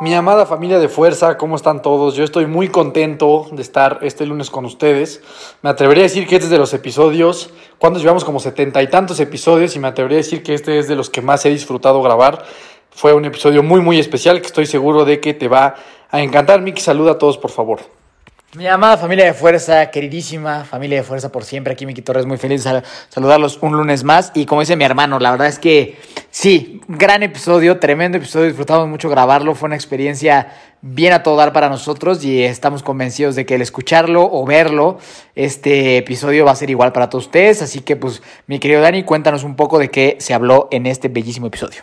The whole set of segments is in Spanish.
Mi amada familia de fuerza, ¿cómo están todos? Yo estoy muy contento de estar este lunes con ustedes. Me atrevería a decir que este es de los episodios, cuando llevamos como setenta y tantos episodios, y me atrevería a decir que este es de los que más he disfrutado grabar. Fue un episodio muy, muy especial que estoy seguro de que te va a encantar. Miki, saluda a todos, por favor. Mi amada familia de fuerza, queridísima familia de fuerza por siempre, aquí Miki Torres, muy feliz de sal- saludarlos un lunes más. Y como dice mi hermano, la verdad es que sí, gran episodio, tremendo episodio, disfrutamos mucho grabarlo, fue una experiencia bien a todo dar para nosotros y estamos convencidos de que el escucharlo o verlo, este episodio va a ser igual para todos ustedes. Así que pues, mi querido Dani, cuéntanos un poco de qué se habló en este bellísimo episodio.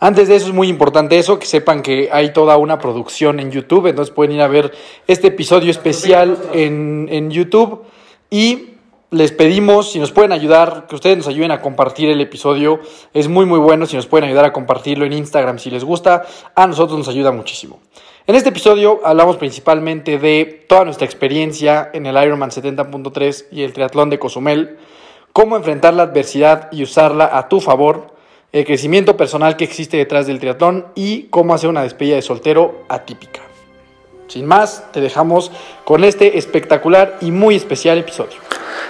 Antes de eso es muy importante eso, que sepan que hay toda una producción en YouTube, entonces pueden ir a ver este episodio especial en, en YouTube y les pedimos si nos pueden ayudar, que ustedes nos ayuden a compartir el episodio, es muy muy bueno, si nos pueden ayudar a compartirlo en Instagram si les gusta, a nosotros nos ayuda muchísimo. En este episodio hablamos principalmente de toda nuestra experiencia en el Ironman 70.3 y el triatlón de Cozumel, cómo enfrentar la adversidad y usarla a tu favor, el crecimiento personal que existe detrás del triatlón y cómo hacer una despedida de soltero atípica. Sin más, te dejamos con este espectacular y muy especial episodio.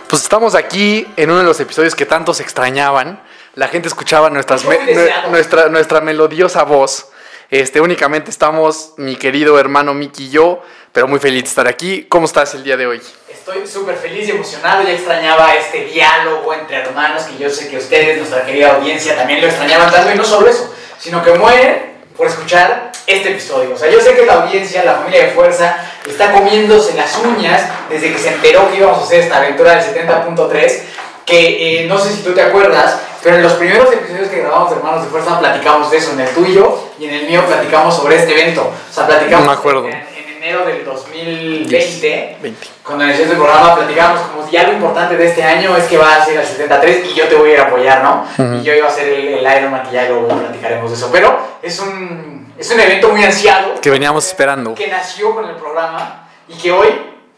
Pues estamos aquí en uno de los episodios que tantos extrañaban. La gente escuchaba nuestras me- nue- nuestra, nuestra melodiosa voz. Este, únicamente estamos mi querido hermano Miki y yo, pero muy feliz de estar aquí. ¿Cómo estás el día de hoy? Estoy súper feliz y emocionado, ya extrañaba este diálogo entre hermanos que yo sé que ustedes, nuestra querida audiencia, también lo extrañaban tanto y no solo eso, sino que mueren por escuchar este episodio. O sea, yo sé que la audiencia, la familia de fuerza, está comiéndose las uñas desde que se enteró que íbamos a hacer esta aventura del 70.3, que eh, no sé si tú te acuerdas, pero en los primeros episodios que grabamos de Hermanos de Fuerza platicamos de eso, en el tuyo y en el mío platicamos sobre este evento. O sea, platicamos No me acuerdo. En enero del 2020. 20. Cuando inició este programa platicábamos como si ya lo importante de este año es que va a ser el 73 y yo te voy a ir a apoyar, ¿no? Y yo iba a ser el, el Ironman ya luego platicaremos de eso. Pero es un, es un evento muy ansiado Que veníamos esperando. que nació con el programa y que hoy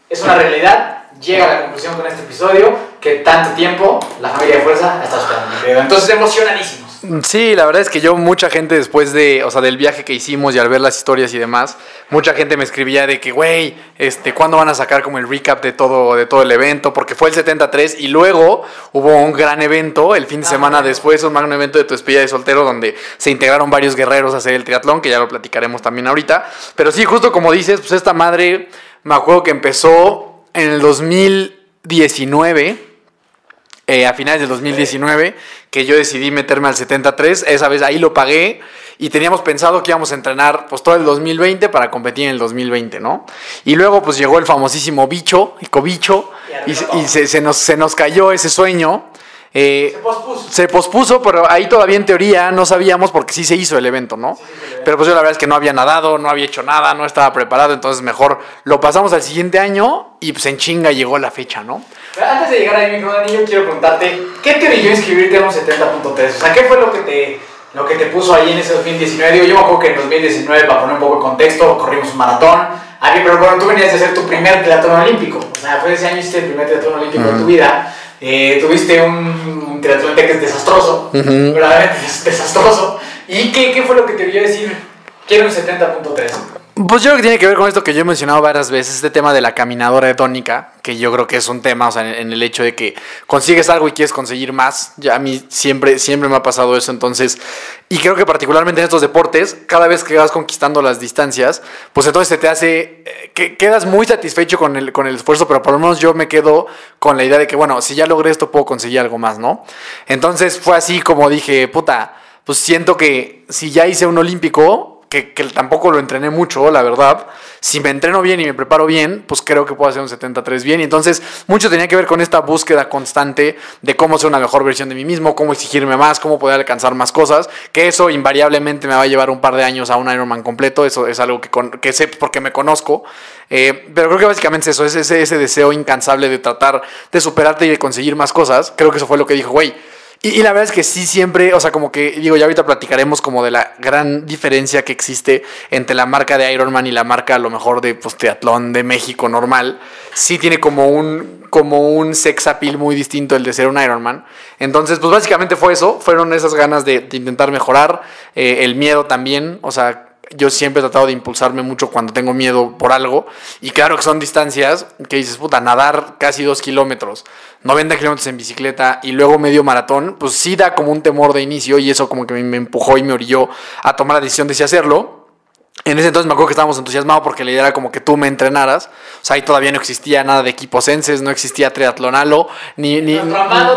es una realidad. Llega a la conclusión con este episodio que tanto tiempo la familia de fuerza ha estado esperando. Entonces emocionadísimos. Sí, la verdad es que yo, mucha gente después de, o sea, del viaje que hicimos y al ver las historias y demás, mucha gente me escribía de que, güey, este, ¿cuándo van a sacar como el recap de todo, de todo el evento? Porque fue el 73 y luego hubo un gran evento el fin de Ah, semana después, un magno evento de tu despedida de soltero donde se integraron varios guerreros a hacer el triatlón, que ya lo platicaremos también ahorita. Pero sí, justo como dices, pues esta madre, me acuerdo que empezó en el 2019 eh, a finales del 2019 que yo decidí meterme al 73. Esa vez ahí lo pagué y teníamos pensado que íbamos a entrenar pues todo el 2020 para competir en el 2020, ¿no? Y luego pues llegó el famosísimo bicho, el cobicho, y, se- y se, se nos, se nos cayó ese sueño. Eh, Se pospuso. se pospuso, pero ahí todavía en teoría no sabíamos porque sí se hizo el evento, ¿no? Pero pues yo la verdad es que no había nadado, no había hecho nada, no estaba preparado, entonces mejor lo pasamos al siguiente año y pues en chinga llegó la fecha, ¿no? Pero Antes de llegar ahí, mi Dani, yo quiero preguntarte, ¿qué te orilló inscribirte a un 70.3? O sea, ¿qué fue lo que te, lo que te puso ahí en ese 2019? Digo, yo me acuerdo que en 2019, para poner un poco de contexto, corrimos un maratón. A mí, pero bueno, tú venías de hacer tu primer triatlón olímpico. O sea, fue ese año hiciste el primer triatlón olímpico de tu vida. Eh, tuviste un, un triatlón que es desastroso, verdaderamente des- desastroso. ¿Y qué, qué fue lo que te orilló decir, quiero un 70.3? Pues yo creo que tiene que ver con esto que yo he mencionado varias veces, este tema de la caminadora tónica, que yo creo que es un tema, o sea, en el hecho de que consigues algo y quieres conseguir más. Ya a mí siempre, siempre me ha pasado eso, entonces, y creo que particularmente en estos deportes, cada vez que vas conquistando las distancias, pues entonces se te hace, eh, que quedas muy satisfecho con el, con el esfuerzo, pero por lo menos yo me quedo con la idea de que, bueno, si ya logré esto, puedo conseguir algo más, ¿no? Entonces fue así como dije, puta, pues siento que si ya hice un olímpico, que, tampoco lo entrené mucho, la verdad. Si me entreno bien y me preparo bien, pues creo que puedo hacer un 73 bien. Y entonces, mucho tenía que ver con esta búsqueda constante de cómo ser una mejor versión de mí mismo, cómo exigirme más, cómo poder alcanzar más cosas. Que eso invariablemente me va a llevar un par de años a un Ironman completo. Eso es algo que sé porque me conozco. Eh, pero creo que básicamente es eso, es ese, ese deseo incansable de tratar de superarte y de conseguir más cosas. Creo que eso fue lo que dijo, güey. Y, la verdad es que sí, siempre, o sea, como que, digo, ya ahorita platicaremos como de la gran diferencia que existe entre la marca de Ironman y la marca, a lo mejor, de pues, triatlón de México normal. Sí tiene como un, como un sex appeal muy distinto el de ser un Ironman. Entonces, pues básicamente fue eso, fueron esas ganas de, de intentar mejorar, eh, el miedo también, o sea, yo siempre he tratado de impulsarme mucho cuando tengo miedo por algo. Y claro que son distancias que dices, puta, nadar casi dos kilómetros, 90 kilómetros en bicicleta y luego medio maratón, pues sí da como un temor de inicio y eso como que me, empujó y me orilló a tomar la decisión de si hacerlo. En ese entonces me acuerdo que estábamos entusiasmados porque la idea era como que tú me entrenaras. O sea, ahí todavía no existía nada de equipos senses, no existía triatlonalo, ni, ni,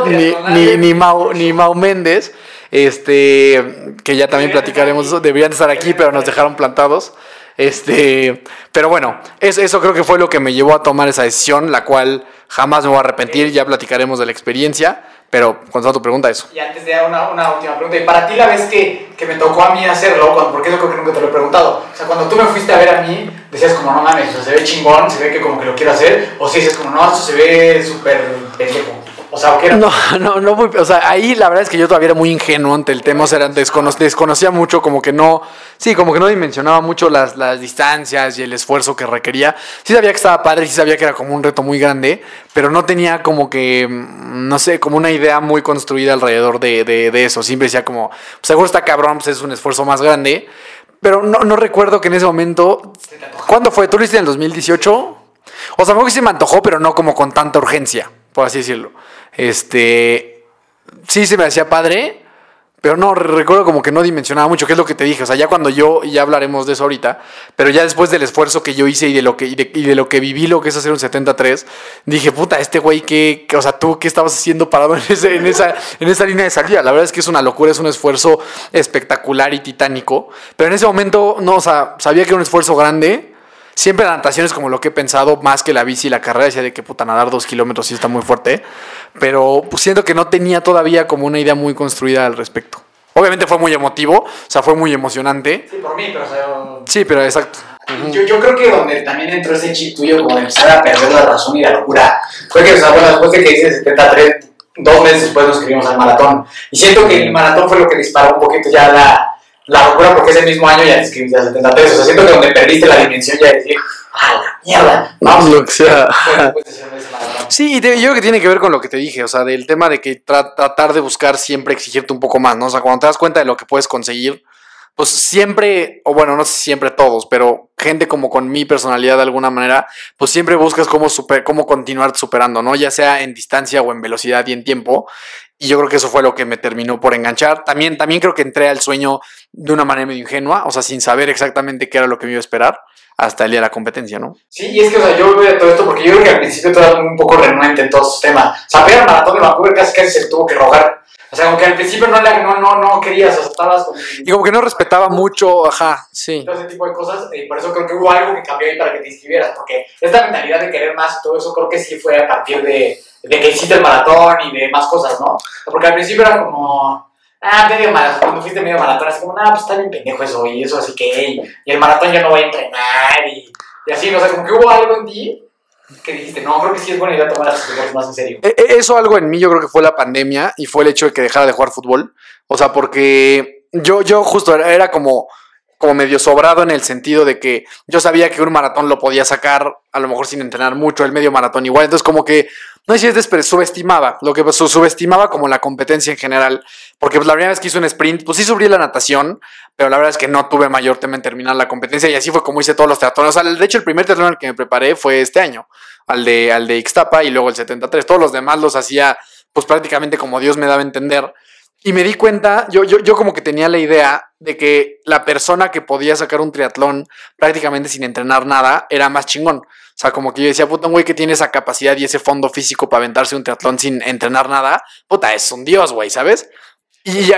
ni, ni, ni Mau, ni Mau Méndez, este, que ya también platicaremos, eso, deberían estar aquí, pero nos dejaron plantados. Este, pero bueno, es- eso creo que fue lo que me llevó a tomar esa decisión, la cual jamás me voy a arrepentir, ya platicaremos de la experiencia, pero con tu pregunta, eso. Y antes de una, una última pregunta, y para ti la vez que, que me tocó a mí hacerlo, cuando, porque eso creo que nunca te lo he preguntado, o sea, cuando tú me fuiste a ver a mí, decías como, no mames, o sea, se ve chingón, se ve que como que lo quiero hacer, o si dices como, no, esto se ve súper pendejo, o sea, ¿o qué era? No, no, no, muy- o sea, ahí la verdad es que yo todavía era muy ingenuo ante el tema, o sea, era- descono- desconocía mucho, como que no, sí, como que no dimensionaba mucho las, las distancias y el esfuerzo que requería. Sí sabía que estaba padre, sí sabía que era como un reto muy grande, pero no tenía como que, mm, no sé, como una idea muy construida alrededor de, de, de eso. Siempre decía como, pues seguro está cabrón, pues es un esfuerzo más grande, pero no, no recuerdo que en ese momento. ¿cuándo fue? ¿Tú lo hiciste en el 2018? O sea, mejor sí se me antojó, pero no como con tanta urgencia, por así decirlo. Este. Sí se me hacía padre, pero no, re- recuerdo como que no dimensionaba mucho, que es lo que te dije. O sea, ya cuando yo, y ya hablaremos de eso ahorita, pero ya después del esfuerzo que yo hice y de lo que, y de, lo que viví, lo que es hacer un 73, dije, puta, este güey, ¿qué, o sea, tú, ¿qué estabas haciendo parado en, en, esa, en esa línea de salida? La verdad es que es una locura, es un esfuerzo espectacular y titánico, pero en ese momento, no, o sea, sabía que era un esfuerzo grande. Siempre la natación es como lo que he pensado, más que la bici y la carrera. Decía de que puta, nadar dos kilómetros sí está muy fuerte. Pero pues, siento que no tenía todavía como una idea muy construida al respecto. Obviamente fue muy emotivo, o sea, fue muy emocionante. Sí, por mí, pero o sea, yo- Sí, pero exacto. Yo, yo creo que donde también entró ese chip tuyo como de empezar a perder la razón y la locura fue que, o sea, bueno, después de que hice el 73, dos meses después nos inscribimos al maratón. Y siento que el maratón fue lo que disparó un poquito ya la, la locura porque ese mismo año ya te inscribiste al 73. O sea, siento que donde perdiste la dimensión ya de decir, ¡a la mierda! Vamos, Lo que sea. fue después Sí, y yo creo que tiene que ver con lo que te dije, o sea, del tema de que tra- tratar de buscar siempre exigirte un poco más, ¿no? O sea, cuando te das cuenta de lo que puedes conseguir, pues siempre, o bueno, no sé si siempre todos, pero gente como con mi personalidad de alguna manera, pues siempre buscas cómo, super, cómo continuar superando, ¿no? Ya sea en distancia o en velocidad y en tiempo. Y yo creo que eso fue lo que me terminó por enganchar. También, también creo que entré al sueño de una manera medio ingenua, o sea, sin saber exactamente qué era lo que me iba a esperar hasta el día de la competencia, ¿no? Sí, y es que, o sea, yo veo todo esto porque yo creo que al principio tú eras un poco renuente en todos estos temas. O sea, pero el maratón de Vancouver casi casi se tuvo que rogar. O sea, aunque al principio no, le- no, no, no querías, o sea, estabas como... Y como que no respetaba mucho, ajá, sí. todo ese tipo de cosas, y por eso creo que hubo algo que cambió ahí para que te inscribieras, porque esta mentalidad de querer más y todo eso creo que sí fue a partir de, de que hiciste el maratón y de más cosas, ¿no? Porque al principio era como, ah, medio maratón, cuando fuiste medio maratón, así como, nah, pues está bien pendejo eso, y eso, así que, y, y el maratón yo no voy a entrenar, y, y así, o sea, como que hubo algo en ti que dijiste, no, creo que sí es buena idea tomar las cosas más en serio. E- e- Eso algo en mí yo creo que fue la pandemia y fue el hecho de que dejara de jugar fútbol. O sea, porque yo, yo justo era, como, como medio sobrado en el sentido de que yo sabía que un maratón lo podía sacar, a lo mejor sin entrenar mucho, el medio maratón igual. Entonces como que, no sé si es despre- subestimaba, lo que su- subestimaba como la competencia en general. Porque pues, la primera vez que hice un sprint, pues sí subí la natación, pero la verdad es que no tuve mayor tema en terminar la competencia y así fue como hice todos los teatrones. O sea, de hecho el primer teatrón al que me preparé fue este año, al de, al de Ixtapa y luego el 73. Todos los demás los hacía pues prácticamente como Dios me daba a entender. Y me di cuenta, yo, yo, yo como que tenía la idea de que la persona que podía sacar un triatlón prácticamente sin entrenar nada era más chingón. O sea, como que yo decía, puta, un güey que tiene esa capacidad y ese fondo físico para aventarse un triatlón sin entrenar nada, puta, es un dios, güey, ¿sabes? Y,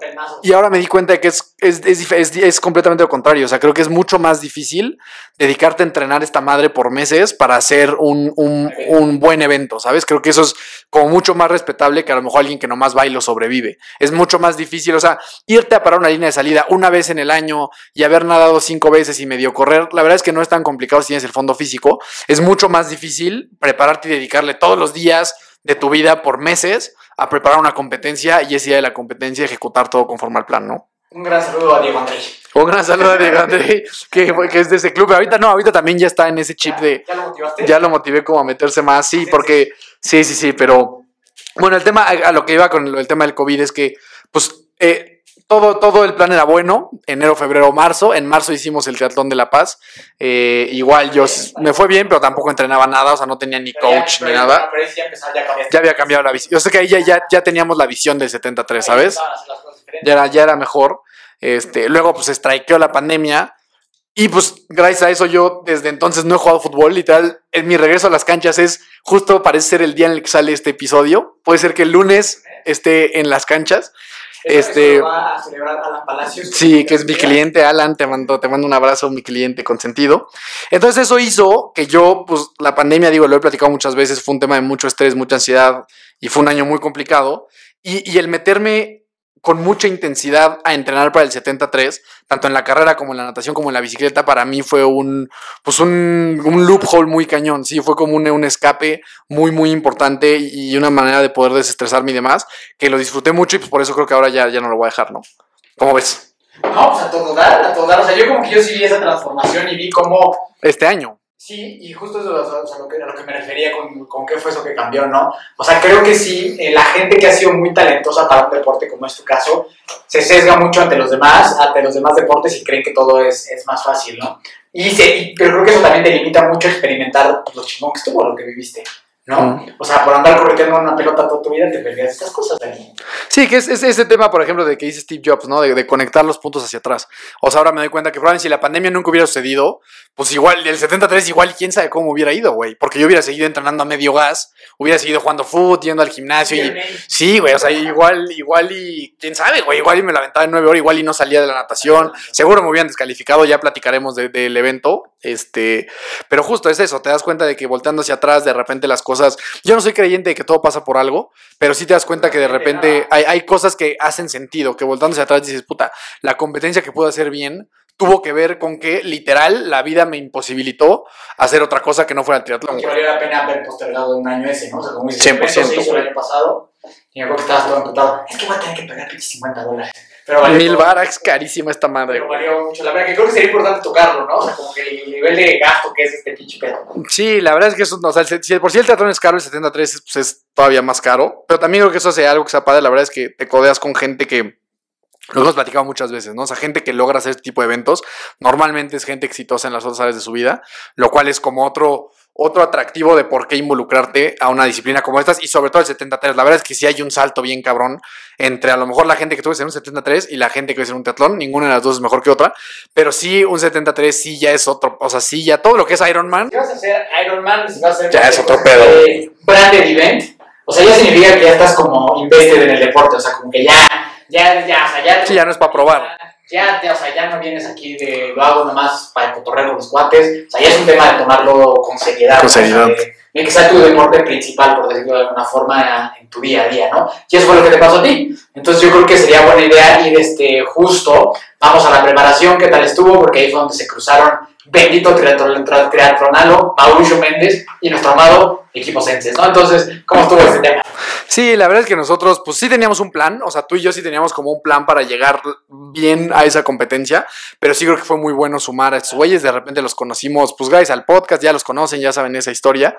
pelmazos. y ahora me di cuenta de que es, es, es, dif- es- es completamente lo contrario. O sea, creo que es mucho más difícil dedicarte a entrenar esta madre por meses para hacer un, un, un buen evento, ¿sabes? Creo que eso es como mucho más respetable que a lo mejor alguien que nomás va y lo sobrevive. Es mucho más difícil, o sea, irte a parar una línea de salida una vez en el año y haber nadado cinco veces y medio correr, la verdad es que no es tan complicado si tienes el fondo físico. Es mucho más difícil prepararte y dedicarle todos los días de tu vida por meses a preparar una competencia y ese día de la competencia ejecutar todo conforme al plan, ¿no? Un gran saludo a Diego André. Un gran saludo a Diego André, que, que es de ese club. Ahorita no, ahorita también ya está en ese chip de, ¿Ya lo motivaste? ya lo motivé como a meterse más, sí, Sí, porque sí, sí, sí, pero bueno, el tema, a, a lo que iba con el tema del COVID es que, pues, eh, todo, todo el plan era bueno, enero, febrero, marzo, en marzo hicimos el triatlón de La Paz, eh, igual yo, me fue bien, pero tampoco entrenaba nada, o sea, no tenía ni coach ni nada, ya había cambiado la visión, yo sé que ahí ya, ya, ya teníamos la visión del 73, Ahí ¿sabes? ya era, ya era mejor. Este, luego, pues, strikeó la pandemia. Y pues, gracias a eso, yo desde entonces no he jugado fútbol. Literal, en mi regreso a las canchas es justo parece ser el día en el que sale este episodio. Puede ser que el lunes esté en las canchas. Este- eso lo va a celebrar Alan Palacios. Sí, que es mi cliente, Alan, te mando, te mando un abrazo, mi cliente consentido. Entonces eso hizo que yo, pues la pandemia, digo, lo he platicado muchas veces, fue un tema de mucho estrés, mucha ansiedad y fue un año muy complicado. Y, y el meterme con mucha intensidad a entrenar para el 73, tanto en la carrera como en la natación como en la bicicleta, para mí fue un, pues un, un loophole muy cañón, sí, fue como un, un escape muy, muy importante y una manera de poder desestresarme y demás, que lo disfruté mucho y pues por eso creo que ahora ya, ya no lo voy a dejar, ¿no? ¿Cómo ves? No, pues a todo dar, a todo dar. O sea, yo como que yo sí vi esa transformación y vi cómo Este año. Sí, y justo eso es o sea, lo que, a lo que me refería con, con qué fue eso que cambió, ¿no? O sea, creo que sí, eh, la gente que ha sido muy talentosa para un deporte como es tu caso, se sesga mucho ante los demás, ante los demás deportes y creen que todo es, es más fácil, ¿no? Y, se, y- pero creo que eso también te limita mucho a experimentar pues, lo chingón que estuvo, lo que viviste, ¿no? Mm. O sea, por andar corriendo una pelota toda tu vida te perdías estas cosas, Dani. Sí, que es, es ese tema, por ejemplo, de que dice Steve Jobs, ¿no? De, de conectar los puntos hacia atrás. O sea, ahora me doy cuenta que probablemente si la pandemia nunca hubiera sucedido, pues igual, el 73 igual, quién sabe cómo hubiera ido, güey. Porque yo hubiera seguido entrenando a medio gas, hubiera seguido jugando fútbol, yendo al gimnasio y... Sí, güey, o sea, igual, igual y... ¿Quién sabe, güey? Igual y me la aventaba en nueve horas, igual y no salía de la natación. Seguro me hubieran descalificado, ya platicaremos de- del evento. Este, pero justo es eso, te das cuenta de que volteando hacia atrás, de repente las cosas... Yo no soy creyente de que todo pasa por algo, pero sí te das cuenta que de repente hay, hay cosas que hacen sentido, que voltando hacia atrás dices, puta, la competencia que pude hacer bien tuvo que ver con que literal la vida me imposibilitó hacer otra cosa que no fuera el triatlón. que valió la pena haber postergado un año ese, ¿no? O sea, como dices, 100%, eso se hizo el año pasado y me acuerdo que estabas todo emputado. Es que voy a tener que pagar 50 dólares. Pero valió Mil baras, carísima esta madre. Pero valió mucho la pena, que creo que sería importante tocarlo, ¿no? O sea, como que el nivel de gasto que es este pinche pedo. Sí, la verdad es que eso, o sea, si por sí el teatrón es caro, el 73 es, pues, es todavía más caro. Pero también creo que eso hace algo que sea padre. La verdad es que te codeas con gente que. Lo hemos platicado muchas veces, ¿no? O sea, gente que logra hacer este tipo de eventos, normalmente es gente exitosa en las otras áreas de su vida, lo cual es como otro, otro atractivo de por qué involucrarte a una disciplina como estas y sobre todo el 73. La verdad es que sí hay un salto bien cabrón entre a lo mejor la gente que tuve en un 73 y la gente que ves en un teatlón, ninguna de las dos es mejor que otra, pero sí un 73 sí ya es otro, o sea, sí ya todo lo que es Ironman, Si vas a hacer Ironman, si vas a hacer. Ya es otro pedo. de Branded event, o sea, ya significa que ya estás como invested en el deporte, o sea, como que ya, ya, ya, o sea, ya. Sí, ya no es para probar. Ya, ya, o sea, ya no vienes aquí de lo hago nomás para cotorrear con los cuates, o sea, ya es un tema de tomarlo con seriedad. Con ¿no? O sea, seriedad. de, de que sea tu deporte principal, por decirlo de alguna forma, en tu día a día, ¿no? Y eso fue lo que te pasó a ti. Entonces yo creo que sería buena idea ir este, justo, vamos a la preparación, qué tal estuvo, porque ahí fue donde se cruzaron bendito triatlonalo, Mauricio Méndez y nuestro amado equipo Senses, ¿no? Entonces, ¿cómo estuvo este tema? Sí, la verdad es que nosotros, pues sí teníamos un plan, o sea, tú y yo sí teníamos como un plan para llegar bien a esa competencia, pero sí creo que fue muy bueno sumar a estos güeyes, de repente los conocimos, pues guys, al podcast, ya los conocen, ya saben esa historia,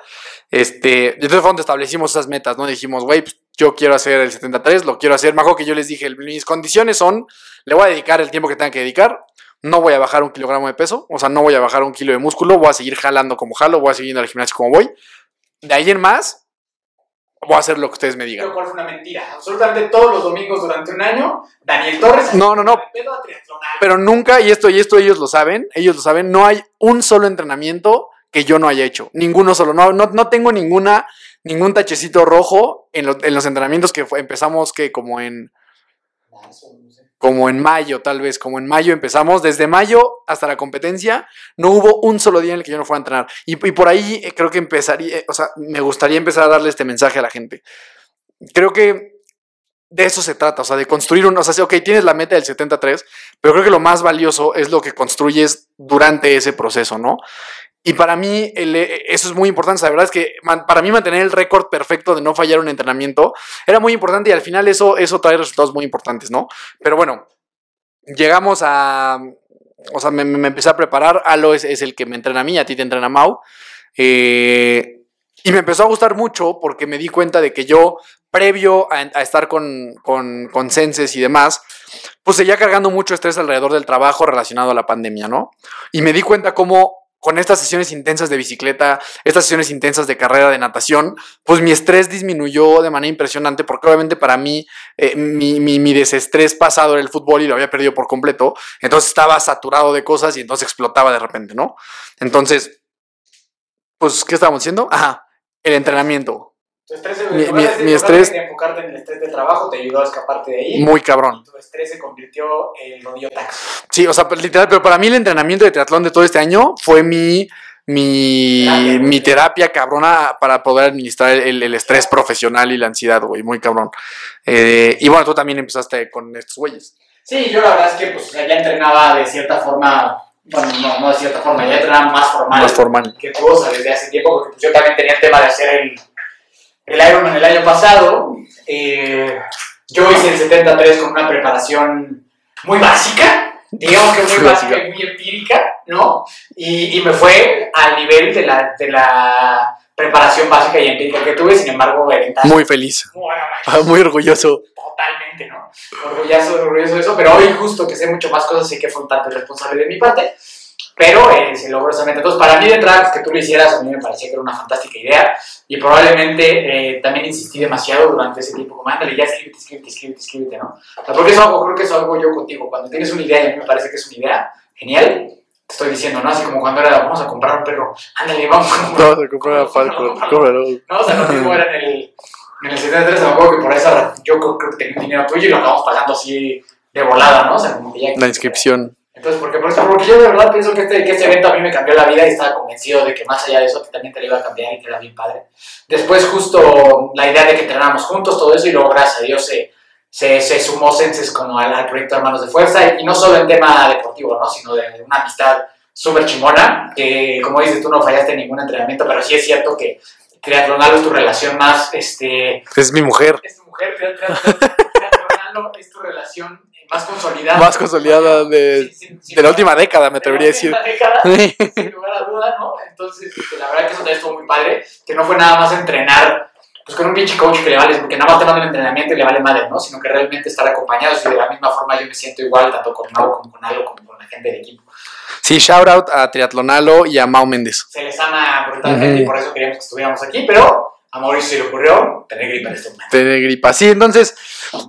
este, entonces fue donde establecimos esas metas, ¿no? Dijimos, güey, pues, yo quiero hacer el 73, lo quiero hacer, acuerdo que yo les dije, mis condiciones son, le voy a dedicar el tiempo que tenga que dedicar, no voy a bajar un kilogramo de peso, o sea, no voy a bajar un kilo de músculo, voy a seguir jalando como jalo, voy a seguir yendo al gimnasio como voy, de ahí en más, voy a hacer lo que ustedes me digan. Lo cual fue una mentira. Absolutamente todos los domingos durante un año, Daniel Torres... No, no, no. Pero nunca, y esto, y esto ellos lo saben, ellos lo saben, no hay un solo entrenamiento que yo no haya hecho. Ninguno solo. No, no, no tengo ninguna, ningún tachecito rojo en, lo- en los entrenamientos que fue- empezamos que como en. Como en mayo, tal vez, como en mayo empezamos. Desde mayo hasta la competencia, no hubo un solo día en el que yo no fuera a entrenar. Y, por ahí eh, creo que empezaría, eh, o sea, me gustaría empezar a darle este mensaje a la gente. Creo que de eso se trata, o sea, de construir un, o sea, ok, tienes la meta del 73, pero creo que lo más valioso es lo que construyes durante ese proceso, ¿no? Y para mí el- eh, eso es muy importante. La verdad es que man- para mí mantener el récord perfecto de no fallar un entrenamiento era muy importante y al final eso, eso trae resultados muy importantes, ¿no? Pero bueno, llegamos a... O sea, me, me- empecé a preparar. Alo es, es el que me entrena a mí, a ti te entrena Mau. Eh, y me empezó a gustar mucho porque me di cuenta de que yo, previo a, a estar con, con, con Senses y demás, pues seguía cargando mucho estrés alrededor del trabajo relacionado a la pandemia, ¿no? Y me di cuenta cómo con estas sesiones intensas de bicicleta, estas sesiones intensas de carrera de natación, pues mi estrés disminuyó de manera impresionante porque obviamente para mí eh, mi, mi, desestrés pasado era el fútbol y lo había perdido por completo, entonces estaba saturado de cosas y entonces explotaba de repente, ¿no? Entonces, pues, ¿qué estábamos diciendo? Ajá, el entrenamiento, Tu estrés, Mi- mi- mi lugar de estrés- enfocarte en el estrés del trabajo te ayudó a escaparte de ahí. muy cabrón. Tu estrés se convirtió en rodillo tax. Sí, o sea, pues, literal, pero para mí el entrenamiento de triatlón de todo este año fue mi, mi, Terapia. mi terapia cabrona para poder administrar el, el estrés profesional y la ansiedad, güey, muy cabrón. Eh, y bueno, tú también empezaste con estos güeyes. Sí, yo la verdad es que pues, ya entrenaba de cierta forma, bueno, no, no de cierta forma, ya entrenaba más formal. Más formal. que tú, o sea, desde hace tiempo, porque pues, yo también tenía el tema de hacer el, el Ironman el año pasado. Eh, yo hice el 73 con una preparación muy básica, digamos que muy básica y muy empírica, ¿no? Y, y me fue al nivel de la, de la preparación básica y empírica que tuve, sin embargo, Muy feliz, muy, muy orgulloso. totalmente, ¿no? Orgulloso, orgulloso de eso, pero hoy justo que sé mucho más cosas, sé que fue un tanto irresponsable de mi parte, pero eh, se logró esa meta. Entonces, para mí de entrada, pues, que tú lo hicieras, a mí me parecía que era una fantástica idea y probablemente eh, también insistí demasiado durante ese tiempo, como ándale, ya escríbete, escríbete, escríbete, escríbete, ¿no? O sea, porque eso hago, creo que eso hago yo contigo. Cuando tienes una idea y a mí me parece que es una idea genial, te estoy diciendo, ¿no? Así como cuando era, vamos a comprar un perro, ándale, vamos a comprar Vamos a comprar a Falcon, cómpralo. no, o sea, lo mismo era en el, en el 73, me acuerdo que por esa yo creo, creo que tenía un dinero tuyo y lo acabamos pagando así de volada, ¿no? O sea, como que ya... La inscripción. Entonces, porque, por eso, porque yo de verdad pienso que este, que este evento a mí me cambió la vida y estaba convencido de que más allá de eso, que también te lo iba a cambiar y que era bien padre. Después, justo la idea de que entrenáramos juntos, todo eso, y luego, gracias a Dios, se, se, se sumó Senses como al, al proyecto Hermanos de Fuerza, y, y no solo en tema deportivo, ¿no? Sino de una amistad súper chingona, que como dices, tú no fallaste en ningún entrenamiento, pero sí es cierto que triatlonalo es tu relación más, este, Es mi mujer. es tu mujer, tri- tri- triatlonalo es tu relación más consolidada. Más consolidada de- Sí, sí, sí, De la última década, me atrevería a decir. de la última década, sin lugar a duda, ¿no? Entonces, este, la verdad que eso también estuvo muy padre, que no fue nada más entrenar pues con un pinche coach que le vale, porque nada más te manda el entrenamiento y le vale madre, ¿no? Sino que realmente estar acompañados y de la misma forma yo me siento igual, tanto con Mau como con Algo, como con la gente del equipo. Sí, shout out a Triatlonalo y a Mau Méndez. Se les ama brutalmente Ujú. y por eso queríamos que estuviéramos aquí, pero a Mauricio se le ocurrió tener gripa en este momento. de gripa. Sí, entonces,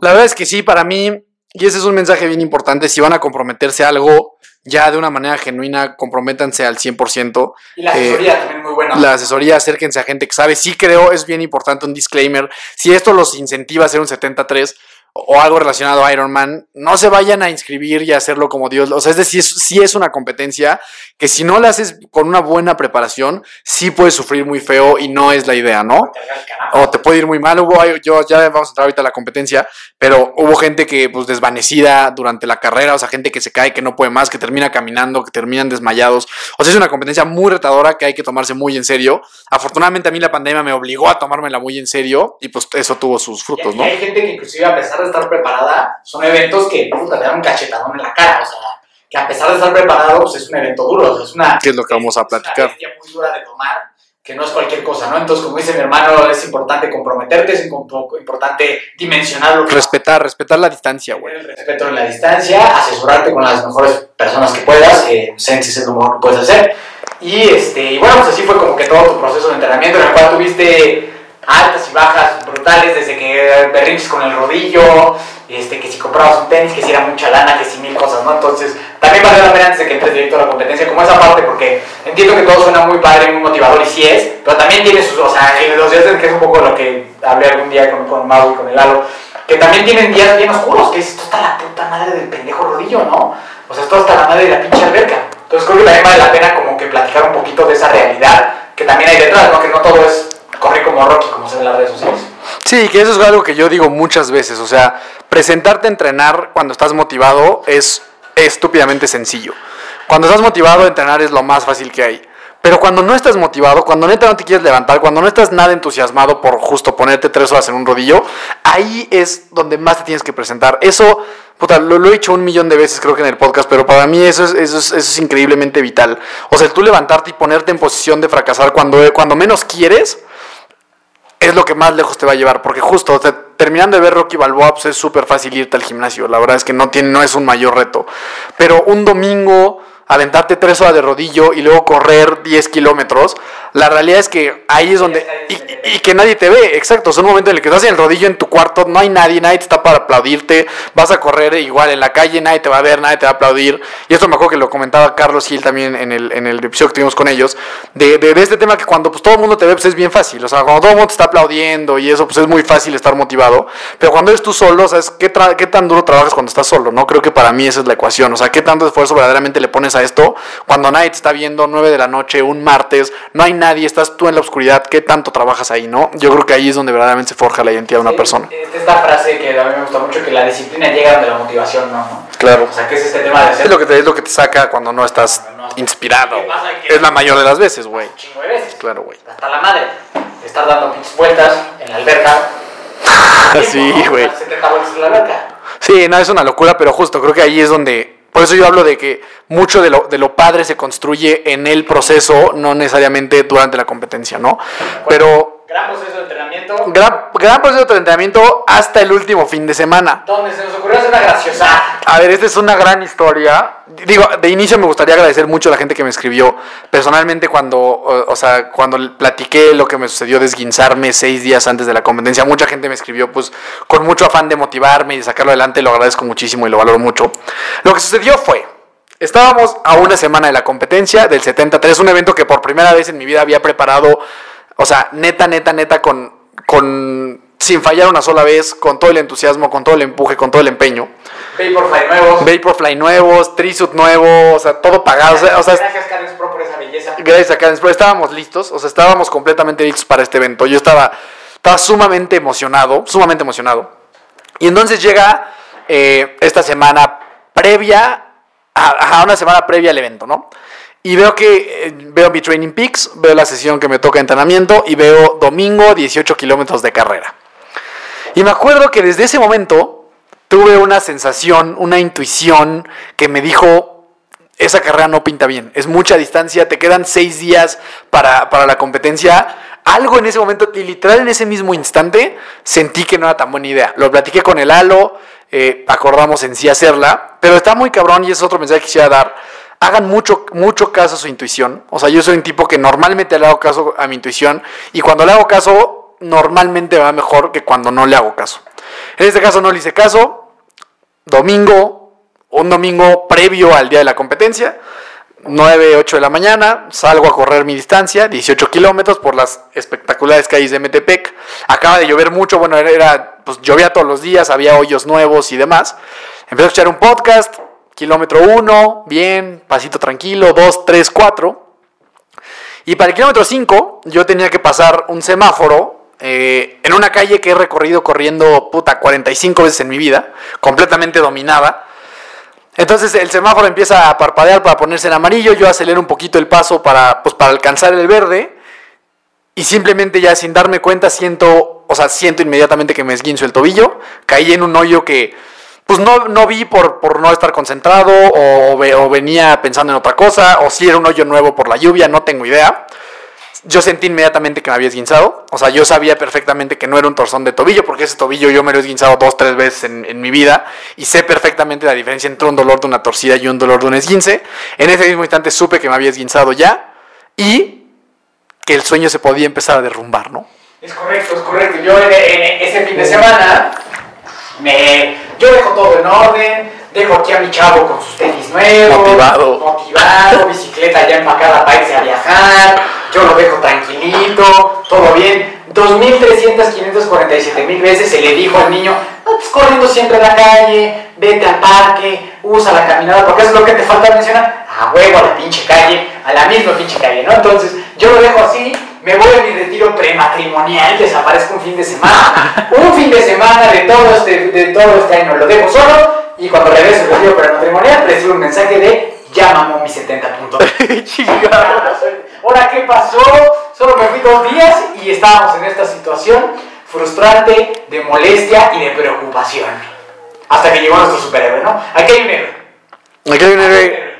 la verdad es que sí, para mí, y ese es un mensaje bien importante, si van a comprometerse a algo ya de una manera genuina, comprométanse al 100%. Y la asesoría también muy buena. La asesoría, acérquense a gente que sabe. Sí creo, es bien importante un disclaimer. Si esto los incentiva a hacer un 73 o algo relacionado a Ironman, no se vayan a inscribir y a hacerlo como Dios. O sea, es decir, sí es una competencia que si no la haces con una buena preparación, sí puedes sufrir muy feo y no es la idea, ¿no? O te puede ir muy mal. Hubo, yo ya vamos a entrar ahorita a la competencia, pero hubo gente que, pues, desvanecida durante la carrera, o sea, gente que se cae, que no puede más, que termina caminando, que terminan desmayados. O sea, es una competencia muy retadora que hay que tomarse muy en serio. Afortunadamente a mí la pandemia me obligó a tomármela muy en serio y pues eso tuvo sus frutos, ¿no? y hay gente que inclusive a pesar de estar preparada, son eventos que puta, te dan un cachetadón en la cara, o sea, que a pesar de estar preparado, pues es un evento duro, o sea, es una... Que es lo que vamos a es una platicar. muy dura de tomar, que no es cualquier cosa, ¿no? Entonces, como dice mi hermano, es importante comprometerte, es impo- importante dimensionar lo que Respetar, respetar la distancia, güey. El respeto en la distancia, asesorarte con las mejores personas que puedas, eh, Sensis es lo mejor que puedes hacer. Y, este, y bueno, pues así fue como que todo tu proceso de entrenamiento, en el cual tuviste altas y bajas brutales, desde que berrinches con el rodillo, este, que si comprabas un tenis, que si era mucha lana, que si mil cosas, ¿no? Entonces, también vale la pena antes de que entres directo a la competencia, como esa parte, porque entiendo que todo suena muy padre, muy motivador, y sí es, pero también tiene sus, o sea, los días que es un poco lo que hablé algún día con, con Mau y con el Lalo, que también tienen días bien oscuros, que es esto está la puta madre del pendejo rodillo, ¿no? O sea, esto está la madre de la pinche alberca. Entonces creo que también vale la pena como que platicar un poquito de esa realidad que también hay detrás, ¿no? Que no todo es correr como Rocky, como se ve en las redes sociales. Sí, que eso es algo que yo digo muchas veces. O sea, presentarte a entrenar cuando estás motivado es estúpidamente sencillo. Cuando estás motivado, entrenar es lo más fácil que hay. Pero cuando no estás motivado, cuando neta no te quieres levantar, cuando no estás nada entusiasmado por justo ponerte tres horas en un rodillo, ahí es donde más te tienes que presentar. Eso, puta, lo, lo he dicho un millón de veces creo que en el podcast, pero para mí eso es, eso es, eso es increíblemente vital. O sea, tú levantarte y ponerte en posición de fracasar cuando, cuando menos quieres, es lo que más lejos te va a llevar. Porque justo, terminando de ver Rocky Balboa, pues es súper fácil irte al gimnasio. La verdad es que no, tiene, no es un mayor reto. Pero un domingo, aventarte tres horas de rodillo y luego correr 10 kilómetros, la realidad es que ahí es donde... Y, y que nadie te ve, exacto. Es un momento en el que estás en el rodillo en tu cuarto, no hay nadie, nadie te está para aplaudirte, vas a correr igual en la calle, nadie te va a ver, nadie te va a aplaudir. Y esto me acuerdo que lo comentaba Carlos Gil también en el, en el episodio que tuvimos con ellos, de, de, de este tema que cuando pues, todo el mundo te ve, pues es bien fácil. O sea, cuando todo el mundo te está aplaudiendo y eso, pues es muy fácil estar motivado. Pero cuando eres tú solo, ¿sabes qué, qué tan duro trabajas cuando estás solo? No creo que para mí esa es la ecuación. O sea, qué tanto esfuerzo verdaderamente le pones a esto cuando nadie te está viendo, 9 de la noche, un martes, no hay nadie, estás tú en la oscuridad, ¿qué tanto trabajas ahí, no? Yo creo que ahí es donde verdaderamente se forja la identidad de una Sí, persona. es Esta frase que a mí me gusta mucho, que la disciplina llega donde la motivación no, ¿no? Claro. O sea, que es este tema de hacer Es lo que te, es lo que te saca cuando no estás inspirado. ¿Qué? Que- Es la mayor de las veces, güey. chingo de veces. Claro, güey. Hasta la madre. Estar dando pinches vueltas en la alberca. Sí, ¿no? güey. Dar 70 vueltas en la alberca. Sí, no, es una locura, pero justo creo que ahí es donde... Por eso yo hablo de que mucho de lo, de lo padre se construye en el proceso, no necesariamente durante la competencia, ¿no? Pero Gran proceso de entrenamiento. gran, gran proceso de entrenamiento hasta el último fin de semana. Donde se nos ocurrió hacer una graciosa. A ver, esta es una gran historia. Digo, de inicio me gustaría agradecer mucho a la gente que me escribió. Personalmente, cuando, o, o sea, cuando platiqué lo que me sucedió de esguinzarme seis días antes de la competencia, mucha gente me escribió, pues, con mucho afán de motivarme y de sacarlo adelante. Lo agradezco muchísimo y lo valoro mucho. Lo que sucedió fue, estábamos a una semana de la competencia del 73, un evento que por primera vez en mi vida había preparado, o sea, neta, neta, neta, con, con sin fallar una sola vez, con todo el entusiasmo, con todo el empuje, con todo el empeño. Vaporfly nuevos. Vaporfly nuevos, Trisuit nuevo, o sea, todo pagado. O sea, o sea, Gracias, Cadence Pro, por esa belleza. gracias a Cadence Pro, estábamos listos, o sea, estábamos completamente listos para este evento. Yo estaba, estaba sumamente emocionado, sumamente emocionado. Y entonces llega eh, esta semana previa, a, a una semana previa al evento, ¿no? Y veo que eh, veo mi Training Peaks, veo la sesión que me toca entrenamiento y veo domingo 18 kilómetros de carrera. Y me acuerdo que desde ese momento tuve una sensación, una intuición que me dijo, esa carrera no pinta bien, es mucha distancia, te quedan seis días para, para la competencia. Algo en ese momento, literal en ese mismo instante, sentí que no era tan buena idea. Lo platiqué con el Halo, eh, acordamos en sí hacerla, pero está muy cabrón y es otro mensaje que quisiera dar. Hagan mucho, mucho caso a su intuición. O sea, yo soy un tipo que normalmente le hago caso a mi intuición y cuando le hago caso, normalmente va mejor que cuando no le hago caso. En este caso no le hice caso. Domingo, un domingo previo al día de la competencia, 9, 8 de la mañana, salgo a correr mi distancia, 18 kilómetros por las espectaculares calles de Metepec. Acaba de llover mucho, bueno, era, pues llovía todos los días, había hoyos nuevos y demás. Empecé a escuchar un podcast, kilómetro 1, bien, pasito tranquilo, 2, 3, 4. Y para el kilómetro 5 yo tenía que pasar un semáforo eh, en una calle que he recorrido corriendo puta 45 veces en mi vida, completamente dominada. Entonces el semáforo empieza a parpadear para ponerse en amarillo, yo acelero un poquito el paso para, pues, para alcanzar el verde y simplemente ya sin darme cuenta siento, o sea, siento inmediatamente que me esguinzo el tobillo, caí en un hoyo que pues no, no vi por, por no estar concentrado o, o venía pensando en otra cosa o si era un hoyo nuevo por la lluvia, no tengo idea. Yo sentí inmediatamente que me había esguinzado. O sea, yo sabía perfectamente que no era un torzón de tobillo, porque ese tobillo yo me lo he esguinzado dos, tres veces en, en mi vida. Y sé perfectamente la diferencia entre un dolor de una torcida y un dolor de un esguince. En ese mismo instante supe que me había esguinzado ya y que el sueño se podía empezar a derrumbar, ¿no? Es correcto, es correcto. Yo en, en ese fin de semana me, yo dejo todo en orden, dejo aquí a mi chavo con sus tenis nuevos, Motivado. motivado, bicicleta ya empacada para irse a viajar, yo lo dejo tranquilito, todo bien. 2.300, 547 mil veces se le dijo al niño, no estés corriendo siempre a la calle, vete al parque, usa la caminada, porque eso es lo que te falta mencionar. A huevo, a la pinche calle, a la misma pinche calle, ¿no? Entonces, yo lo dejo así, me voy a mi retiro prematrimonial, desaparezco un fin de semana, un fin de semana de todo este, de todo este año, lo dejo solo, y cuando regreso al retiro prematrimonial, recibo un mensaje de, ya mamó mi 70 puntos. Ahora, ¿qué pasó? Solo me fui dos días y estábamos en esta situación frustrante, de molestia y de preocupación. Hasta que llegó nuestro superhéroe, ¿no? Aquí hay un héroe. Aquí hay un héroe,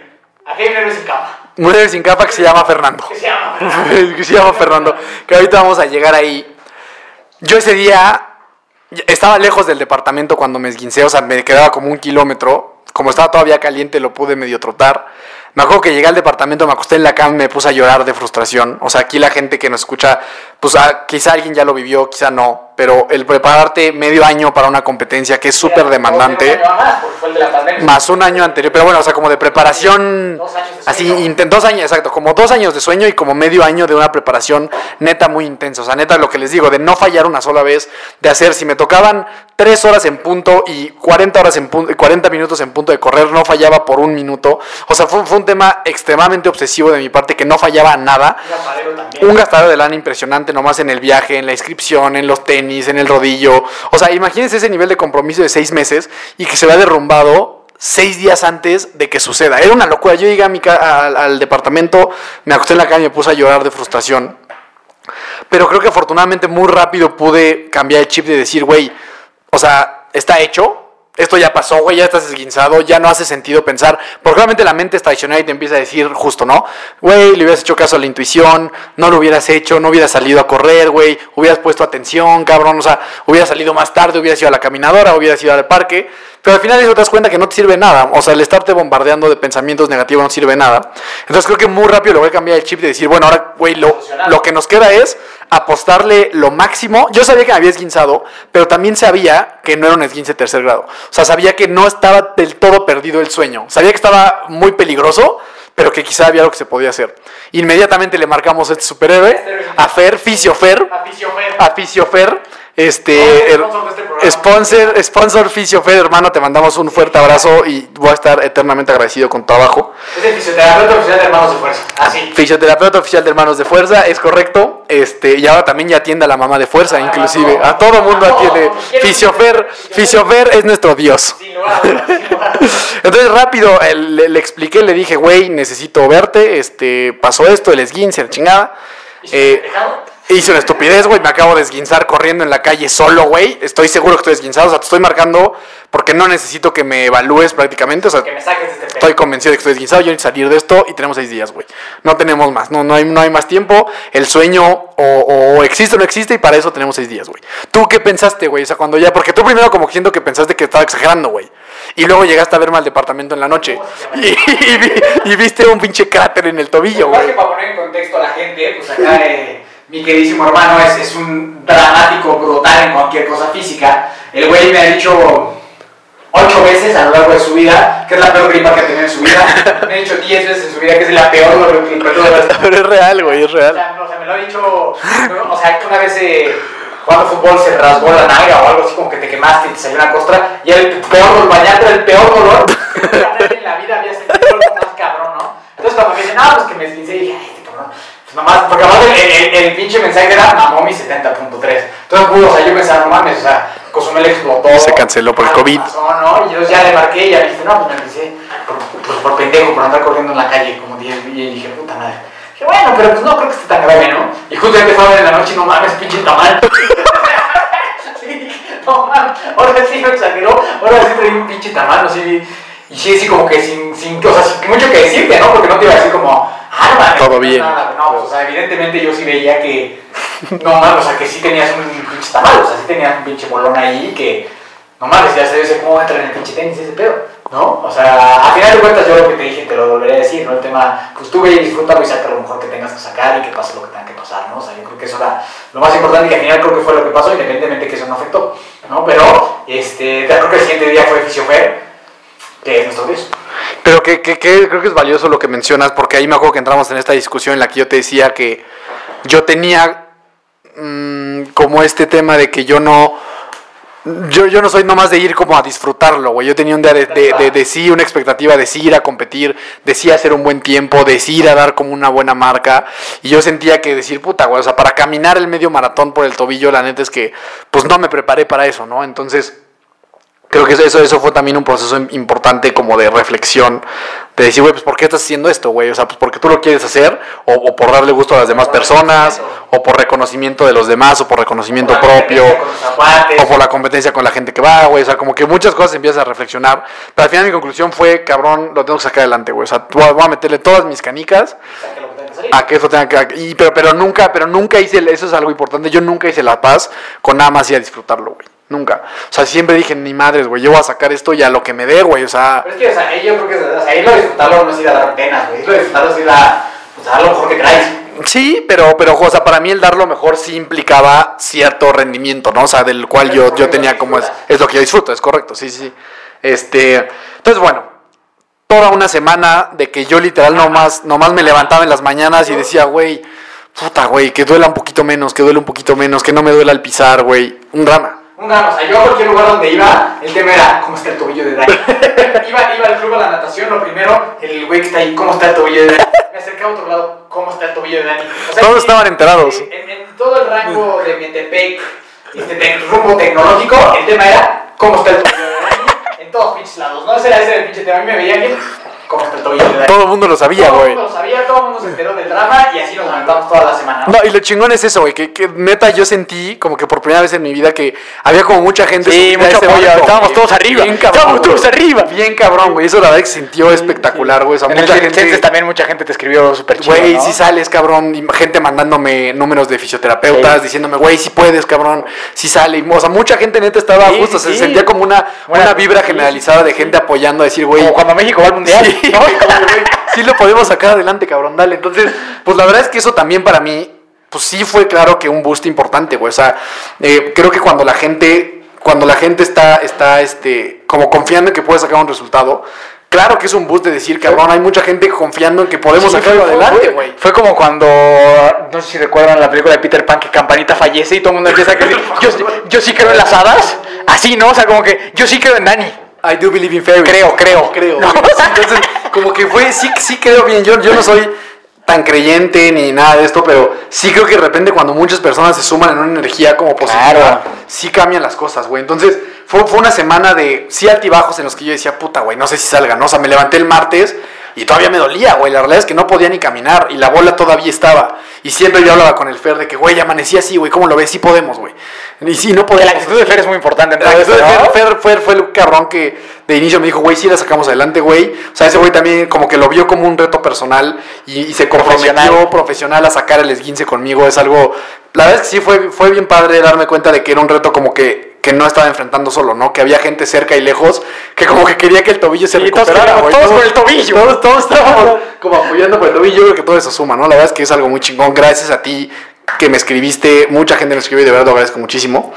Aquí hay un héroe sin capa. Un héroe sin capa que se llama Fernando. Que se llama. que se llama Fernando. Que ahorita vamos a llegar ahí. Yo ese día estaba lejos del departamento cuando me esguincé, o sea, me quedaba como un kilómetro. Como estaba todavía caliente, lo pude medio trotar. Me acuerdo que llegué al departamento, me acosté en la cama y me puse a llorar de frustración. O sea, aquí la gente que nos escucha, pues ah, quizá alguien ya lo vivió, quizá no. Pero el prepararte medio año para una competencia que es súper demandante, Más, un año anterior, pero bueno, o sea, como de preparación, Dos años de así, dos años, exacto, como dos años de sueño y como medio año de una preparación neta muy intensa. O sea, neta, lo que les digo, de no fallar una sola vez, de hacer, si me tocaban tres horas en punto y 40 horas en punto, 40 minutos en punto de correr, no fallaba por un minuto. O sea, fue, fue un tema extremadamente obsesivo de mi parte que no fallaba nada. Un gastadero de lana impresionante nomás en el viaje, en la inscripción, en los tenis, en el rodillo. O sea, imagínense ese nivel de compromiso de seis meses y que se vea derrumbado seis días antes de que suceda. Era una locura. Yo llegué a mi al, al departamento, me acosté en la cama y me puse a llorar de frustración. Pero creo que afortunadamente muy rápido pude cambiar el chip de decir, güey, o sea, está hecho. Esto ya pasó, güey, ya estás esguinzado, ya no hace sentido pensar. Porque obviamente la mente es traicionera y te empieza a decir justo, ¿no? Güey, le hubieras hecho caso a la intuición, no lo hubieras hecho, no hubieras salido a correr, güey, hubieras puesto atención, cabrón, o sea, hubieras salido más tarde, hubieras ido a la caminadora, hubieras ido al parque. Pero al final eso te das cuenta que no te sirve nada. O sea, el estarte bombardeando de pensamientos negativos no sirve nada. Entonces creo que muy rápido le voy a cambiar el chip de decir, bueno, ahora, güey, lo, lo que nos queda es apostarle lo máximo. Yo sabía que me había esguinzado, pero también sabía que no era un esguince de tercer grado. O sea, sabía que no estaba del todo perdido el sueño. Sabía que estaba muy peligroso, pero que quizá había algo que se podía hacer. Inmediatamente le marcamos a este superhéroe, a Fer, Fisiofer, A Fisiofer. Este, Sponsor her- de este sponsor, sponsor Fisiofer, hermano, te mandamos un fuerte abrazo y voy a estar eternamente agradecido con tu trabajo. Es el fisioterapeuta oficial de Hermanos de Fuerza. Así. Fisioterapeuta oficial de Hermanos de Fuerza, es correcto. Este, y ahora también ya atiende a la mamá de Fuerza, Ah, inclusive. no. A todo mundo atiende. Fisiofer, Fisiofer es nuestro Dios. Entonces rápido el- le, le expliqué, le dije, güey, necesito verte, este, pasó esto, el esguince, la chingada. Eh. Hice una estupidez, güey. Me acabo de esguinzar corriendo en la calle solo, güey. Estoy seguro que estoy esguinzado. O sea, te estoy marcando porque no necesito que me evalúes prácticamente. O sea, Que me saques de este estoy convencido de que estoy esguinzado. Yo necesito salir de esto y tenemos seis días, güey. No tenemos más. No, no, hay, no hay más tiempo. El sueño o, o existe o no existe y para eso tenemos seis días, güey. ¿Tú qué pensaste, güey? O sea, cuando ya... Porque tú primero como que siento que pensaste que estaba exagerando, güey. Y luego llegaste a verme al departamento en la noche. Y, y vi- y viste un pinche cráter en el tobillo, Igual güey. que para poner en contexto a la gente, pues acá eh, mi queridísimo hermano es, es un dramático brutal en cualquier cosa física. El güey me ha dicho ocho veces a lo largo de su vida que es la peor gripa que ha tenido en su vida. Me ha dicho diez veces en su vida que es la peor gripa que ha tenido. Pero es real, güey, es O real. sea, no, o sea, me lo ha dicho, o sea, que una vez eh, jugando fútbol se rasgó la nalga o algo así como que te quemaste y te salió una costra y el peor dolor, bañarte era el peor dolor que en la vida había sentido algo más cabrón, ¿no? Entonces cuando me dicen, ah, pues que me esguincé, dije, ay, nomás, porque además el, el, pinche mensaje era mamó mi 70.3. Entonces, pudo, o sea, yo pensaba, no mames, o sea, Cozumel explotó. Se canceló por el COVID. pasó, ¿no? Y yo ya le marqué y ya dijiste, no, pues me empecé por, pues, por pendejo, por andar corriendo en la calle como 10 y dije, puta madre. Dije, bueno, pero pues no creo que esté tan grave, ¿no? Y justamente fue a ver en la noche, no mames, pinche tamal. sí, no mames, ahora sí me exageró, ahora sí traí un pinche tamal, no sé. Y sí, sí, como que sin, sin, o sea, sin mucho que decirte, ¿no? Porque no te iba a decir como, ah, no mames, Todo bien. nada. No, pues, o sea, evidentemente yo sí veía que, no mames, o sea, que sí tenías un pinche tamal, o sea, sí tenías un pinche bolón ahí que, no mames, ya sé cómo entra en el pinche tenis ese pedo, ¿no? O sea, a final de cuentas yo lo que te dije te lo volveré a decir, ¿no? El tema, pues tú ve y disfrútalo y saca lo mejor que tengas que sacar y que pase lo que tenga que pasar, ¿no? O sea, yo creo que eso era lo más importante y que al final creo que fue lo que pasó, independientemente que eso no afectó, ¿no? Pero, este, creo que el siguiente día fue Fisiofer, Pero que, que- creo que es valioso lo que mencionas, porque ahí me acuerdo que entramos en esta discusión en la que yo te decía que yo tenía mm, como este tema de que yo no yo, yo no soy nomás de ir como a disfrutarlo, güey. Yo tenía un día de, de, de- de sí, una expectativa de sí ir a competir, de sí hacer un buen tiempo, de sí ir a dar como una buena marca. Y yo sentía que decir, puta, güey, o sea, para caminar el medio maratón por el tobillo, la neta es que, pues no me preparé para eso, ¿no? Entonces, creo que eso, eso, fue también un proceso im- importante como de reflexión, de decir, güey, pues ¿por qué estás haciendo esto, güey? O sea, pues porque tú lo quieres hacer, o, o por darle gusto a las demás personas, o por reconocimiento de los demás, o por reconocimiento propio, o por la competencia con la gente que va, güey. O sea, como que muchas cosas empiezas a reflexionar. Pero al final mi conclusión fue, cabrón, lo tengo que sacar adelante, güey. O sea, voy a, voy a meterle todas mis canicas a que eso tenga que... Y, pero, pero nunca, pero nunca hice, eso es algo importante, yo nunca hice la paz con nada más ir a disfrutarlo, güey. Nunca. O sea, siempre dije, ni madres, güey, yo voy a sacar esto y a lo que me dé, güey. O sea, Pero es que, o sea, yo creo que, o sea, irlo a disfrutarlo no es ir a dar penas, güey. Irlo a disfrutarlo es ir a, pues, a dar lo mejor que traes. Sí, pero, pero, o sea, para mí el dar lo mejor sí implicaba cierto rendimiento, ¿no? O sea, del cual yo, yo tenía como es, es lo que yo disfruto, es correcto, sí, sí. sí. Este, entonces, bueno, toda una semana de que yo literal nomás, nomás me levantaba en las mañanas y decía, güey, puta, güey, que duela un poquito menos, que duele un poquito menos, que no me duela al pisar, güey, un drama. Un drama, o sea, yo a cualquier lugar donde iba, el tema era cómo está el tobillo de Dani. iba, iba al club a la natación, lo primero, el güey que está ahí, cómo está el tobillo de Dani. Me acercaba a otro lado, cómo está el tobillo de Dani. O sea, Todos en- estaban enterados. En, en todo el rango de Metepec, este te- rumbo tecnológico, el tema era cómo está el tobillo de Dani en todos pinches lados. No ese era ese el pinche tema. A mí me veía alguien, cómo está el tobillo de Dani. Todo el mundo lo sabía, Todo el güey. mundo lo sabía, todo el mundo se enteró del drama y así nos lamentamos toda la semana. ¿no? Y lo chingón es eso, güey, que, que neta yo sentí como que por primera vez en mi vida que había como mucha gente. Sí, subida a mucho ese apoyo, estábamos güey. todos arriba, Bien cabrón. estábamos todos güey. arriba. Bien cabrón, güey. Eso la verdad que se sintió espectacular, güey. O sea, En el mucha gente. también mucha gente te escribió súper chido, Güey, ¿no? si sales, cabrón, y gente mandándome números de fisioterapeutas, Sí. diciéndome, güey, si puedes, cabrón, si sale. Y, O sea, mucha gente neta estaba Sí, justo, sí, se sí. sentía como una, una vibra sí, generalizada de gente apoyando, a decir, güey, Como cuando México va al mundial. Sí, ¿no? güey, como que, güey, sí lo podemos sacar adelante, cabrón, dale. Entonces, pues la verdad es que eso también para mí, pues sí fue claro que un boost importante, güey. O sea, eh, creo que cuando la gente, cuando la gente está, está, este, como confiando en que puede sacar un resultado, claro que es un boost de decir, cabrón, hay mucha gente confiando en que podemos Sí, sacarlo adelante, fue- güey. Fue como cuando, no sé si recuerdan la película de Peter Pan, que Campanita fallece y todo el mundo empieza a decir, yo, yo sí creo en las hadas. Así, ¿no? O sea, como que yo sí creo en Dani. I do believe in fairies. Creo, creo. creo. No. Entonces, como que fue, sí, sí creo bien. Yo, yo no soy tan creyente ni nada de esto, pero sí creo que de repente cuando muchas personas se suman en una energía como positiva, Claro. sí cambian las cosas, güey. Entonces, fue, fue una semana de sí altibajos en los que yo decía, puta, güey, no sé si salga, ¿no? O sea, me levanté el martes y todavía me dolía, güey. La realidad es que no podía ni caminar y la bola todavía estaba. Y siempre yo hablaba con el Fer de que, güey, amanecí así, güey, ¿cómo lo ves? Sí podemos, güey. Y sí, no podemos. La actitud de Fer es muy importante en La actitud de Fer- Fer fue el cabrón que de inicio me dijo, güey, sí la sacamos adelante, güey. O sea, ese güey también como que lo vio como un reto personal y, y se comprometió Profesional. profesional. a sacar el esguince conmigo. Es algo, la verdad es que sí fue, fue bien padre darme cuenta de que era un reto como que, que no estaba enfrentando solo, ¿no? Que había gente cerca y lejos que como que quería que el tobillo se todos recuperara, güey. todos con el tobillo. Todos, todos estábamos como apoyando por el tobillo. Yo creo que todo eso suma, ¿no? La verdad es que es algo muy chingón. Gracias a ti que me escribiste. Mucha gente me escribió y de verdad lo agradezco muchísimo.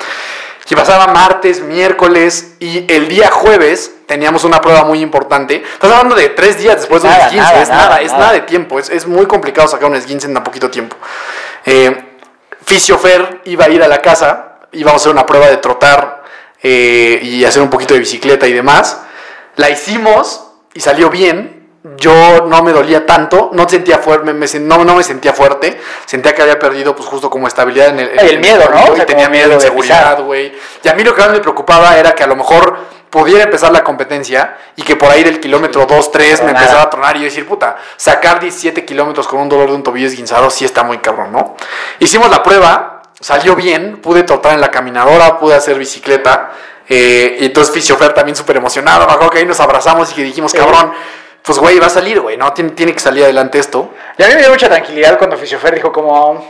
Y pasaba martes, miércoles y el día jueves teníamos una prueba muy importante. Estás hablando de tres días después de un esguince. nada, es nada, nada, es nada. nada de tiempo. Es, es muy complicado sacar un esguince en tan poquito tiempo. Eh, Fisiofer iba a ir a la casa, íbamos a hacer una prueba de trotar eh, y hacer un poquito de bicicleta y demás. La hicimos y salió bien. Yo no me dolía tanto, no sentía fuerte, me, no, no me sentía fuerte, sentía que había perdido pues justo como estabilidad en el, en el miedo, ¿no? O sea, tenía miedo de miedo de inseguridad, pisar. güey. Y a mí lo que más me preocupaba era que a lo mejor pudiera empezar la competencia y que por ahí del kilómetro 2, 3 me empezaba a tronar y yo decir, puta, sacar 17 kilómetros con un dolor de un tobillo esguinzado sí está muy cabrón, ¿no? Hicimos la prueba, salió bien, pude trotar en la caminadora, pude hacer bicicleta. eh, y entonces Fisiofer también súper emocionado, me acuerdo que ahí nos abrazamos y que dijimos, cabrón, pues güey, va a salir, güey, ¿no? Tiene, tiene que salir adelante esto. Y a mí me dio mucha tranquilidad cuando Fisiofer dijo como,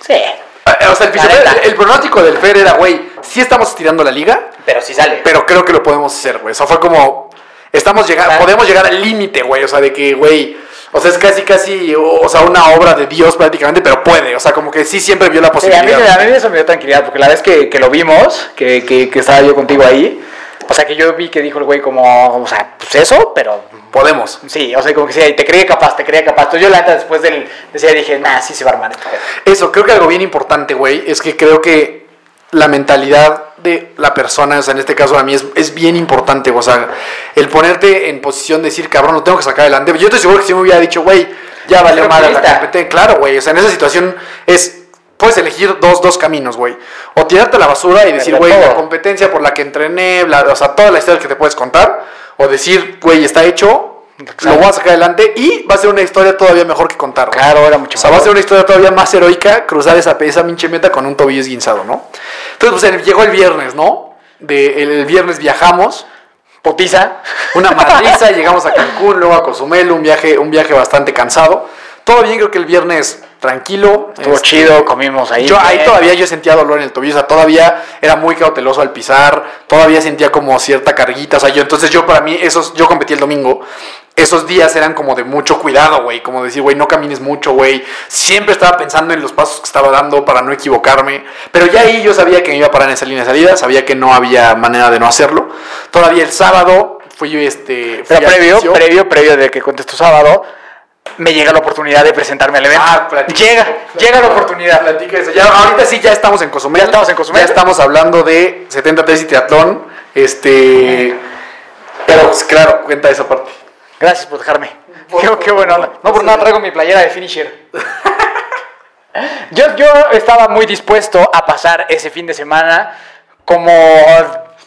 sí, Eh, O sea, el, Fisiofer- neta. el pronóstico del Fer era, güey, sí estamos estirando la liga, pero sí sale. pero creo que lo podemos hacer, güey. O sea, fue como. Estamos llegando, podemos llegar al límite, güey. O sea, de que, güey. O sea, es casi, casi, o, o sea, una obra de Dios prácticamente, pero puede. O sea, como que sí siempre vio la Sí, a mí, posibilidad. a mí eso me dio tranquilidad, porque la vez que, que lo vimos, que, que, que estaba yo contigo ahí, o sea, que yo vi que dijo el güey como, o sea, pues eso, pero podemos. Sí, o sea, como que sí, te creía capaz, te creía capaz. Entonces yo la neta después del, de ese día dije, nah, sí se va a armar esto. Eso, creo que algo bien importante, güey, es que creo que la mentalidad de la persona, o sea, en este caso a mí es, es bien importante, o sea, el ponerte en posición de decir, cabrón, lo tengo que sacar adelante. Yo estoy seguro que si me hubiera dicho, güey, ya valió madre la competencia. Claro, güey, o sea, en esa situación es, puedes elegir dos, dos caminos, güey. O tirarte a la basura y decir, güey, la competencia por la que entrené, bla, o sea, toda la historia que te puedes contar. O decir, güey, está hecho, lo voy a sacar adelante y va a ser una historia todavía mejor que contar. Claro, era mucho O sea, va a ser una historia todavía más heroica cruzar esa, esa pinche meta con un tobillo esguinzado, ¿no? Entonces, pues el- llegó el viernes, ¿no? De, el, el viernes viajamos, Potiza. una madriza, llegamos a Cancún, luego a Cozumel, un viaje, un viaje bastante cansado. Todo bien, creo que el viernes tranquilo. Estuvo este, chido, comimos ahí. yo ahí bien. todavía yo sentía dolor en el tobillo, o sea, todavía era muy cauteloso al pisar, todavía sentía como cierta carguita, o sea, yo entonces yo para mí esos yo competí el domingo. Esos días eran como de mucho cuidado, güey, como decir, güey, no camines mucho, güey. Siempre estaba pensando en los pasos que estaba dando para no equivocarme, pero ya ahí yo sabía que me iba a parar en esa línea de salida, sabía que no había manera de no hacerlo. Todavía el sábado fui este fui Pero previo, inicio. previo, previo de que cuentes tu sábado, me llega la oportunidad de presentarme al evento. Ah, platica. llega, llega la oportunidad. Platica eso. Ya, ahorita sí ya estamos en Cozumel. Ya estamos en Cozumel. Ya estamos hablando de 73 y triatlón. Este. Pero pues, claro, cuenta esa parte. Gracias por dejarme. Qué, qué bueno. No por nada traigo mi playera de finisher. Yo, yo estaba muy dispuesto a pasar ese fin de semana como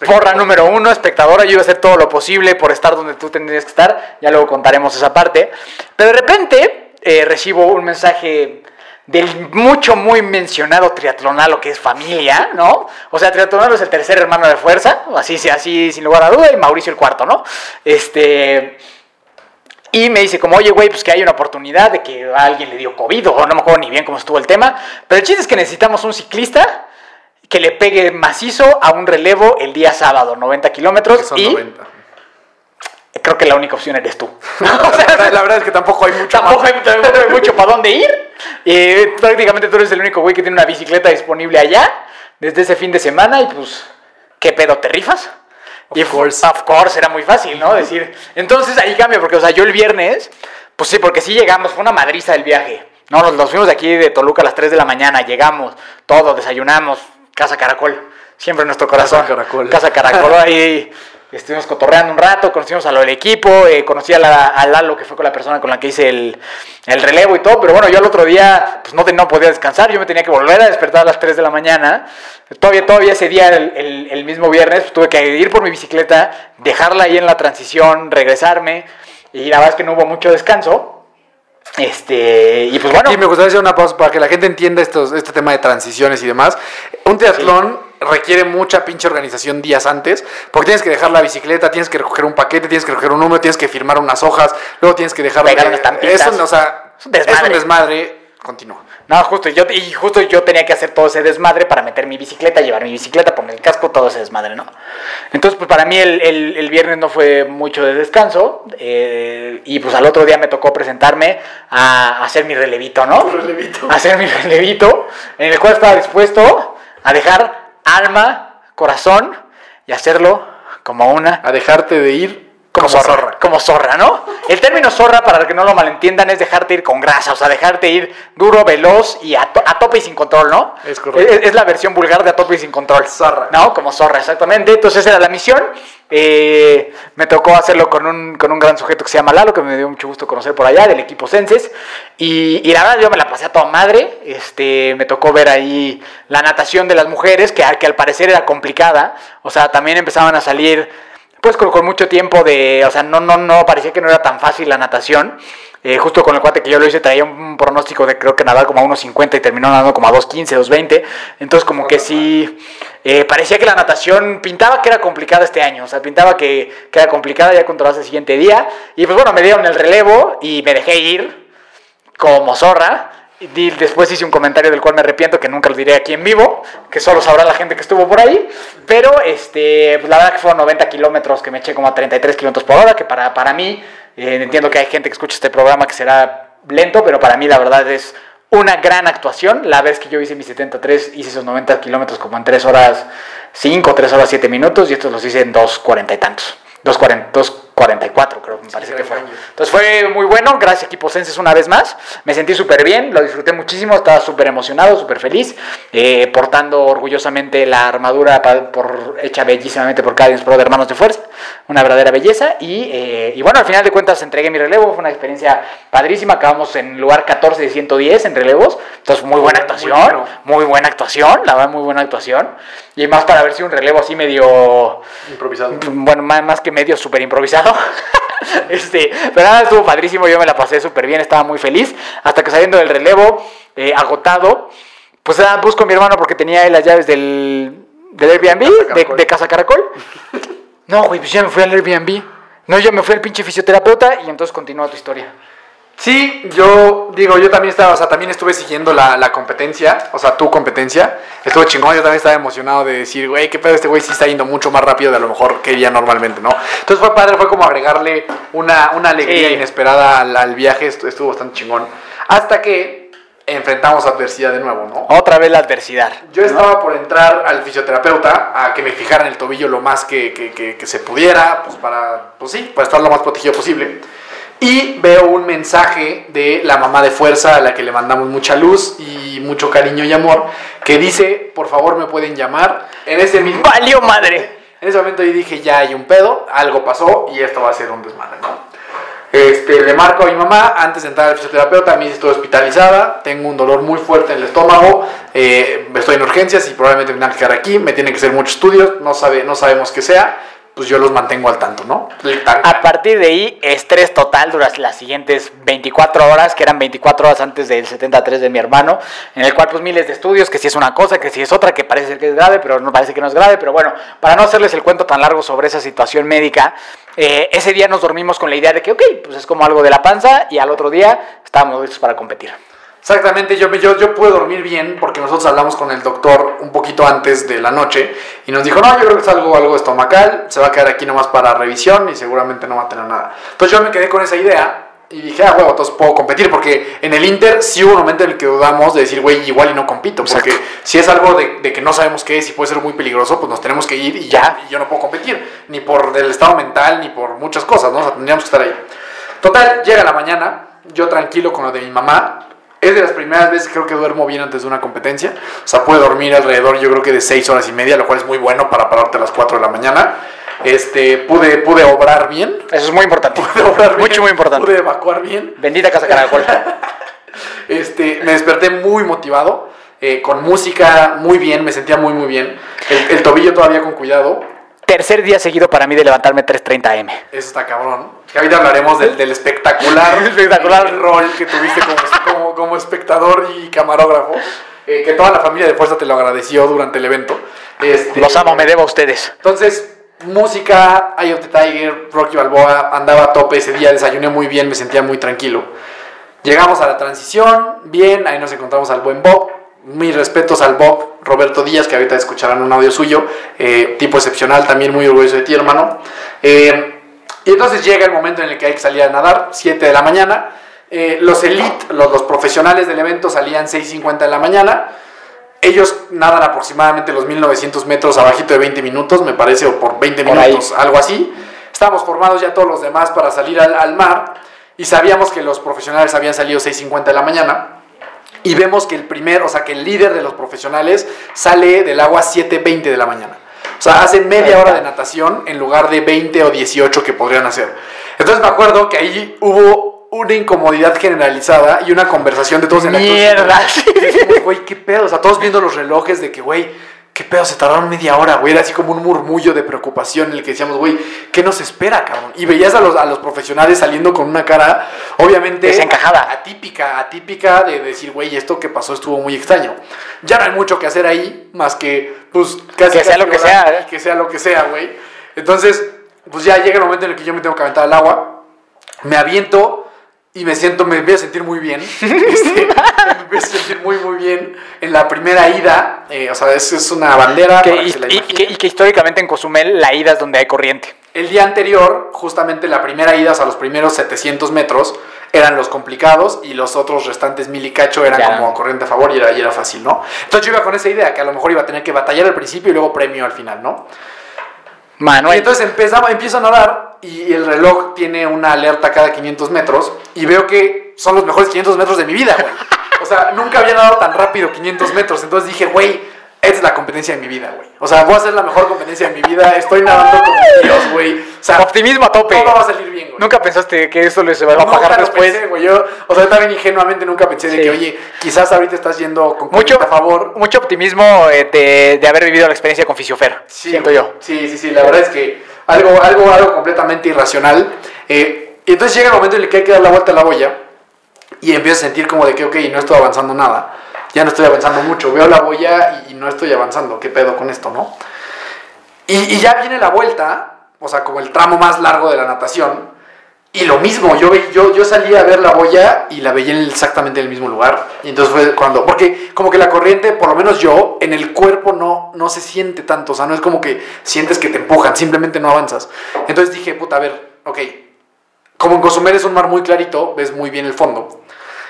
porra número uno, espectadora. Yo iba a hacer todo lo posible por estar donde tú tendrías que estar. Ya luego contaremos esa parte. Pero de repente eh, recibo un mensaje del mucho, muy mencionado triatlonalo que es familia, ¿no? O sea, triatlonalo es el tercer hermano de fuerza, así, así sin lugar a duda, y Mauricio el cuarto, ¿no? Este... Y me dice como, oye, güey, pues que hay una oportunidad de que a alguien le dio COVID o no me acuerdo ni bien cómo estuvo el tema. Pero el chiste es que necesitamos un ciclista que le pegue macizo a un relevo el día sábado, 90 kilómetros. Son Y 90. creo que la única opción eres tú. la verdad es que tampoco hay mucho Tampoco hay, tampoco hay mucho para dónde ir. Y prácticamente tú eres el único güey que tiene una bicicleta disponible allá desde ese fin de semana y pues, ¿qué pedo? ¿Te rifas? Of y course. of course, era muy fácil, ¿no? Decir, entonces ahí cambia, porque, o sea, yo el viernes, pues sí, porque sí llegamos, fue una madriza el viaje. No, nos, nos fuimos de aquí de Toluca a las 3 de la mañana, llegamos, todo, desayunamos, Casa Caracol, siempre en nuestro corazón. Casa Caracol. Casa Caracol, ahí estuvimos cotorreando un rato, conocimos a lo del equipo, eh, conocí a, la- Lalo, que fue con la persona con la que hice el, el relevo y todo, pero bueno, yo al otro día pues no, te- no podía descansar, yo me tenía que volver a despertar a las 3 de la mañana. Todavía, todavía ese día, el, el- el mismo viernes, pues, tuve que ir por mi bicicleta, dejarla ahí en la transición, regresarme, y la verdad es que no hubo mucho descanso. Este, y pues bueno, Y me gustaría hacer una pausa para que la gente entienda estos, este tema de transiciones y demás. Un triatlón requiere mucha pinche organización días antes, porque tienes que dejar la bicicleta, tienes que recoger un paquete, tienes que recoger un número, tienes que firmar unas hojas, luego tienes que dejar Pegar unas. Eso, o sea, Es un desmadre. es un desmadre. Continúa. No, justo yo, y justo yo tenía que hacer todo ese desmadre para meter mi bicicleta, llevar mi bicicleta, poner el casco, todo ese desmadre, ¿no? Entonces, pues para mí el, el- el viernes no fue mucho de descanso, eh, y pues al otro día me tocó presentarme a hacer mi relevito, ¿no? relevito. A hacer mi relevito, en el cual estaba dispuesto a dejar alma, corazón, y hacerlo como una A dejarte de ir como, zorra, Como zorra, ¿no? El término zorra, para que no lo malentiendan, es dejarte ir con grasa, o sea, dejarte ir duro, veloz y a, to- a tope y sin control, ¿no? Es correcto. Es, es la versión vulgar de a tope y sin control. Zorra. ¿No? Como zorra, exactamente. Entonces esa era la misión. Eh, me tocó hacerlo con un, con un gran sujeto que se llama Lalo, que me dio mucho gusto conocer por allá, del equipo Senses. Y, y la verdad yo me la pasé a toda madre. Este, me tocó ver ahí la natación de las mujeres, que, que al parecer era complicada. O sea, también empezaban a salir pues con, con mucho tiempo de, o sea, no, no, no, parecía que no era tan fácil la natación. Eh, justo con el cuate que yo lo hice traía un pronóstico de creo que nadar como a 1.50 y terminó nadando como a 2.15, 2.20. Entonces como que sí, eh, parecía que la natación pintaba que era complicada este año. O sea, pintaba que, que era complicada ya controlaste el siguiente día. Y pues bueno, me dieron el relevo y me dejé ir como zorra. Después hice un comentario del cual me arrepiento, que nunca lo diré aquí en vivo, que solo sabrá la gente que estuvo por ahí. Pero este, pues la verdad que fueron 90 kilómetros, que me eché como a 33 kilómetros por hora, que para, para mí, eh, entiendo que hay gente que escucha este programa que será lento, pero para mí la verdad es una gran actuación. La vez que yo hice mis 73, hice esos 90 kilómetros como en 3 horas 5, 3 horas 7 minutos, y estos los hice en 2.40 y tantos. 2.40, 2 44, creo, me parece que fue. Entonces fue muy bueno, gracias equipo Senses una vez más. Me sentí súper bien, lo disfruté muchísimo, estaba súper emocionado, súper feliz, eh, portando orgullosamente la armadura pa- por, hecha bellísimamente por Cadence Pro de Hermanos de Fuerza, una verdadera belleza. Y, eh, y bueno, al final de cuentas entregué mi relevo, fue una experiencia padrísima, acabamos en lugar 14 de 110 en relevos, entonces muy buena Muy actuación, bueno. muy buena actuación, la verdad muy buena actuación. Y más para ver si un relevo así medio Improvisado. bueno, más, más que medio súper improvisado. este, pero nada, estuvo padrísimo, yo me la pasé súper bien, estaba muy feliz. Hasta que saliendo del relevo, eh, agotado, pues ah, busco a mi hermano porque tenía las llaves del, del Airbnb, Casa de, de Casa Caracol. No, güey, pues ya me fui al Airbnb. No, yo me fui al pinche fisioterapeuta y entonces continúa tu historia. Sí, yo digo, yo también estaba, o sea, también estuve siguiendo la, la competencia, o sea, tu competencia. Estuvo chingón, yo también estaba emocionado de decir, güey, qué pedo, este güey sí está yendo mucho más rápido de a lo mejor que iría normalmente, ¿no? Entonces fue padre, fue como agregarle una, una alegría Sí. inesperada al, al viaje, estu- estuvo bastante chingón. Hasta que enfrentamos adversidad de nuevo, ¿no? Otra vez la adversidad. Yo estaba por entrar al fisioterapeuta a que me fijaran el tobillo lo más que, que- que- que se pudiera, pues para, pues sí, para estar lo más protegido posible. Y veo un mensaje de la mamá de fuerza a la que le mandamos mucha luz y mucho cariño y amor, que dice, por favor me pueden llamar. En ese mismo ¡Valió madre! en ese momento yo dije, ya hay un pedo, algo pasó y esto va a ser un desmadre, ¿no? Este, le marco a mi mamá antes de entrar al fisioterapeuta, a mí estoy hospitalizada, tengo un dolor muy fuerte en el estómago, eh, estoy en urgencias y probablemente me tenga que quedar aquí, me tienen que hacer muchos estudios, no, sabe, no sabemos qué sea, pues yo los mantengo al tanto, ¿no? A partir de ahí, estrés total durante las siguientes 24 horas, que eran 24 horas antes del 73 de mi hermano, en el cual pues miles de estudios, que si es una cosa, que si es otra, que parece que es grave, pero no parece que no es grave, pero bueno, para no hacerles el cuento tan largo sobre esa situación médica, eh, ese día nos dormimos con la idea de que, ok, pues es como algo de la panza, y al otro día estábamos listos para competir. Exactamente, yo, yo, yo pude dormir bien porque nosotros hablamos con el doctor un poquito antes de la noche y nos dijo, no, yo creo que es algo, algo estomacal, se va a quedar aquí nomás para revisión y seguramente no va a tener nada. Entonces yo me quedé con esa idea y dije, ah, huevo, entonces puedo competir porque en el Inter sí hubo un momento en el que dudamos de decir, güey, igual y no compito, porque Exacto. si es algo de, de que no sabemos qué es y puede ser muy peligroso, pues nos tenemos que ir y ya, y yo no puedo competir, ni por el estado mental, ni por muchas cosas, ¿no? O sea, tendríamos que estar ahí. Total, llega la mañana, yo tranquilo con lo de mi mamá. Es de las primeras veces que creo que duermo bien antes de una competencia. O sea, puedo dormir alrededor, yo creo que de 6 horas y media, lo cual es muy bueno para pararte a las 4 de la mañana. Este, pude, pude obrar bien. Eso es muy importante. Pude obrar bien. Mucho, muy importante. Pude evacuar bien. Bendita Casa Caracol. Este, me desperté muy motivado, eh, con música muy bien, me sentía muy, muy bien. El, el tobillo todavía con cuidado. Tercer día seguido para mí de levantarme 3.30 M. Eso está cabrón. Que ahorita hablaremos del, del espectacular, Espectacular. rol que tuviste como, como, como espectador y camarógrafo. eh, que toda la familia de Fuerza te lo agradeció durante el evento. Este, Los amo, me debo a ustedes. Entonces, música, Eye of the Tiger, Rocky Balboa, andaba a tope ese día, desayuné muy bien, me sentía muy tranquilo. Llegamos a la transición, bien, ahí nos encontramos al buen Bob. Mis respetos al Bob, Roberto Díaz, que ahorita escucharán un audio suyo, eh, tipo excepcional, también muy orgulloso de ti, hermano. Eh, y entonces llega el momento en el que hay que salir a nadar, 7 de la mañana. Eh, los elite, los, los profesionales del evento salían 6.50 de la mañana. Ellos nadan aproximadamente los 1900 metros abajito de 20 minutos, me parece, o por 20 Por ahí. minutos, algo así. Estábamos formados ya todos los demás para salir al, al mar y sabíamos que los profesionales habían salido 6.50 de la mañana. Y vemos que el primer, o sea, que el líder de los profesionales sale del agua 7.20 de la mañana. O sea, hacen media hora de natación en lugar de 20 o 18 que podrían hacer. Entonces me acuerdo que ahí hubo una incomodidad generalizada y una conversación de todos en la Mierda. Güey, qué pedo. O sea, todos viendo los relojes de que, güey, qué pedo, se tardaron media hora, güey. Era así como un murmullo de preocupación en el que decíamos, güey, ¿qué nos espera, cabrón? Y veías a los, a los profesionales saliendo con una cara, obviamente. Desencajada. Atípica, atípica de decir, güey, esto que pasó estuvo muy extraño. Ya no hay mucho que hacer ahí, más que, pues, casi. Que sea casi lo que sea, ¿eh? Que sea lo que sea, güey. Entonces, pues ya llega el momento en el que yo me tengo que aventar al agua. Me aviento y me siento, me empiezo a sentir muy bien. Este, me empiezo a sentir muy, muy bien. En la primera ida, eh, o sea, es, es una bandera. Que- para que y, se la y- y imaginen. que, y que históricamente en Cozumel la ida es donde hay corriente. El día anterior, justamente la primera ida, o sea, los primeros 700 metros, eran los complicados y los otros restantes mil y cacho eran Ya. como corriente a favor y era, y era fácil, ¿no? Entonces yo iba con esa idea, que a lo mejor iba a tener que batallar al principio y luego premio al final, ¿no? Y Manuel. entonces empezamos, empiezo a nadar y el reloj tiene una alerta cada 500 metros y veo que son los mejores 500 metros de mi vida, güey. O sea, nunca había nadado tan rápido 500 metros. Entonces dije, güey, esta es la competencia de mi vida, güey. O sea, voy a hacer la mejor competencia de mi vida. Estoy nadando como Dios, güey. O sea, Optimismo a tope. todo va a salir bien, güey. Nunca pensaste que eso les va a Nunca pagar lo después. pensé, güey. Yo, o sea, también ingenuamente nunca pensé de que, oye, quizás ahorita estás yendo con Mucho, a favor. mucho optimismo eh, de, de haber vivido la experiencia con Fisiofer. Sí, siento güey. yo. Sí, sí, sí, la verdad es que algo, algo, algo completamente irracional. Eh, y entonces llega el momento en el que hay que dar la vuelta a la boya y empiezo a sentir como de que, ok, no estoy avanzando nada. Ya no estoy avanzando mucho. Veo la boya y, no estoy avanzando. ¿Qué pedo con esto, no? Y, y ya viene la vuelta, o sea, como el tramo más largo de la natación. Y lo mismo, yo, yo, yo salí a ver la boya y la veía en exactamente en el mismo lugar. Y entonces fue cuando, porque como que la corriente, por lo menos yo, en el cuerpo no, no se siente tanto. O sea, no es como que sientes que te empujan, simplemente no avanzas. Entonces dije, puta, a ver, ok. Como en Cozumel es un mar muy clarito, ves muy bien el fondo.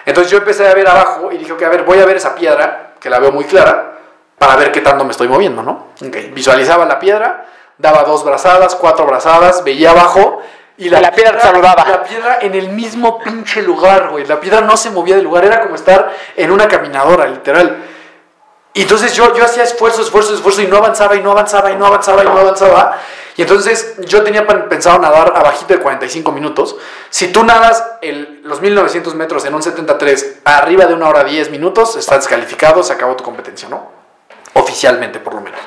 Entonces yo empecé a ver abajo y dije, ok, a ver, voy a ver esa piedra, que la veo muy clara, para ver qué tanto me estoy moviendo, ¿no? Ok, visualizaba la piedra, daba dos brazadas, cuatro brazadas, veía abajo y la, La piedra te saludaba. La piedra en el mismo pinche lugar, güey. La piedra no se movía del lugar, era como estar en una caminadora, literal. Y entonces yo, yo hacía esfuerzo, esfuerzo, esfuerzo y no avanzaba y no avanzaba y no avanzaba y no avanzaba. Y entonces yo tenía pensado nadar abajito de 45 minutos. Si tú nadas el- los 1900 metros en un 73 arriba de una hora 10 minutos, estás descalificado, se acabó tu competencia, ¿no? Oficialmente, por lo menos.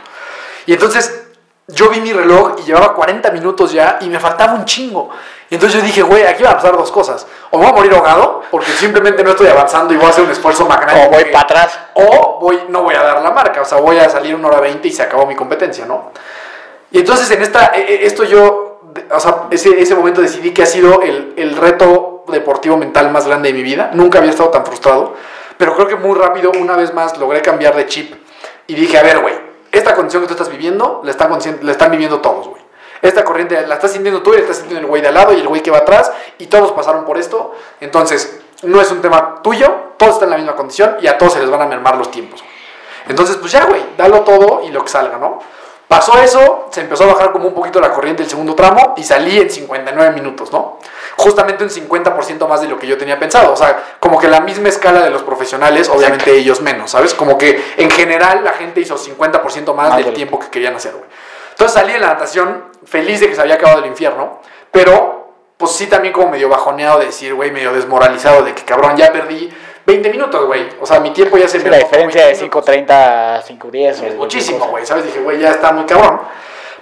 Y entonces yo vi mi reloj y llevaba 40 minutos ya y me faltaba un chingo. Y entonces yo dije, güey, aquí van a pasar dos cosas. O voy a morir ahogado porque simplemente no estoy avanzando y voy a hacer un esfuerzo magnático. O voy para atrás. o voy, no voy a dar la marca, o sea, voy a salir una hora 20 y se acabó mi competencia, ¿no? Y entonces en esta, e- e- esto yo, o sea, ese, ese momento decidí que ha sido el, el reto deportivo mental más grande de mi vida. Nunca había estado tan frustrado, pero creo que muy rápido, una vez más, logré cambiar de chip y dije, a ver, güey, esta condición que tú estás viviendo, la están, la están viviendo todos, güey. Esta corriente la estás sintiendo tú y la estás sintiendo el güey de al lado y el güey que va atrás y todos pasaron por esto. Entonces, no es un tema tuyo, todos están en la misma condición y a todos se les van a mermar los tiempos. Entonces, pues ya, güey, dalo todo y lo que salga, ¿no? Pasó eso, se empezó a bajar como un poquito la corriente del segundo tramo y salí en 59 minutos, ¿no? Justamente un 50% más de lo que yo tenía pensado. O sea, como que la misma escala de los profesionales, obviamente ellos menos, ¿sabes? Como que en general la gente hizo 50% más del tiempo que querían hacer, güey. Entonces salí en la natación feliz de que se había acabado el infierno, pero pues sí también como medio bajoneado de decir, güey, medio desmoralizado de que cabrón, ya perdí 20 minutos, güey. O sea, mi tiempo ya se Sí, me la diferencia de 20 minutos. 5.30 a 5.10. o Muchísimo, güey. ¿Sabes? Dije, güey, ya está muy cabrón.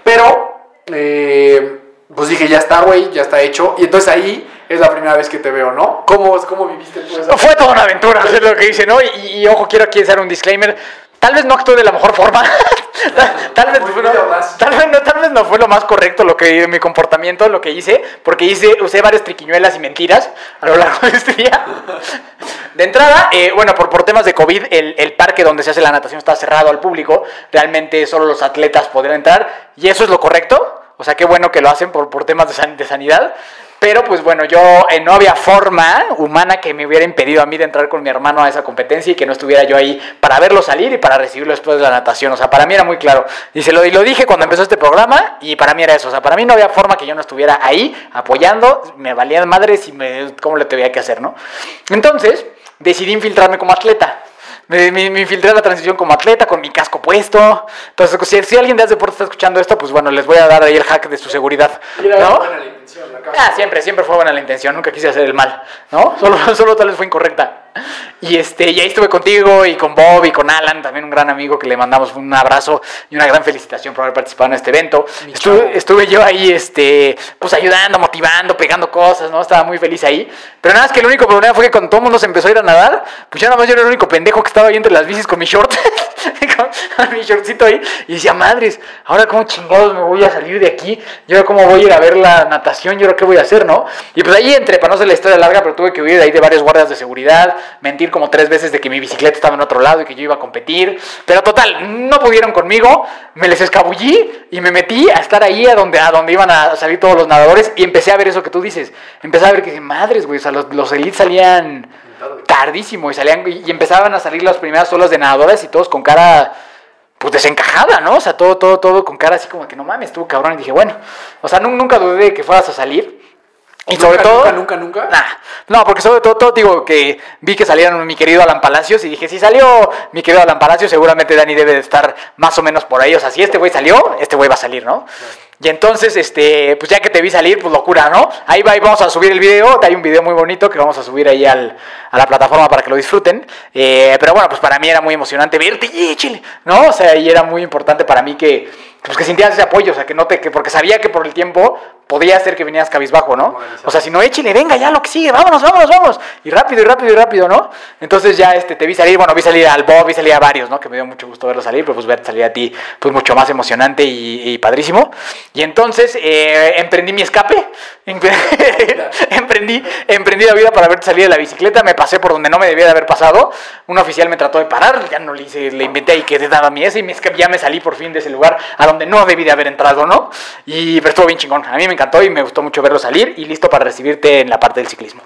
Pero, eh, pues dije, ya está, güey, ya está hecho. Y entonces ahí es la primera vez que te veo, ¿no? ¿Cómo, cómo viviste tú esa? Fue toda una aventura, es lo que dice, ¿no? Y, y, ojo, quiero aquí hacer un disclaimer. Tal vez no actué de la mejor forma. tal, vez audaz. tal, vez no, tal vez no fue lo más correcto lo que mi comportamiento, lo que hice, porque hice, usé varias triquiñuelas y mentiras a lo largo de este día. De entrada, eh, bueno, por, por temas de COVID, el, el parque donde se hace la natación está cerrado al público. Realmente solo los atletas podrán entrar. Y eso es lo correcto. O sea, qué bueno que lo hacen por, por temas de, san- de sanidad. Pero pues bueno, yo eh, no había forma humana que me hubiera impedido a mí de entrar con mi hermano a esa competencia y que no estuviera yo ahí para verlo salir y para recibirlo después de la natación. O sea, para mí era muy claro. Y se lo, y lo dije cuando empezó este programa y para mí era eso. O sea, para mí no había forma que yo no estuviera ahí apoyando. Me valían madres y me, cómo le tenía que hacer, ¿no? Entonces, decidí infiltrarme como atleta. Me, me- me infiltré a la transición como atleta con mi casco puesto. Entonces, si, si alguien de deporte está escuchando esto, pues bueno, les voy a dar ahí el hack de su seguridad. Era ¿no? buena la intención, la Ah, siempre, siempre fue buena la intención, nunca quise hacer el mal, ¿no? Solo, solo tal vez fue incorrecta. Y, este, y ahí estuve contigo y con Bob y con Alan, también un gran amigo que le mandamos un abrazo y una gran felicitación por haber participado en este evento. Estuve, estuve yo ahí, este, pues ayudando, motivando, pegando cosas, ¿no? Estaba muy feliz ahí. Pero nada más que el único problema fue que cuando todo el mundo se empezó a ir a nadar, pues ya nada más yo era el único pendejo que estaba ahí entre las bicis con mi short, con, con mi shortcito ahí, y decía, madres, ahora cómo chingados me voy a salir de aquí, y ahora cómo voy a ir a ver la natación, y ahora qué voy a hacer, ¿no? Y pues ahí entre, para no hacer la historia larga, pero tuve que huir de ahí de varios guardias de seguridad, mentir como tres veces de que mi bicicleta estaba en otro lado y que yo iba a competir, pero total, no pudieron conmigo, me les escabullí y me metí a estar ahí a donde, a donde iban a salir todos los nadadores y empecé a ver eso que tú dices, empecé a ver que, madres, güey, o sea, los, los elites salían tardísimo y salían y empezaban a salir las primeras olas de nadadores y todos con cara pues desencajada, ¿no? O sea, todo, todo, todo con cara así como que no mames, estuvo cabrón. Y dije, bueno, o sea, nun- nunca dudé de que fueras a salir. Y sobre todo. nunca, nunca, nunca. Nah, no, porque sobre todo, todo, digo que vi que salieron mi querido Alan Palacios y dije, si salió mi querido Alan Palacios, seguramente Dani debe de estar más o menos por ahí. O sea, si este güey salió, este güey va a salir, ¿no? Y entonces, este, pues ya que te vi salir, pues locura, ¿no? Ahí va y vamos a subir el video. Hay un video muy bonito que vamos a subir ahí al, a la plataforma para que lo disfruten. Eh, pero bueno, pues para mí era muy emocionante verte y chile, ¿no? O sea, y era muy importante para mí que, pues que sintieras ese apoyo, o sea, que no te, que porque sabía que por el tiempo podía ser que vinieras cabizbajo, ¿no? O sea, si no, échale, venga, ya lo que sigue, vámonos, vámonos, vámonos. Y rápido, y rápido, y rápido, ¿no? Entonces ya este, te vi salir, bueno, vi salir al Bob, vi salir a varios, ¿no? Que me dio mucho gusto verlo salir, pero pues verte salir a ti, pues mucho más emocionante y, y padrísimo. Y entonces eh, emprendí mi escape, emprendí, emprendí la vida para verte salir de la bicicleta, me pasé por donde no me debía de haber pasado, un oficial me trató de parar, ya no le hice, le inventé y quedé dada mi ese y ya me salí por fin de ese lugar a donde no debí de haber entrado, ¿no? Y pero estuvo bien chingón, a mí me encantó y me gustó mucho verlo salir y listo para recibirte en la parte del ciclismo.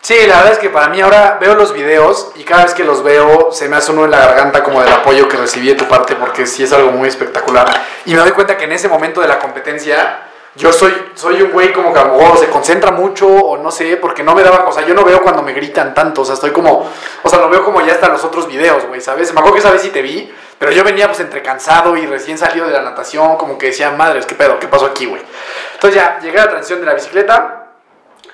Sí, la verdad es que para mí ahora veo los videos y cada vez que los veo se me hace uno en la garganta como del apoyo que recibí de tu parte porque sí es algo muy espectacular. Y me doy cuenta que en ese momento de la competencia yo soy, soy un güey como que a lo mejor se concentra mucho o no sé, porque no me daba, o sea, yo no veo cuando me gritan tanto, o sea, estoy como, o sea, lo veo como ya hasta los otros videos, güey, ¿sabes? Me acuerdo que esa vez sí te vi, pero yo venía pues entre cansado y recién salido de la natación, como que decía, madres, ¿qué pedo? ¿Qué pasó aquí, güey? Entonces ya, llegué a la transición de la bicicleta,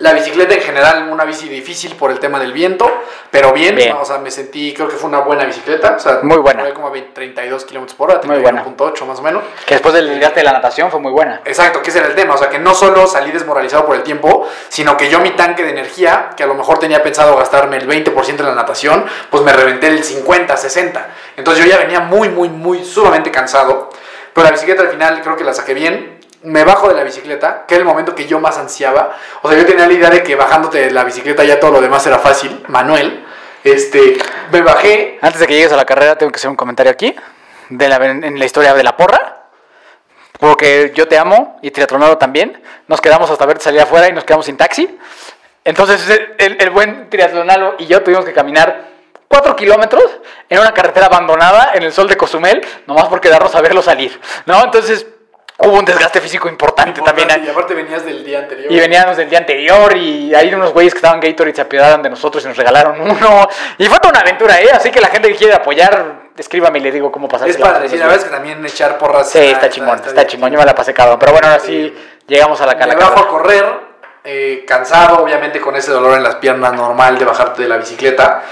la bicicleta en general, una bici difícil por el tema del viento, pero bien, o sea, me sentí, creo que fue una buena bicicleta, o sea, Muy buena. fue como a 20, 32 kilómetros por hora, Muy buena. 31.8 más o menos. Que después del desgaste de la natación fue muy buena. Exacto, que ese era el tema, o sea, que no solo salí desmoralizado por el tiempo, sino que yo mi tanque de energía, que a lo mejor tenía pensado gastarme el 20% en la natación, pues me reventé el 50, 60. Entonces yo ya venía muy, muy, muy sumamente cansado, pero la bicicleta al final creo que la saqué bien. Me bajo de la bicicleta, que era el momento que yo más ansiaba. O sea, yo tenía la idea de que bajándote de la bicicleta ya todo lo demás era fácil. Manuel, este, me bajé, Antes de que llegues a la carrera, tengo que hacer un comentario aquí. De la, en la historia de la porra. Porque yo te amo y Triatronado también. Nos quedamos hasta verte salir afuera y nos quedamos sin taxi. Entonces el, el- buen Triatlonalo y yo tuvimos que caminar 4 kilómetros en una carretera abandonada en el sol de Cozumel, nomás por quedarnos a verlo salir. ¿No? Entonces hubo un desgaste físico importante, también. y aparte venías del día anterior. Y veníamos del día anterior y hay unos güeyes que estaban Gatorade se apiadaron de nosotros y nos regalaron uno. Y fue toda una aventura, ¿eh? Así que la gente que quiere apoyar, escríbame y le digo cómo pasar. Es padre, sí, la verdad es que también echar porras. Sí, está chingón, está, chingón. Yo me la pasé cabrón. Pero bueno, ahora sí llegamos a la Me cara. bajo a correr, eh, cansado, obviamente con ese dolor en las piernas normal de bajarte de la bicicleta.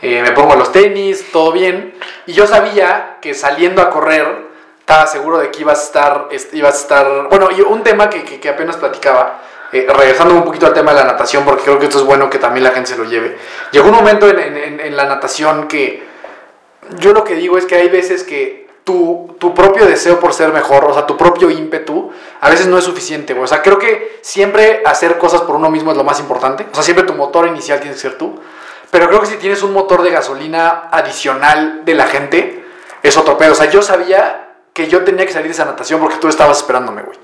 Eh, me pongo los tenis, todo bien. Y yo sabía que saliendo a correr, estaba seguro de que ibas a estar, est- ibas a estar... Bueno, y un tema que, que- que apenas platicaba, eh, regresando un poquito al tema de la natación, porque creo que esto es bueno que también la gente se lo lleve. Llegó un momento en- en- en- la natación que yo lo que digo es que hay veces que tu, tu propio deseo por ser mejor, o sea, tu propio ímpetu, a veces no es suficiente. O sea, creo que siempre hacer cosas por uno mismo es lo más importante. O sea, siempre tu motor inicial tiene que ser tú. Pero creo que si tienes un motor de gasolina adicional de la gente, es otro pedo. O sea, yo sabía que yo tenía que salir de esa natación porque tú estabas esperándome, güey.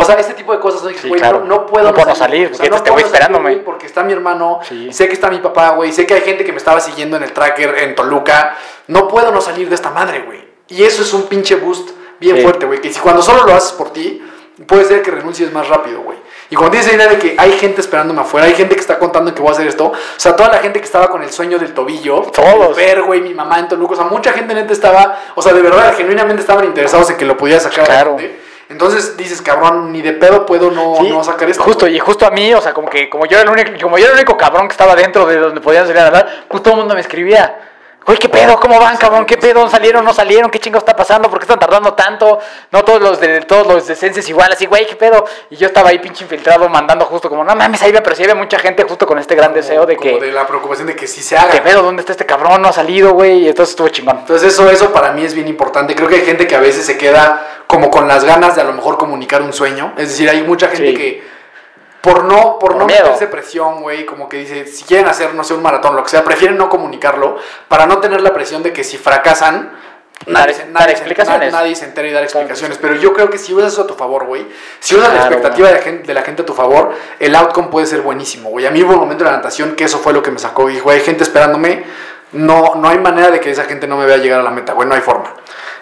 O sea, este tipo de cosas, ¿no? Dices, Sí, güey, claro. no, no puedo No puedo salir, porque este puedo güey salir, esperándome. güey, porque está mi hermano, Sí. sé que está mi papá, güey, sé que hay gente que me estaba siguiendo en el tracker en Toluca. No puedo no salir de esta madre, güey. Y eso es un pinche boost bien Sí. fuerte, güey. Que si cuando solo lo haces por ti, puede ser que renuncies más rápido, güey. Y cuando tienes la idea de que hay gente esperándome afuera, hay gente que está contando que voy a hacer esto, o sea, toda la gente que estaba con el sueño del tobillo, Todos. ver, güey, mi mamá en Toluca, o sea, mucha gente neta estaba, o sea, de verdad, genuinamente estaban interesados en que lo pudiera sacar Claro. adelante. Entonces dices, cabrón, ni de pedo puedo no, Sí, no sacar esto. Justo, y justo a mí, o sea, como que como yo era el único, como yo era el único cabrón que estaba dentro de donde podían salir a nadar, pues todo el mundo me escribía. Güey, ¿qué pedo? ¿Cómo van, cabrón? ¿Qué pedo? ¿Salieron? ¿No salieron? ¿Qué chingo está pasando? ¿Por qué están tardando tanto? No todos los de todos los de Senses igual, así, güey, ¿qué pedo? Y yo estaba ahí pinche infiltrado mandando justo como, no mames, ahí me pero sí había mucha gente justo con este gran deseo de Como que, de la preocupación de que sí se haga. ¿qué pedo? ¿Dónde está este cabrón? No ha salido, güey. Y entonces estuvo chingón. Entonces eso, eso para mí es bien importante. Creo que hay gente que a veces se queda como con las ganas de a lo mejor comunicar un sueño. Es decir, hay mucha gente Sí. que por no, por Por no miedo. meterse presión, güey, como que dice, si quieren hacer, no sé, un maratón, lo que sea, prefieren no comunicarlo para no tener la presión de que si fracasan, nadie, se- dar nadie se- explicaciones. nadie se entera y dar explicaciones. Pero yo creo que si usas eso a tu favor, güey, si usas la expectativa de la, gente, de la gente a tu favor, el outcome puede ser buenísimo, güey. A mí hubo un momento en la natación que eso fue lo que me sacó. Y, güey, hay gente esperándome, no, no hay manera de que esa gente no me vea llegar a la meta, güey, no hay forma.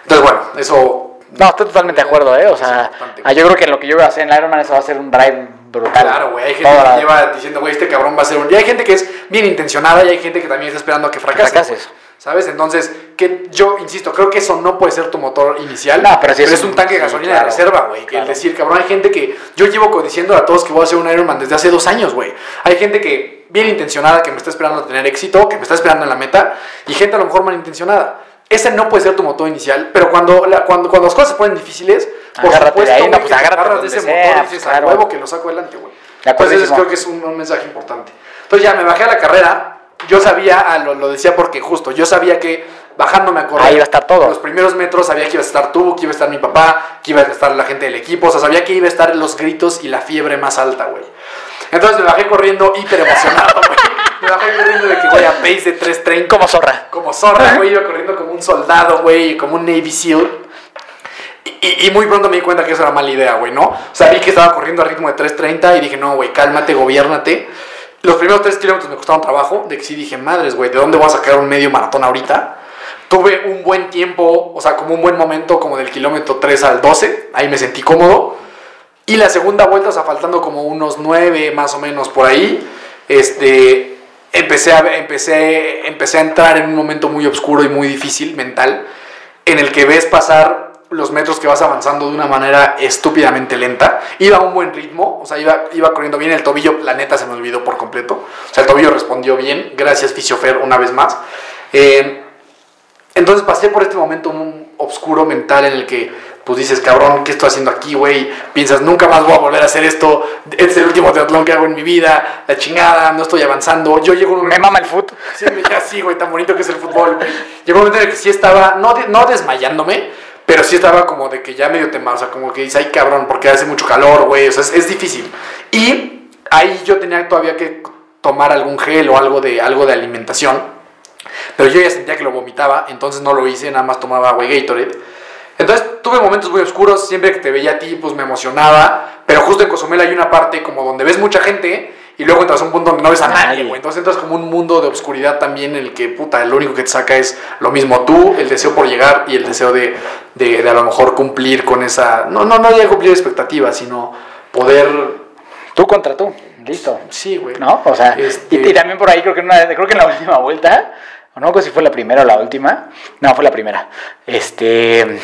Entonces, bueno, eso No, estoy totalmente de acuerdo, ¿eh? O sea, ah, yo creo que lo que yo voy a hacer en el Ironman eso va a ser un drive Claro, güey. Hay gente que lleva diciendo, güey, este cabrón va a ser un. Y hay gente que es bien intencionada y hay gente que también está esperando a que fracase. fracases. ¿Sabes? Entonces, que yo insisto, creo que eso no puede ser tu motor inicial. No, pero es es un- tanque de gasolina claro, de reserva, güey. Claro. el decir, cabrón, hay gente que. Yo llevo diciendo a todos que voy a hacer un Ironman desde hace dos años, güey. Hay gente que, bien intencionada, que me está esperando a tener éxito, que me está esperando en la meta, y gente a lo mejor malintencionada. Ese no puede ser tu motor inicial, pero cuando, la- cuando, cuando las cosas se ponen difíciles, por Agárrate de supuesto, ahí, no, pues agárrate de donde ese sea, motor y pues, dices, claro. a huevo que lo saco adelante, güey. Entonces creo que es un, un mensaje importante. Entonces ya me bajé a la carrera. Yo sabía, ah, lo, lo decía porque justo, yo sabía que bajándome a correr. Ahí iba a estar todo. Los primeros metros sabía que iba a estar tú, que iba a estar mi papá, que iba a estar la gente del equipo. O sea, sabía que iba a estar los gritos y la fiebre más alta, güey. Entonces me bajé corriendo hiper emocionado, güey. Me bajé corriendo de que, güey, a pace de 3.30. Como zorra. Como zorra, güey. Iba corriendo como un soldado, güey, como un Navy SEAL. Y, y- muy pronto me di cuenta que eso era mala idea, güey, ¿no? O sea, vi que estaba corriendo a ritmo de 3.30 y dije, no, güey, cálmate, gobiérnate. Los primeros 3 kilómetros me costaron trabajo, de que sí dije, madres, güey, ¿de dónde voy a sacar un medio maratón ahorita? Tuve un buen tiempo, o sea, como un buen momento, como del kilómetro 3 al 12, ahí me sentí cómodo. Y la segunda vuelta, o sea, faltando como unos 9 más o menos por ahí, este, empecé a, empecé, empecé a entrar en un momento muy oscuro y muy difícil mental, en el que ves pasar los metros que vas avanzando de una manera estúpidamente lenta. Iba a un buen ritmo, o sea, iba, iba corriendo bien. El tobillo, la neta, se me olvidó por completo. O sea, el tobillo respondió bien. Gracias, Fisiofer, una vez más. Eh, entonces pasé por este momento un oscuro mental en el que, pues dices, cabrón, ¿qué estoy haciendo aquí, güey? Piensas, nunca más voy a volver a hacer esto. Este es el último triatlón que hago en mi vida. La chingada, no estoy avanzando. Yo llego Me mama el foot. Sí, me- ya sí, güey, tan bonito que es el fútbol. Llegó un momento en el que sí estaba, no, de- no desmayándome, pero sí estaba como de que ya medio temado, o sea, como que dice, ay cabrón, porque hace mucho calor, güey, o sea, es, es difícil. Y ahí yo tenía todavía que tomar algún gel o algo de, algo de alimentación, pero yo ya sentía que lo vomitaba, entonces no lo hice, nada más tomaba, güey, Gatorade. Entonces tuve momentos muy oscuros, siempre que te veía a ti, pues me emocionaba, pero justo en Cozumel hay una parte como donde ves mucha gente y luego entras a un punto donde no ves a nadie, güey. Entonces entras como un mundo de oscuridad también en el que, puta, lo único que te saca es lo mismo tú, el deseo por llegar y el deseo de, de, de a lo mejor cumplir con esa, no, no, no ya cumplir expectativas, sino poder, Tú contra tú. Listo. sí, güey. ¿No? O sea, Este- y, y también por ahí creo que, una- creo que en la última vuelta, o no, sé si fue la primera o la última, no, fue la primera, este,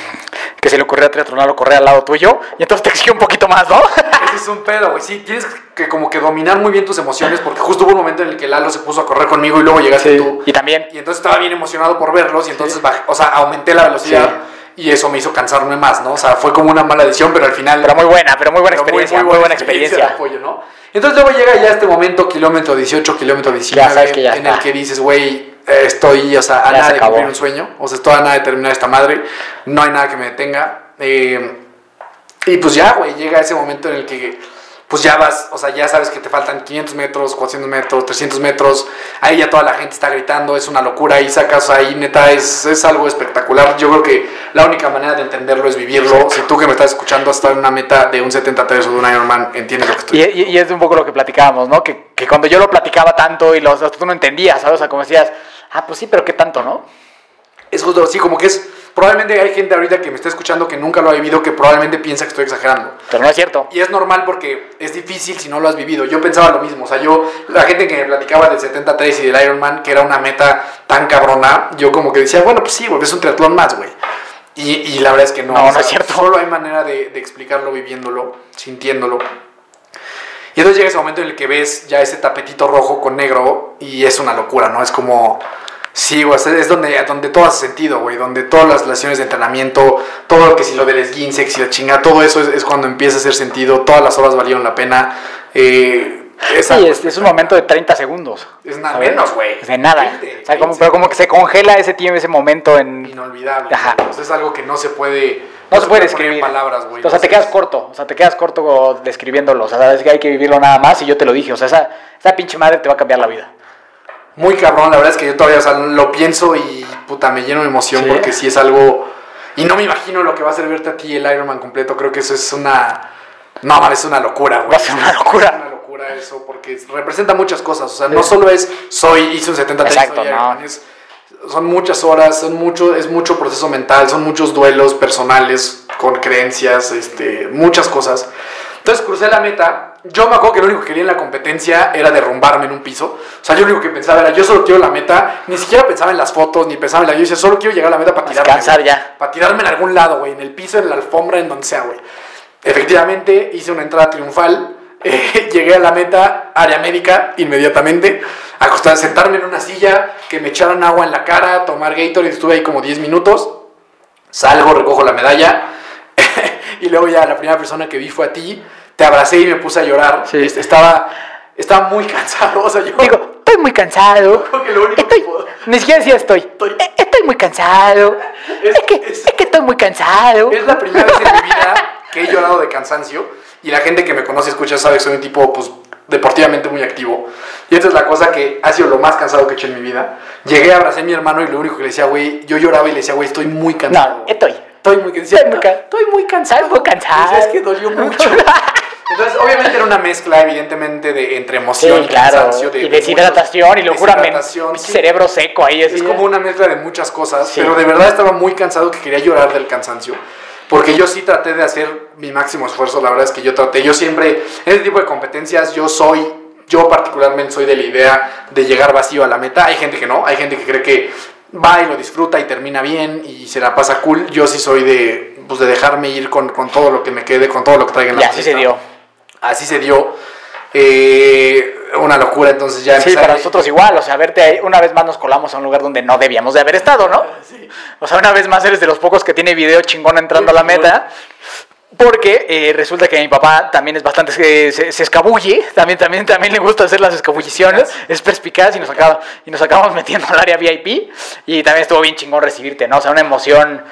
que se le ocurrió a Triatronalo correr al lado tuyo, y entonces te exigió un poquito más, ¿no? Ese es un pedo, güey. Sí, tienes que como que dominar muy bien tus emociones porque justo hubo un momento en el que Lalo se puso a correr conmigo y luego llegaste tú. Y también, Y entonces estaba bien emocionado por verlos y entonces bajé- o sea, aumenté la velocidad y eso me hizo cansarme más, ¿no? O sea, fue como una mala decisión, pero al final... pero muy buena, pero muy buena pero experiencia, muy, buena experiencia. de apoyo, ¿no? Entonces luego llega ya este momento, kilómetro 18, kilómetro 19, sabes que ya en está. el que dices, güey, estoy, o sea, a Ya nada se de cumplir un sueño, o sea, estoy a nada de terminar esta madre, no hay nada que me detenga. eh, y pues ya, güey, llega ese momento en el que pues ya vas, o sea, ya sabes que te faltan 500 metros, 400 metros, 300 metros, ahí ya toda la gente está gritando, es una locura, ahí sacas, ahí neta, es, es algo espectacular. Yo creo que la única manera de entenderlo es vivirlo. Si tú que me estás escuchando has estado en una meta de un 73 o de un Ironman, entiendes lo que estoy Y, y- y es un poco lo que platicábamos, ¿no? Que, que cuando yo lo platicaba tanto y los, tú no entendías, ¿sabes? O sea, como decías, ah, pues sí, pero ¿qué tanto, no? Es justo así, como que es, probablemente hay gente ahorita que me está escuchando que nunca lo ha vivido, que probablemente piensa que estoy exagerando. Pero no es cierto. Y es normal porque es difícil si no lo has vivido. Yo pensaba lo mismo. O sea, yo, la gente que me platicaba del 73 y del Ironman, que era una meta tan cabrona, yo como que decía, bueno, pues sí, güey, es un triatlón más, güey. Y, y la verdad es que no. No, o no sea, es cierto. Solo hay manera de, de explicarlo viviéndolo, sintiéndolo. Y entonces llega ese momento en el que ves ya ese tapetito rojo con negro y es una locura, ¿no? Es como... Sí, güey, es donde, donde todo hace sentido, güey, donde todas las lesiones de entrenamiento, todo lo que si lo del esguince, que si la chinga, todo eso es, es cuando empieza a hacer sentido, todas las horas valieron la pena. Eh, esa- Sí, es, es un momento de 30 segundos. Es nada menos, güey. De nada. 20, o sea, como, 15. pero como que se congela ese tiempo, ese momento en... Inolvidable. Ajá. sea, es algo que no se puede... No se puede describir. palabras, güey. O sea, te quedas corto. O sea, te quedas corto describiéndolo. O sea, sabes que hay que vivirlo nada más y yo te lo dije. O sea, esa, esa pinche madre te va a cambiar la vida. Muy cabrón, la verdad es que yo todavía o sea, lo pienso y puta, me lleno de emoción Sí. porque sí es algo... Y no me imagino lo que va a ser verte a ti el Ironman completo, creo que eso es una... No, man, es una locura, güey. Va a ser una locura. Es una locura eso, porque representa muchas cosas, o sea, no solo es soy, hice un 73, Exacto, soy no. Ironman, es son muchas horas, son mucho, es mucho proceso mental, son muchos duelos personales con creencias, este, muchas cosas. Entonces crucé la meta. Yo me acuerdo que lo único que quería en la competencia era derrumbarme en un piso. O sea, yo lo único que pensaba era, yo solo quiero la meta. Ni siquiera pensaba en las fotos, ni pensaba en la... Yo decía, solo quiero llegar a la meta para tirarme. Descansar ya. Para tirarme en algún lado, güey. En el piso, en la alfombra, en donde sea, güey. Efectivamente, hice una entrada triunfal. eh, llegué a la meta, área médica, inmediatamente. Acostar, sentarme en una silla, que me echaran agua en la cara, tomar Gatorade. Estuve ahí como 10 minutos. Salgo, recojo la medalla. y luego ya la primera persona que vi fue a ti. Te abracé y me puse a llorar. Sí. Este, Estaba, estaba muy cansado. O sea, yo Digo, estoy muy cansado. creo que lo único Estoy, que puedo- ni siquiera decía estoy. Estoy- Eh, Estoy muy cansado. Es- Es, que, es- es que estoy muy cansado. Es la primera vez en mi vida que he llorado de cansancio y la gente que me conoce escucha sabe que soy un tipo pues deportivamente muy activo. Y esta es la cosa que ha sido lo más cansado que he hecho en mi vida. Llegué, abracé a mi hermano y lo único que le decía, güey, yo lloraba y le decía, güey, estoy muy cansado. No, estoy. Estoy muy cansado. Estoy muy ca- Estoy muy cansado. Muy cansado. Es que dolió mucho. Entonces, obviamente era una mezcla, evidentemente, de entre emoción Sí, y claro. cansancio. De, y de deshidratación muchos- y locura. sí. Cerebro seco ahí. Así, Es como una mezcla de muchas cosas, Sí. pero de verdad estaba muy cansado que quería llorar del cansancio. Porque yo sí traté de hacer mi máximo esfuerzo, la verdad es que yo traté, yo siempre, en este tipo de competencias, yo soy, yo particularmente soy de la idea de llegar vacío a la meta. Hay gente que no, hay gente que cree que va y lo disfruta y termina bien y se la pasa cool. Yo sí soy de, pues, de dejarme ir con, con todo lo que me quede, con todo lo que traiga en la Y así se dio. Así se dio. Eh, una locura, entonces ya Sí, para nosotros igual, o sea, verte ahí, una vez más nos colamos a un lugar donde no debíamos de haber estado, ¿no? O sea, una vez más eres de los pocos que tiene video chingón entrando a la meta. Porque eh, resulta que mi papá también es bastante, se, se- se escabulle, también, también, también le gusta hacer las escabulliciones, es perspicaz y nos, acaba, y nos acabamos metiendo al área VIP y también estuvo bien chingón recibirte, ¿no? O sea, una emoción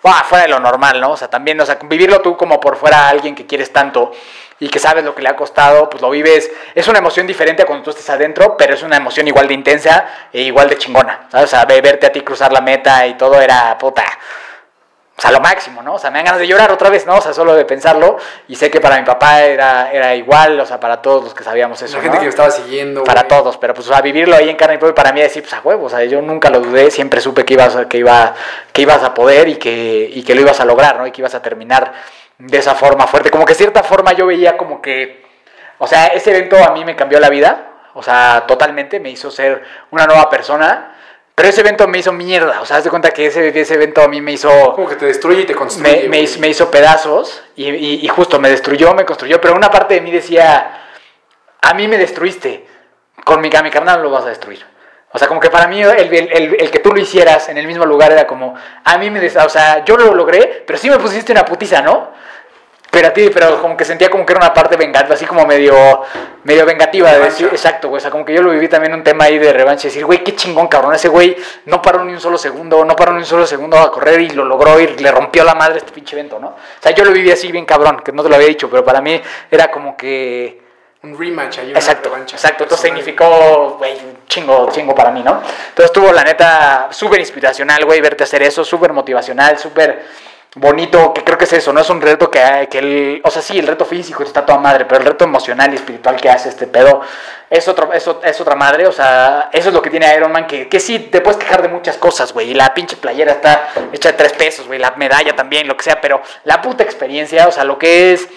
fuera de lo normal, ¿no? O sea, también, o sea, vivirlo tú como por fuera a alguien que quieres tanto y que sabes lo que le ha costado, pues lo vives, es una emoción diferente a cuando tú estés adentro, pero es una emoción igual de intensa e igual de chingona, ¿sabes? O sea, ve- verte a ti cruzar la meta y todo era puta. O sea, lo máximo, ¿no? O sea, me dan ganas de llorar otra vez, ¿no? O sea, solo de pensarlo. Y sé que para mi papá era, era igual, o sea, para todos los que sabíamos eso. La gente ¿no? que me estaba siguiendo. Para güey. todos, pero pues, o sea, vivirlo ahí en carne y propia para mí decir, pues a huevo, o sea, yo nunca lo dudé, siempre supe que ibas, a- que iba, que ibas a poder y que, y que lo ibas a lograr, ¿no? Y que ibas a terminar de esa forma fuerte. Como que de cierta forma yo veía como que, o sea, ese evento a mí me cambió la vida, o sea, totalmente, me hizo ser una nueva persona, pero ese evento me hizo mierda, o sea, haz de cuenta que ese, ese evento a mí me hizo Como que te destruye y te construye. me, me hizo, me hizo pedazos y, y- y justo me destruyó, me construyó, pero una parte de mí decía, a mí me destruiste, con mi, a mi carnal lo vas a destruir. O sea, como que para mí el, el- el- el que tú lo hicieras en el mismo lugar era como, a mí me, o sea, yo lo logré, pero sí me pusiste una putiza, ¿no? Pero a ti, pero como que sentía como que era una parte vengativa, así como medio, medio vengativa. De decir, exacto, güey. O sea, como que yo lo viví también un tema ahí de revancha. Decir, güey, qué chingón, cabrón. Ese güey no paró ni un solo segundo, no paró ni un solo segundo a correr y lo logró y le rompió la madre este pinche evento, ¿no? O sea, yo lo viví así bien cabrón, que no te lo había dicho, pero para mí era como que. Un rematch ahí, Exacto, revancha exacto. Entonces significó, güey, chingo, chingo para mí, ¿no? Entonces estuvo, la neta, súper inspiracional, güey, verte hacer eso, súper motivacional, súper bonito, que creo que es eso, no es un reto que, que el, o sea, sí, el reto físico está toda madre, pero el reto emocional y espiritual que hace este pedo es, otro, es, es otra madre, o sea, eso es lo que tiene Iron Man, que, que sí, te puedes quejar de muchas cosas, güey, y la pinche playera está hecha de tres pesos, güey, la medalla también, lo que sea, pero la puta experiencia, o sea, lo que es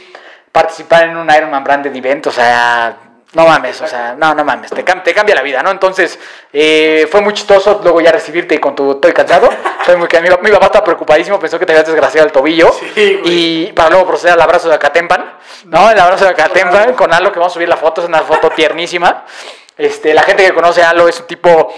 participar en un Iron Man branded event, o sea, no mames, o sea, no, no mames, te, cam- te cambia la vida, ¿no? Entonces, eh, fue muy chistoso luego ya recibirte con tu estoy cansado. Estoy muy, mi, mi papá estaba preocupadísimo, pensó que te habías desgraciado el tobillo. Sí, y para luego proceder al abrazo de Acatempan, ¿no? El abrazo de Acatempan con Alo, que vamos a subir la foto, es una foto tiernísima. Este, la gente que conoce a Alo es un tipo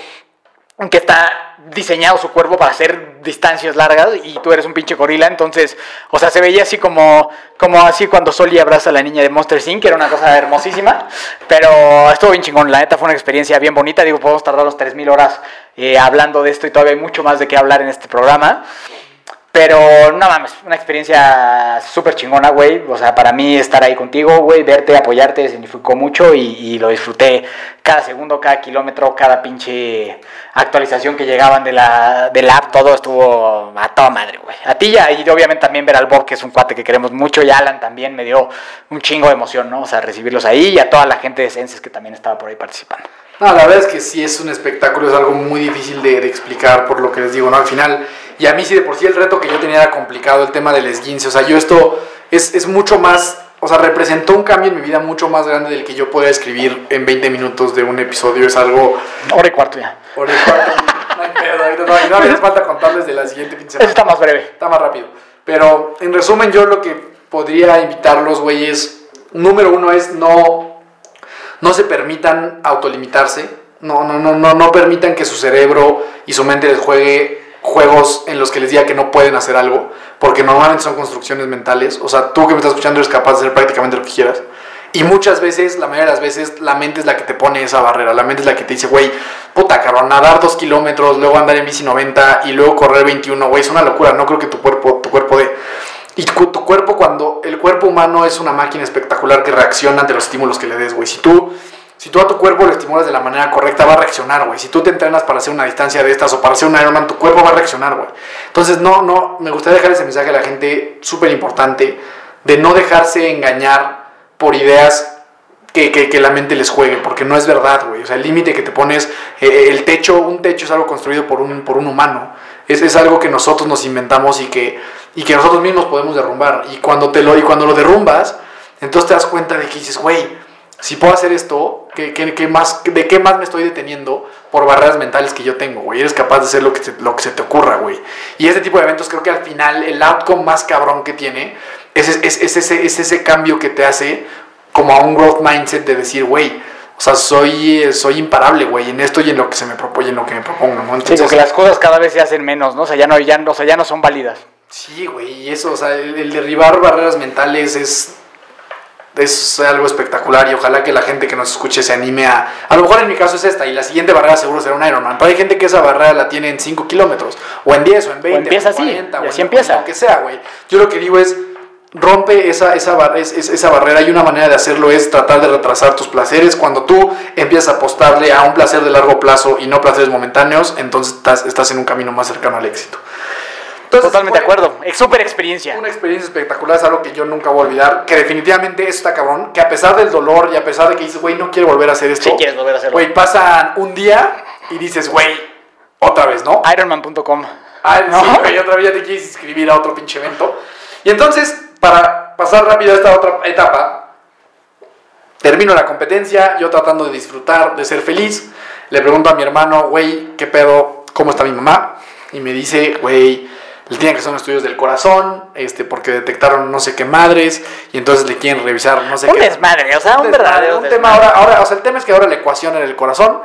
que está diseñado su cuerpo para hacer distancias largas y tú eres un pinche gorila, entonces, o sea, se veía así como, como así cuando Soli abraza a la niña de Monster Inc., que era una cosa hermosísima, pero estuvo bien chingón, la neta fue una experiencia bien bonita, digo, podemos tardar los 3.000 horas eh, hablando de esto y todavía hay mucho más de qué hablar en este programa. Pero no mames, una experiencia súper chingona, güey. O sea, para mí estar ahí contigo, güey, verte, apoyarte, significó mucho y, y lo disfruté cada segundo, cada kilómetro, cada pinche actualización que llegaban de la, del app, todo estuvo a toda madre, güey. A ti ya, y obviamente también ver al Bob, que es un cuate que queremos mucho, y Alan también me dio un chingo de emoción, ¿no? O sea, recibirlos ahí y a toda la gente de Senses que también estaba por ahí participando. No, la verdad es que sí es un espectáculo, es algo muy difícil de, de explicar por lo que les digo, ¿no? Al final, y a mí sí de por sí el reto que yo tenía era complicado, el tema del esguince, o sea, yo esto es, es mucho más, o sea, representó un cambio en mi vida mucho más grande del que yo podía escribir en 20 minutos de un episodio, es algo... Hora y cuarto ya. Por el cuarto, no hay pedo, ahorita no, no me falta contarles de la siguiente fin de Eso semana. está más breve. Está más rápido. Pero en resumen, yo lo que podría invitarlos, güey, es. Número uno es no. No se permitan autolimitarse. No, no, no, no, no permitan que su cerebro y su mente les juegue juegos en los que les diga que no pueden hacer algo. Porque normalmente son construcciones mentales. O sea, tú que me estás escuchando eres capaz de hacer prácticamente lo que quieras. Y muchas veces, la mayoría de las veces, la mente es la que te pone esa barrera. La mente es la que te dice, güey, puta cabrón, nadar dos kilómetros, luego andar en bici 90 y luego correr 21, güey, es una locura. No creo que tu cuerpo, tu cuerpo de. Y tu cuerpo, cuando el cuerpo humano es una máquina espectacular que reacciona ante los estímulos que le des, güey. Si tú, si tú a tu cuerpo lo estimulas de la manera correcta, va a reaccionar, güey. Si tú te entrenas para hacer una distancia de estas o para hacer un Ironman, tu cuerpo va a reaccionar, güey. Entonces, no, no, me gustaría dejar ese mensaje a la gente súper importante de no dejarse engañar por ideas que, que, la mente les juegue, porque no es verdad, güey. O sea, el límite que te pones, eh, el techo, un techo es algo construido por un, por un humano. Es, es algo que nosotros nos inventamos y que, y que nosotros mismos podemos derrumbar. Y cuando, te lo, y cuando lo derrumbas, entonces te das cuenta de que dices, güey, si puedo hacer esto, ¿qué, qué, qué más, ¿de qué más me estoy deteniendo por barreras mentales que yo tengo, güey? Eres capaz de hacer lo que, se, lo que se te ocurra, güey. Y este tipo de eventos creo que al final el outcome más cabrón que tiene es, es, es, es ese, es ese cambio que te hace como a un growth mindset de decir, güey, o sea, soy, eh, soy imparable, güey, en esto y en lo que se me propone, en lo que me propongo, ¿no? Sí, Entonces, porque las cosas cada vez se hacen menos, ¿no? O sea, ya no, ya, no- o sea, ya no son válidas. Sí, güey, y eso, o sea, el, el derribar barreras mentales es, es algo espectacular y ojalá que la gente que nos escuche se anime a... A lo mejor en mi caso es esta y la siguiente barrera seguro será un Ironman, pero hay gente que esa barrera la tiene en 5 kilómetros, o en 10, o en 20, empieza en así, 40, y o así en- empieza. Lo que sea, güey. Yo lo que digo es, rompe esa, esa, bar- es- es- esa barrera y una manera de hacerlo es tratar de retrasar tus placeres. Cuando tú empiezas a apostarle a un placer de largo plazo y no placeres momentáneos, entonces estás, estás en un camino más cercano al éxito. Entonces, Totalmente de acuerdo. Es súper experiencia. una experiencia espectacular, es algo que yo nunca voy a olvidar. Que definitivamente está cabrón. Que a pesar del dolor y a pesar de que dices, güey, no quiero volver a hacer esto. Sí quieres volver a hacerlo. Güey, pasan un día y dices, güey, otra vez, ¿no? Ironman.com. Ah, ¿No? sí, güey, otra vez ya te quieres inscribir a otro pinche evento. Y entonces, para pasar rápido a esta otra etapa, termino la competencia, yo tratando de disfrutar, de ser feliz. Le pregunto a mi hermano, güey, ¿qué pedo? ¿Cómo está mi mamá? Y me dice, güey, le tienen que hacer estudios del corazón, este, porque detectaron no sé qué madres, y entonces le quieren revisar no sé Un qué. desmadre, o sea, un desmadre, verdadero un tema ahora, ahora, o sea, el tema es que ahora la ecuación en el corazón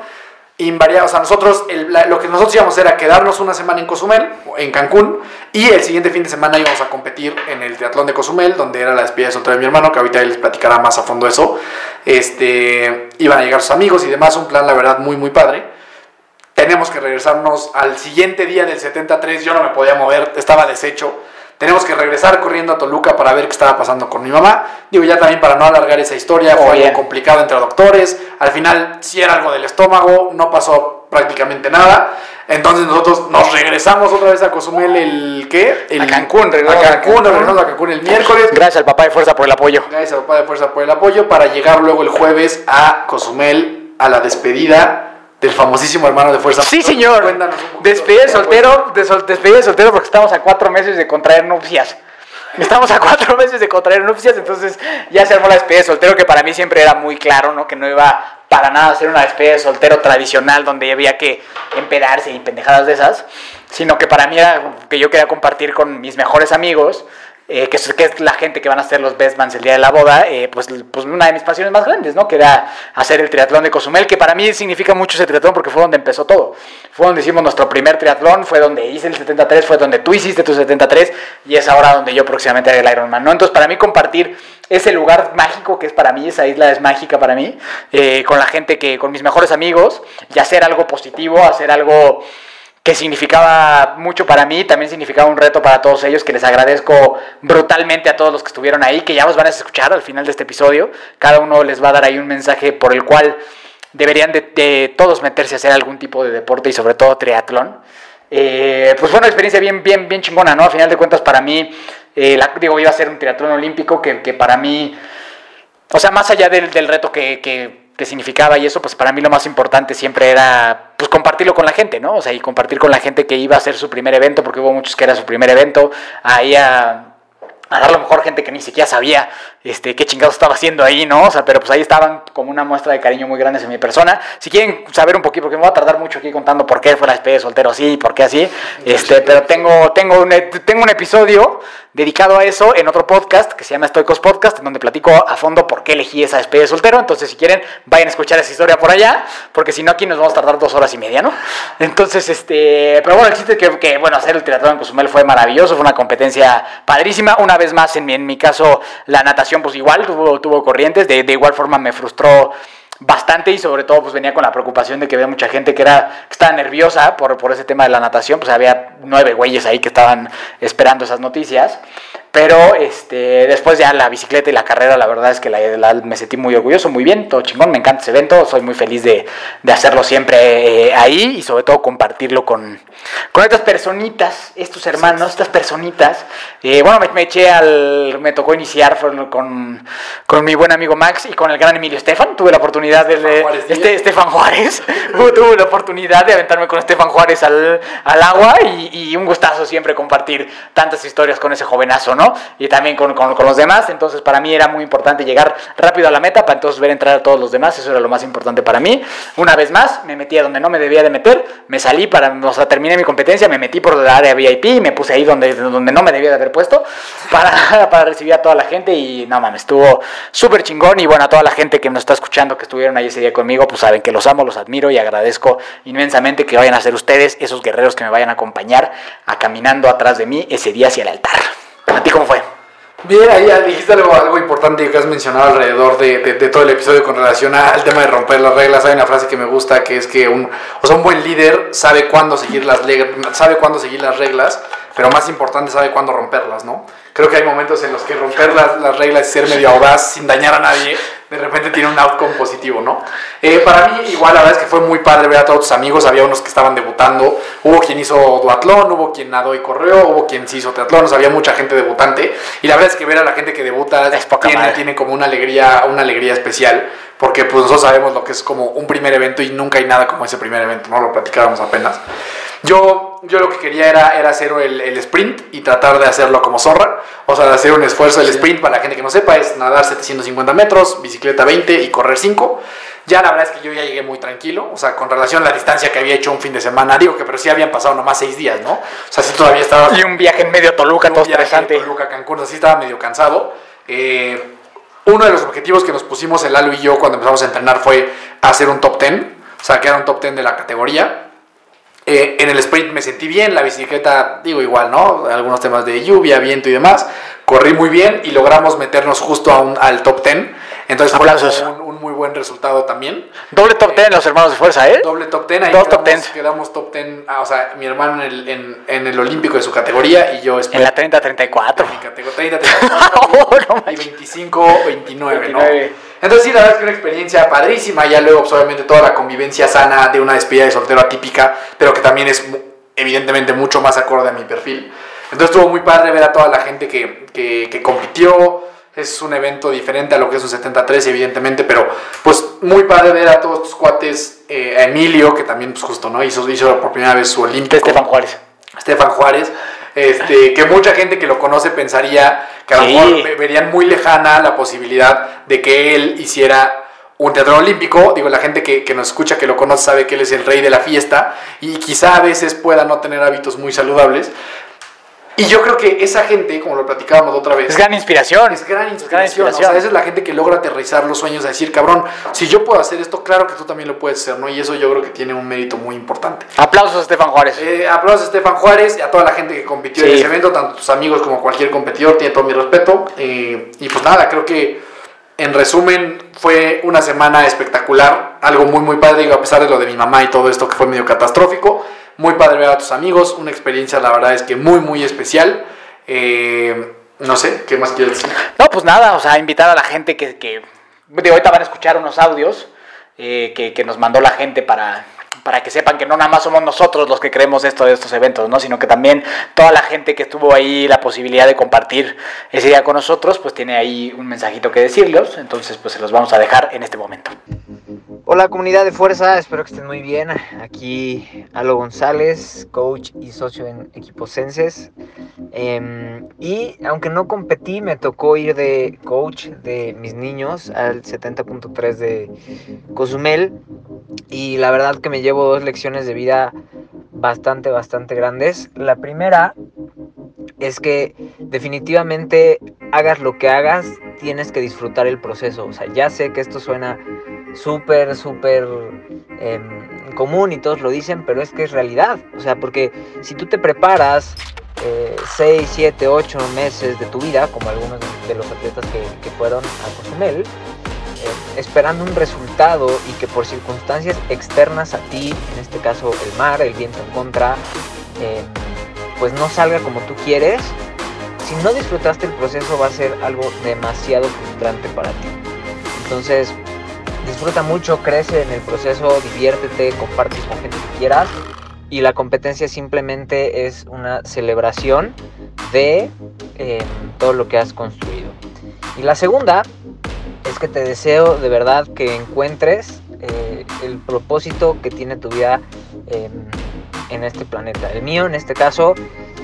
invariable, o sea, nosotros, el- la- lo que nosotros íbamos era quedarnos una semana en Cozumel, en Cancún, y el siguiente fin de semana íbamos a competir en el triatlón de Cozumel, donde era la despedida de soltero de mi hermano, que ahorita él les platicará más a fondo eso. Este, iban a llegar sus amigos y demás, un plan, la verdad, muy, muy padre. Tenemos que regresarnos al siguiente día del 73, yo no me podía mover, estaba deshecho. Tenemos que regresar corriendo a Toluca para ver qué estaba pasando con mi mamá. Digo, ya también para no alargar esa historia, Oh, fue bien. algo complicado entre doctores. Al final, sí era algo del estómago, no pasó prácticamente nada. Entonces nosotros nos regresamos otra vez a Cozumel el ¿qué? El, A Cancún, regresamos a Cancún, regresamos a Cancún el miércoles. Gracias al papá de fuerza por el apoyo. Gracias a Papá de Fuerza por el apoyo para llegar luego el jueves a Cozumel a la despedida del famosísimo hermano de Fuerza. Sí, señor. Cuéntanos un poquito. Despedida de soltero, de sol- despedida de soltero porque estamos a cuatro meses de contraer nupcias. Estamos a cuatro meses de contraer nupcias, entonces ya se armó la despedida de soltero, que para mí siempre era muy claro, ¿no? Que no iba para nada a ser una despedida de soltero tradicional donde había que empedarse y pendejadas de esas, sino que para mí era que yo quería compartir con mis mejores amigos, eh, que, es, que es la gente que van a ser los best mans el día de la boda, eh, pues, pues una de mis pasiones más grandes, ¿no? Que era hacer el triatlón de Cozumel, que para mí significa mucho ese triatlón porque fue donde empezó todo. Fue donde hicimos nuestro primer triatlón, fue donde hice el 73, fue donde tú hiciste tu 73 y es ahora donde yo próximamente haré el Ironman, ¿no? Entonces para mí compartir ese lugar mágico que es para mí, esa isla es mágica para mí, eh, con la gente que, con mis mejores amigos, y hacer algo positivo, hacer algo que significaba mucho para mí, también significaba un reto para todos ellos, que les agradezco brutalmente a todos los que estuvieron ahí, que ya os van a escuchar al final de este episodio. Cada uno les va a dar ahí un mensaje por el cual deberían de, todos meterse a hacer algún tipo de deporte y sobre todo triatlón. Eh, pues fue una experiencia bien, bien, bien chingona, ¿no? A final de cuentas para mí, eh, la- digo, iba a ser un triatlón olímpico que, que para mí, o sea, más allá del, del reto que qué significaba y eso, pues para mí lo más importante siempre era pues compartirlo con la gente, ¿no? O sea, y compartir con la gente que iba a hacer su primer evento, porque hubo muchos que era su primer evento, ahí a a dar a lo mejor gente que ni siquiera sabía este, qué chingados estaba haciendo ahí, ¿no? O sea, pero pues ahí estaban como una muestra de cariño muy grande en mi persona. Si quieren saber un poquito, porque me voy a tardar mucho aquí contando por qué fue la especie de soltero así, por qué así, este, pero tengo, tengo, un, tengo un episodio dedicado a eso en otro podcast que se llama Estoicos Podcast, en donde platico a fondo por qué elegí esa especie de soltero. Entonces, si quieren, vayan a escuchar esa historia por allá, porque si no, aquí nos vamos a tardar dos horas y media, ¿no? Entonces, este, pero bueno, el chiste que, que bueno, hacer el triatlón en Cozumel fue maravilloso, fue una competencia padrísima. Una vez más, en mi, en mi caso, la natación, pues igual tuvo, tuvo corrientes, de, de igual forma me frustró bastante y sobre todo pues venía con la preocupación de que había mucha gente que era que estaba nerviosa por, por ese tema de la natación, pues había nueve güeyes ahí que estaban esperando esas noticias. Pero este, después ya la bicicleta y la carrera, la verdad es que la, la- me sentí muy orgulloso, muy bien, todo chingón, me encanta ese evento, soy muy feliz de, de hacerlo siempre eh, ahí y sobre todo compartirlo con, con estas personitas, estos hermanos, estas personitas. Eh, bueno, me, me eché al, me tocó iniciar con, con mi buen amigo Max y con el gran Emilio Estefan, tuve la oportunidad de, de- Juárez Díaz. este, Estefan Juárez, tuve la oportunidad de aventarme con Estefan Juárez al, al agua y, y un gustazo siempre compartir tantas historias con ese jovenazo, Y también con, los demás, entonces para mí era muy importante llegar rápido a la meta para entonces ver entrar a todos los demás, eso era lo más importante para mí. Una vez más, me metí a donde no me debía de meter, me salí para, o terminé mi competencia, me metí por la área VIP y me puse ahí donde, no me debía de haber puesto para, para recibir a toda la gente. Y no mames, estuvo súper chingón. Y bueno, a toda la gente que nos está escuchando, que estuvieron ahí ese día conmigo, pues saben que los amo, los admiro y agradezco inmensamente que vayan a ser ustedes esos guerreros que me vayan a acompañar a caminando atrás de mí ese día hacia el altar. ¿A ti cómo fue? Bien, ahí dijiste algo, importante que has mencionado alrededor de, todo el episodio con relación al tema de romper las reglas. Hay una frase que me gusta que es que un, o sea, un buen líder sabe cuándo seguir las sabe cuándo seguir las reglas, pero más importante sabe cuándo romperlas, ¿no? Creo que hay momentos en los que romper las, las reglas y ser medio audaz sin dañar a nadie, de repente tiene un outcome positivo, ¿no? Eh, para mí, igual, la verdad es que fue muy padre ver a todos tus amigos. Había unos que estaban debutando. Hubo quien hizo duatlón, hubo quien nadó y corrió, hubo quien sí hizo teatlón. O sea, había mucha gente debutante. Y la verdad es que ver a la gente que debuta Es poca tiene, madre. tiene como una alegría, una alegría especial. Porque pues nosotros sabemos lo que es como un primer evento y nunca hay nada como ese primer evento, ¿no? Lo platicábamos apenas. Yo, yo lo que quería era, era hacer el, el sprint y tratar de hacerlo como zorra. O sea, de hacer un esfuerzo. El sprint, para la gente que no sepa, es nadar 750 metros, bicicleta 20 y correr 5. Ya la verdad es que yo ya llegué muy tranquilo. O sea, con relación a la distancia que había hecho un fin de semana. Digo que pero sí habían pasado nomás 6 días, ¿no? O sea, sí todavía estaba... Y un viaje en medio Toluca, todo estresante. Toluca a Cancún, así estaba medio cansado. Eh, uno de los objetivos que nos pusimos el Lalo y yo cuando empezamos a entrenar fue hacer un top 10, o sea, que era un top 10 de la categoría. Eh, en el sprint me sentí bien, la bicicleta, digo igual, ¿no? Algunos temas de lluvia, viento y demás. Corrí muy bien y logramos meternos justo a un- al top 10. Entonces fue Aplausos. un, un muy buen resultado también. Doble top 10 los hermanos de fuerza, ¿eh? Doble top 10, ahí Dos quedamos, top 10. quedamos top 10, ah, o sea, mi hermano en el, en, en el olímpico de su categoría y yo En la 30-34. mi categoría 30, 34 Oh, no y manches. 25, 29, ¿no? 29. Entonces sí, la verdad es que una experiencia padrísima, ya luego pues, obviamente toda la convivencia sana de una despedida de soltero atípica, pero que también es evidentemente mucho más acorde a mi perfil. Entonces estuvo muy padre ver a toda la gente que, que, que compitió, es un evento diferente a lo que es un 73 evidentemente, pero pues muy padre ver a todos tus cuates, eh, a Emilio, que también pues justo, ¿no? Hizo, hizo por primera vez su olímpico. Estefan Juárez. Estefan Juárez, este, que mucha gente que lo conoce pensaría que a lo mejor ve- verían muy lejana la posibilidad de que él hiciera un teatro olímpico. Digo, la gente que, que nos escucha, que lo conoce, sabe que él es el rey de la fiesta y quizá a veces pueda no tener hábitos muy saludables. Y yo creo que esa gente, como lo platicábamos otra vez, Es gran inspiración. es gran gran inspiración. O sea, esa es la gente que logra aterrizar los sueños a decir, cabrón, si yo puedo hacer esto, claro que tú también lo puedes hacer, ¿no? Y eso yo creo que tiene un mérito muy importante. Aplausos a Estefan Juárez. Eh, aplausos a Estefan Juárez y a toda la gente que compitió Sí. en ese evento, tanto tus amigos como cualquier competidor, tiene todo mi respeto. Eh, y pues nada, creo que en resumen fue una semana espectacular, algo muy muy padre, digo, a pesar de lo de mi mamá y todo esto que fue medio catastrófico, muy padre ver a tus amigos, una experiencia la verdad es que muy muy especial. Eh, no sé, ¿qué más quieres decir? No, pues nada, o sea, invitar a la gente que, que de ahorita van a escuchar unos audios eh, que, que nos mandó la gente para, para que sepan que no nada más somos nosotros los que creemos esto de estos eventos, ¿no? Sino que también toda la gente que estuvo ahí, la posibilidad de compartir ese día con nosotros, pues tiene ahí un mensajito que decirlos, entonces pues se los vamos a dejar en este momento. Hola comunidad de fuerza, espero que estén muy bien. Aquí Alo González, coach y socio en Equipos Senses. Em, y aunque no competí, me tocó ir de coach de mis niños al 70.3 de Cozumel. Y la verdad que me llevo dos lecciones de vida bastante, bastante grandes. La primera es que definitivamente hagas lo que hagas, tienes que disfrutar el proceso. O sea, ya sé que esto suena súper, súper em, común y todos lo dicen, pero es que es realidad. O sea, porque si tú te preparas 6, 7, 8 meses de tu vida, como algunos de los atletas que, fueron a Cozumel, eh, esperando un resultado y que por circunstancias externas a ti, en este caso el mar, el viento en contra, em, pues no salga como tú quieres, si no disfrutaste el proceso va a ser algo demasiado frustrante para ti. Entonces, disfruta mucho, crece en el proceso, diviértete, comparte con gente que quieras. Y la competencia simplemente es una celebración de em, todo lo que has construido. Y la segunda es que te deseo de verdad que encuentres eh, el propósito que tiene tu vida em, en este planeta. El mío en este caso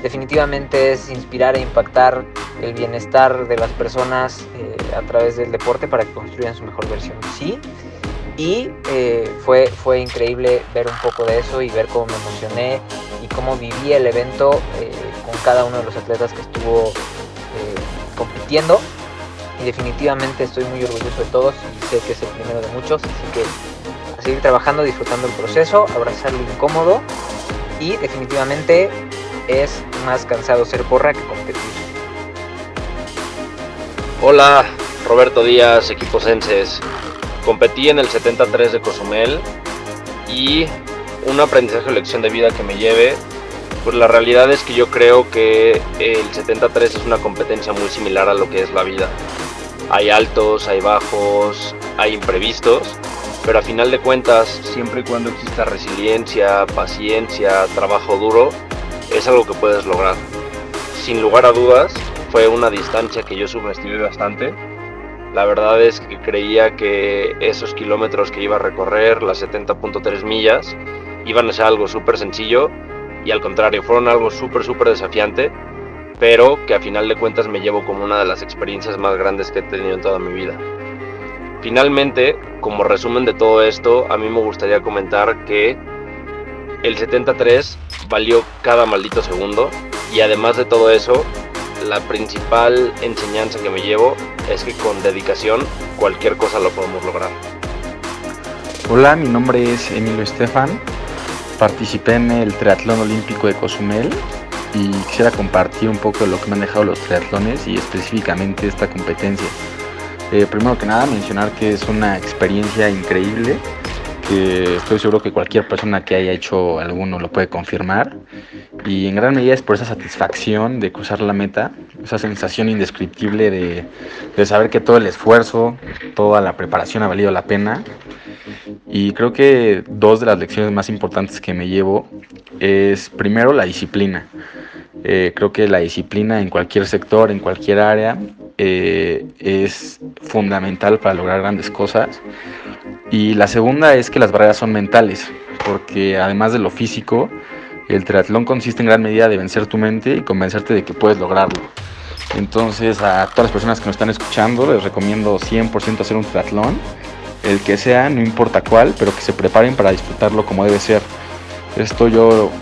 definitivamente es inspirar e impactar el bienestar de las personas eh, a través del deporte para que construyan su mejor versión sí. Y eh, fue, fue increíble ver un poco de eso y ver cómo me emocioné y cómo viví el evento eh, con cada uno de los atletas que estuvo compitiendo. Y definitivamente estoy muy orgulloso de todos y sé que es el primero de muchos. Así que a seguir trabajando, disfrutando el proceso, abrazar lo incómodo y definitivamente es más cansado ser porra que competir. Hola, Roberto Díaz, equipo Senses. Competí en el 73 de Cozumel y un aprendizaje o lección de vida que me lleve, pues la realidad es que yo creo que el 73 es una competencia muy similar a lo que es la vida. Hay altos, hay bajos, hay imprevistos, pero a final de cuentas, siempre y cuando exista resiliencia, paciencia, trabajo duro, es algo que puedes lograr. Sin lugar a dudas, fue una distancia que yo subestimé bastante. La verdad es que creía que esos kilómetros que iba a recorrer, las 70.3 millas, iban a ser algo súper sencillo y al contrario, fueron algo súper, súper desafiante, pero que a final de cuentas me llevo como una de las experiencias más grandes que he tenido en toda mi vida. Finalmente, como resumen de todo esto, a mí me gustaría comentar que el 73 valió cada maldito segundo y además de todo eso, la principal enseñanza que me llevo es que con dedicación cualquier cosa lo podemos lograr. Hola, mi nombre es Emilio Estefan, participé en el triatlón olímpico de Cozumel y quisiera compartir un poco de lo que me han dejado los triatlones y específicamente esta competencia. Eh, primero que nada mencionar que es una experiencia increíble que estoy seguro que cualquier persona que haya hecho alguno lo puede confirmar. Y en gran medida es por esa satisfacción de cruzar la meta, esa sensación indescriptible de, de saber que todo el esfuerzo, toda la preparación ha valido la pena. Y creo que dos de las lecciones más importantes que me llevo es primero la disciplina. Eh, creo que la disciplina en cualquier sector, en cualquier área, eh, es fundamental para lograr grandes cosas. Y la segunda es que las barreras son mentales, porque además de lo físico, el triatlón consiste en gran medida de vencer tu mente y convencerte de que puedes lograrlo. Entonces a todas las personas que nos están escuchando les recomiendo 100% hacer un triatlón, el que sea, no importa cuál, pero que se preparen para disfrutarlo como debe ser. Esto yo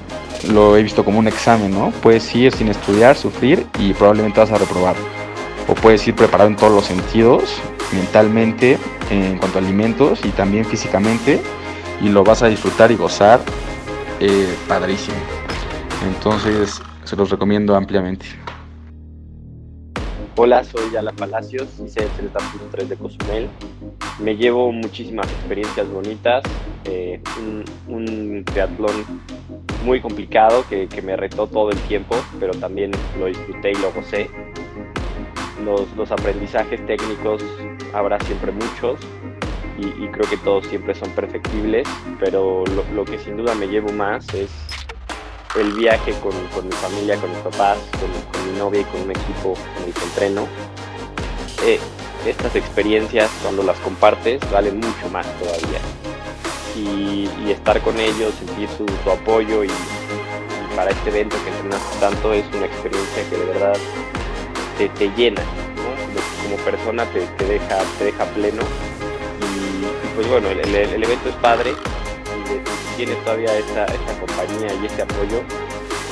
lo he visto como un examen, ¿no? Puedes ir sin estudiar, sufrir y probablemente vas a reprobar. O puedes ir preparado en todos los sentidos mentalmente, en cuanto a alimentos y también físicamente, y lo vas a disfrutar y gozar eh, padrísimo. Entonces, se los recomiendo ampliamente. Hola, soy Yala Palacios, hice el 30.3 de Cozumel. Me llevo muchísimas experiencias bonitas, eh, un, triatlón muy complicado que, que, me retó todo el tiempo, pero también lo disfruté y lo gocé los, aprendizajes técnicos habrá siempre muchos y, creo que todos siempre son perfectibles, pero lo, que sin duda me llevo más es el viaje con, mi familia, con mis papás, con, mi novia y con un equipo con el que entreno. Eh, estas experiencias, cuando las compartes, valen mucho más todavía. y, estar con ellos, sentir su, apoyo y, para este evento que entrenaste tanto es una experiencia que de verdad te, te llena, como, persona te, deja, te deja pleno. Y, pues bueno, el, evento es padre y tienes todavía esta, esta compañía y este apoyo,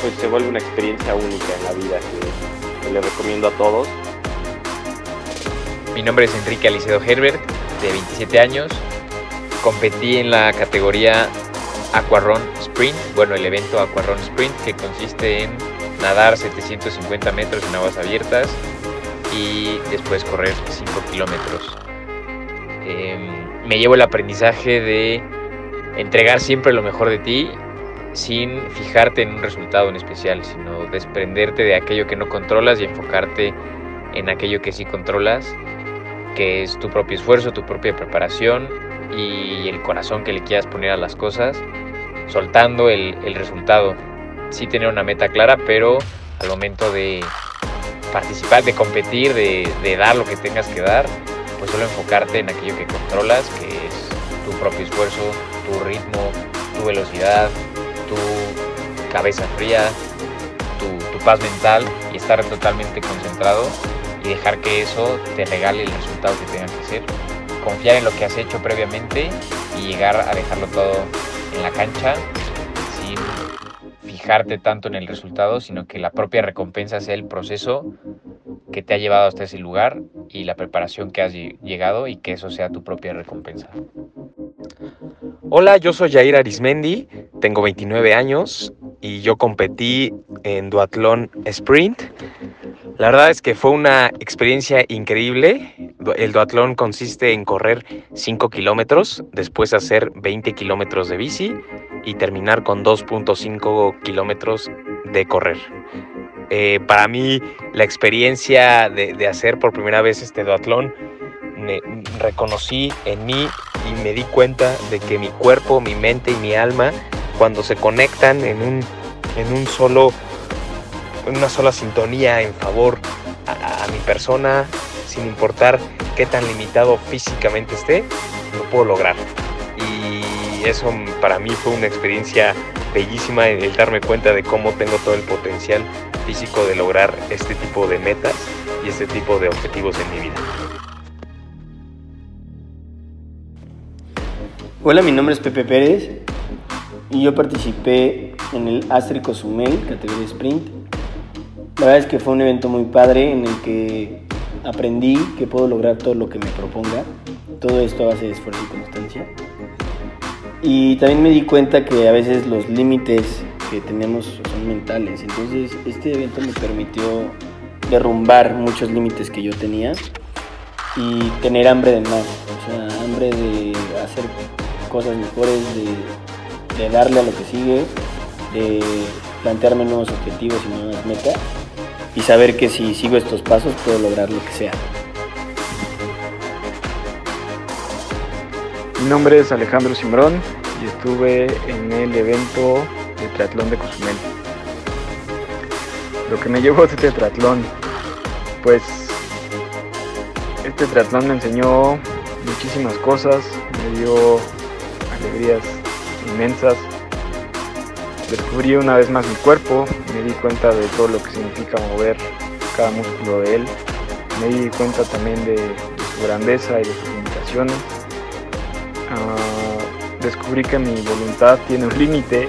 pues se vuelve una experiencia única en la vida que, le recomiendo a todos. Mi nombre es Enrique Alicedo Herbert, de 27 años, competí en la categoría Aquarun Sprint, bueno, el evento Aquarun Sprint que consiste en nadar 750 metros en aguas abiertas y después correr 5 kilómetros. Em, me llevo el aprendizaje de entregar siempre lo mejor de ti sin fijarte en un resultado en especial, sino desprenderte de aquello que no controlas y enfocarte en aquello que sí controlas, que es tu propio esfuerzo, tu propia preparación y el corazón que le quieras poner a las cosas, soltando el, resultado. Sí tener una meta clara, pero al momento de participar, de competir, de, dar lo que tengas que dar, pues solo enfocarte en aquello que controlas, que es tu propio esfuerzo, tu ritmo, tu velocidad, tu cabeza fría, tu, tu paz mental y estar totalmente concentrado y dejar que eso te regale el resultado que tenga que ser confiar en lo que has hecho previamente y llegar a dejarlo todo en la cancha fijarte tanto en el resultado, sino que la propia recompensa sea el proceso que te ha llevado hasta ese lugar y la preparación que has llegado y que eso sea tu propia recompensa. Hola, yo soy Jair Arismendi, tengo 29 años y yo competí en duatlón sprint la verdad es que fue una experiencia increíble. El duatlón consiste en correr 5 kilómetros, después hacer 20 kilómetros de bici y terminar con 2.5 kilómetros de correr. Eh, para mí, la experiencia de, hacer por primera vez este duatlón, me reconocí en mí y me di cuenta de que mi cuerpo, mi mente y mi alma, cuando se conectan en un, en un solo una sola sintonía en favor a, mi persona, sin importar qué tan limitado físicamente esté, lo puedo lograr. Y eso para mí fue una experiencia bellísima el darme cuenta de cómo tengo todo el potencial físico de lograr este tipo de metas y este tipo de objetivos en mi vida. Hola, mi nombre es Pepe Pérez y yo participé en el Astri Cozumel, categoría sprint, la verdad es que fue un evento muy padre en el que aprendí que puedo lograr todo lo que me proponga. Todo esto a base de esfuerzo y constancia. Y también me di cuenta que a veces los límites que tenemos son mentales. Entonces este evento me permitió derrumbar muchos límites que yo tenía y tener hambre de más. O sea, hambre de hacer cosas mejores, de, de darle a lo que sigue, de plantearme nuevos objetivos y nuevas metas y saber que si sigo estos pasos puedo lograr lo que sea. Mi nombre es Alejandro Simbrón y estuve en el evento de triatlón de Cozumel. Lo que me llevó a este triatlón, pues este triatlón me enseñó muchísimas cosas, me dio alegrías inmensas, descubrí una vez más mi cuerpo, me di cuenta de todo lo que significa mover cada músculo de él, me di cuenta también de, su grandeza y de sus limitaciones. Descubrí que mi voluntad tiene un límite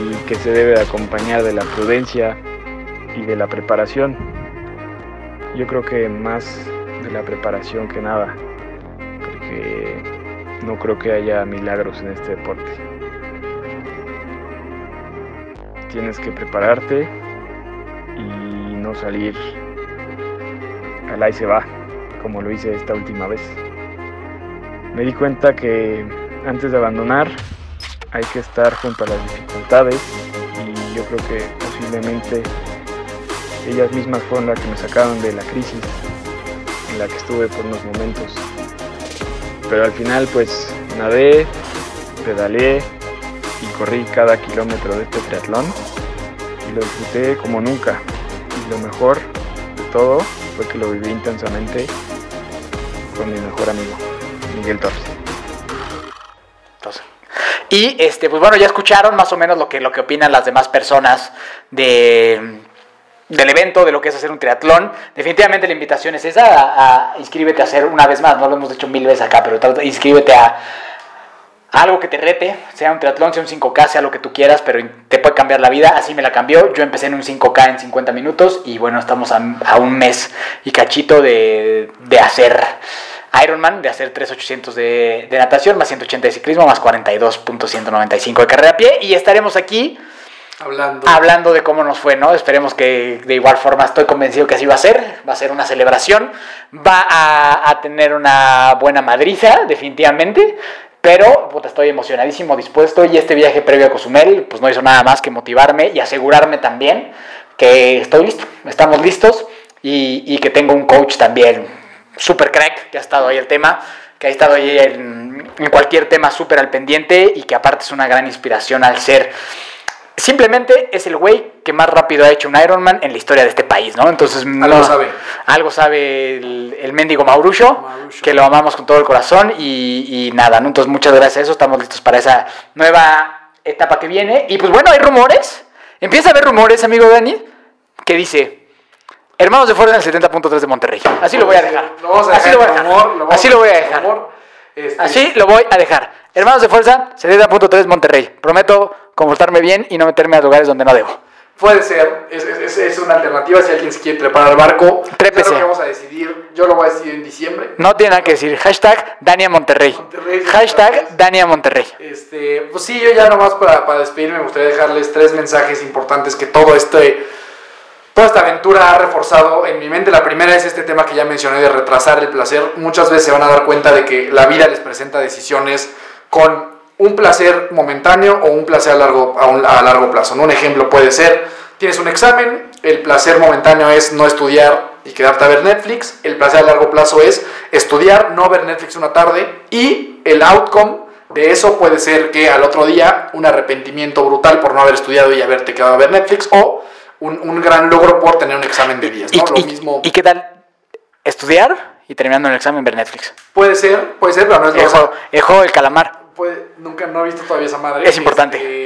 y que se debe acompañar de la prudencia y de la preparación. Yo creo que más de la preparación que nada, porque no creo que haya milagros en este deporte. tienes que prepararte y no salir al ahí se va, como lo hice esta última vez. Me di cuenta que antes de abandonar hay que estar junto a las dificultades y yo creo que posiblemente ellas mismas fueron las que me sacaron de la crisis en la que estuve por unos momentos. Pero al final pues nadé, pedaleé corrí cada kilómetro de este triatlón y lo disfruté como nunca. Y lo mejor de todo fue que lo viví intensamente con mi mejor amigo, Miguel Torres. Y este, pues bueno, ya escucharon más o menos lo que, lo que opinan las demás personas de, del evento, de lo que es hacer un triatlón. Definitivamente la invitación es esa, a, inscríbete a hacer una vez más, no lo hemos hecho mil veces acá, pero inscríbete a, a algo que te rete, sea un triatlón, sea un 5K, sea lo que tú quieras, pero te puede cambiar la vida. Así me la cambió. Yo empecé en un 5K en 50 minutos y bueno, estamos a, a un mes y cachito de, de hacer Ironman, de hacer 3.800 de, de natación, más 180 de ciclismo, más 42.195 de carrera a pie. Y estaremos aquí Hablando. hablando de cómo nos fue, ¿no? Esperemos que de igual forma estoy convencido que así va a ser, va a ser una celebración, va a, a tener una buena madriza, definitivamente, pero puta, estoy emocionadísimo, dispuesto y este viaje previo a Cozumel pues no hizo nada más que motivarme y asegurarme también que estoy listo, estamos listos y, y que tengo un coach también super crack que ha estado ahí el tema, que ha estado ahí en, en cualquier tema súper al pendiente y que aparte es una gran inspiración al ser Simplemente es el güey que más rápido ha hecho un Ironman en la historia de este país, ¿no? Entonces, Algo no- sabe. Algo sabe el, el mendigo Maurusho, que lo amamos con todo el corazón y, y nada, ¿no? Entonces, muchas gracias a eso, estamos listos para esa nueva etapa que viene. Y pues bueno, hay rumores, empieza a haber rumores, amigo Dani, que dice, hermanos de fuerza en el 70.3 de Monterrey. Así lo voy a dejar. Así lo voy a dejar. Así lo voy a dejar. Este, Así lo voy a dejar. Hermanos de fuerza, 70.3 Monterrey. Prometo comportarme bien y no meterme a lugares donde no debo. Puede ser, es, es- una alternativa si alguien se quiere trepar al barco. Trépese. Que vamos a decidir. Yo lo voy a decidir en diciembre. No tiene nada que decir. Hashtag Dania Monterrey. Hashtag Dania Monterrey. Este, pues sí, yo ya nomás para, para despedirme me gustaría dejarles tres mensajes importantes que todo este, toda esta aventura ha reforzado en mi mente. La primera es este tema que ya mencioné de retrasar el placer. Muchas veces se van a dar cuenta de que la vida les presenta decisiones con un placer momentáneo o un placer a largo, a, largo plazo. Un ejemplo puede ser, tienes un examen, el placer momentáneo es no estudiar y quedarte a ver Netflix, el placer a largo plazo es estudiar, no ver Netflix una tarde y el outcome de eso puede ser que al otro día un arrepentimiento brutal por no haber estudiado y haberte quedado a ver Netflix o un, un gran logro por tener un examen de 10. ¿no? Lo mismo ¿Y qué tal estudiar y terminando el examen ver Netflix? puede ser, puede ser, pero no es lo El juego, el calamar. puede- nunca no he visto todavía esa madre. Es importante. Este,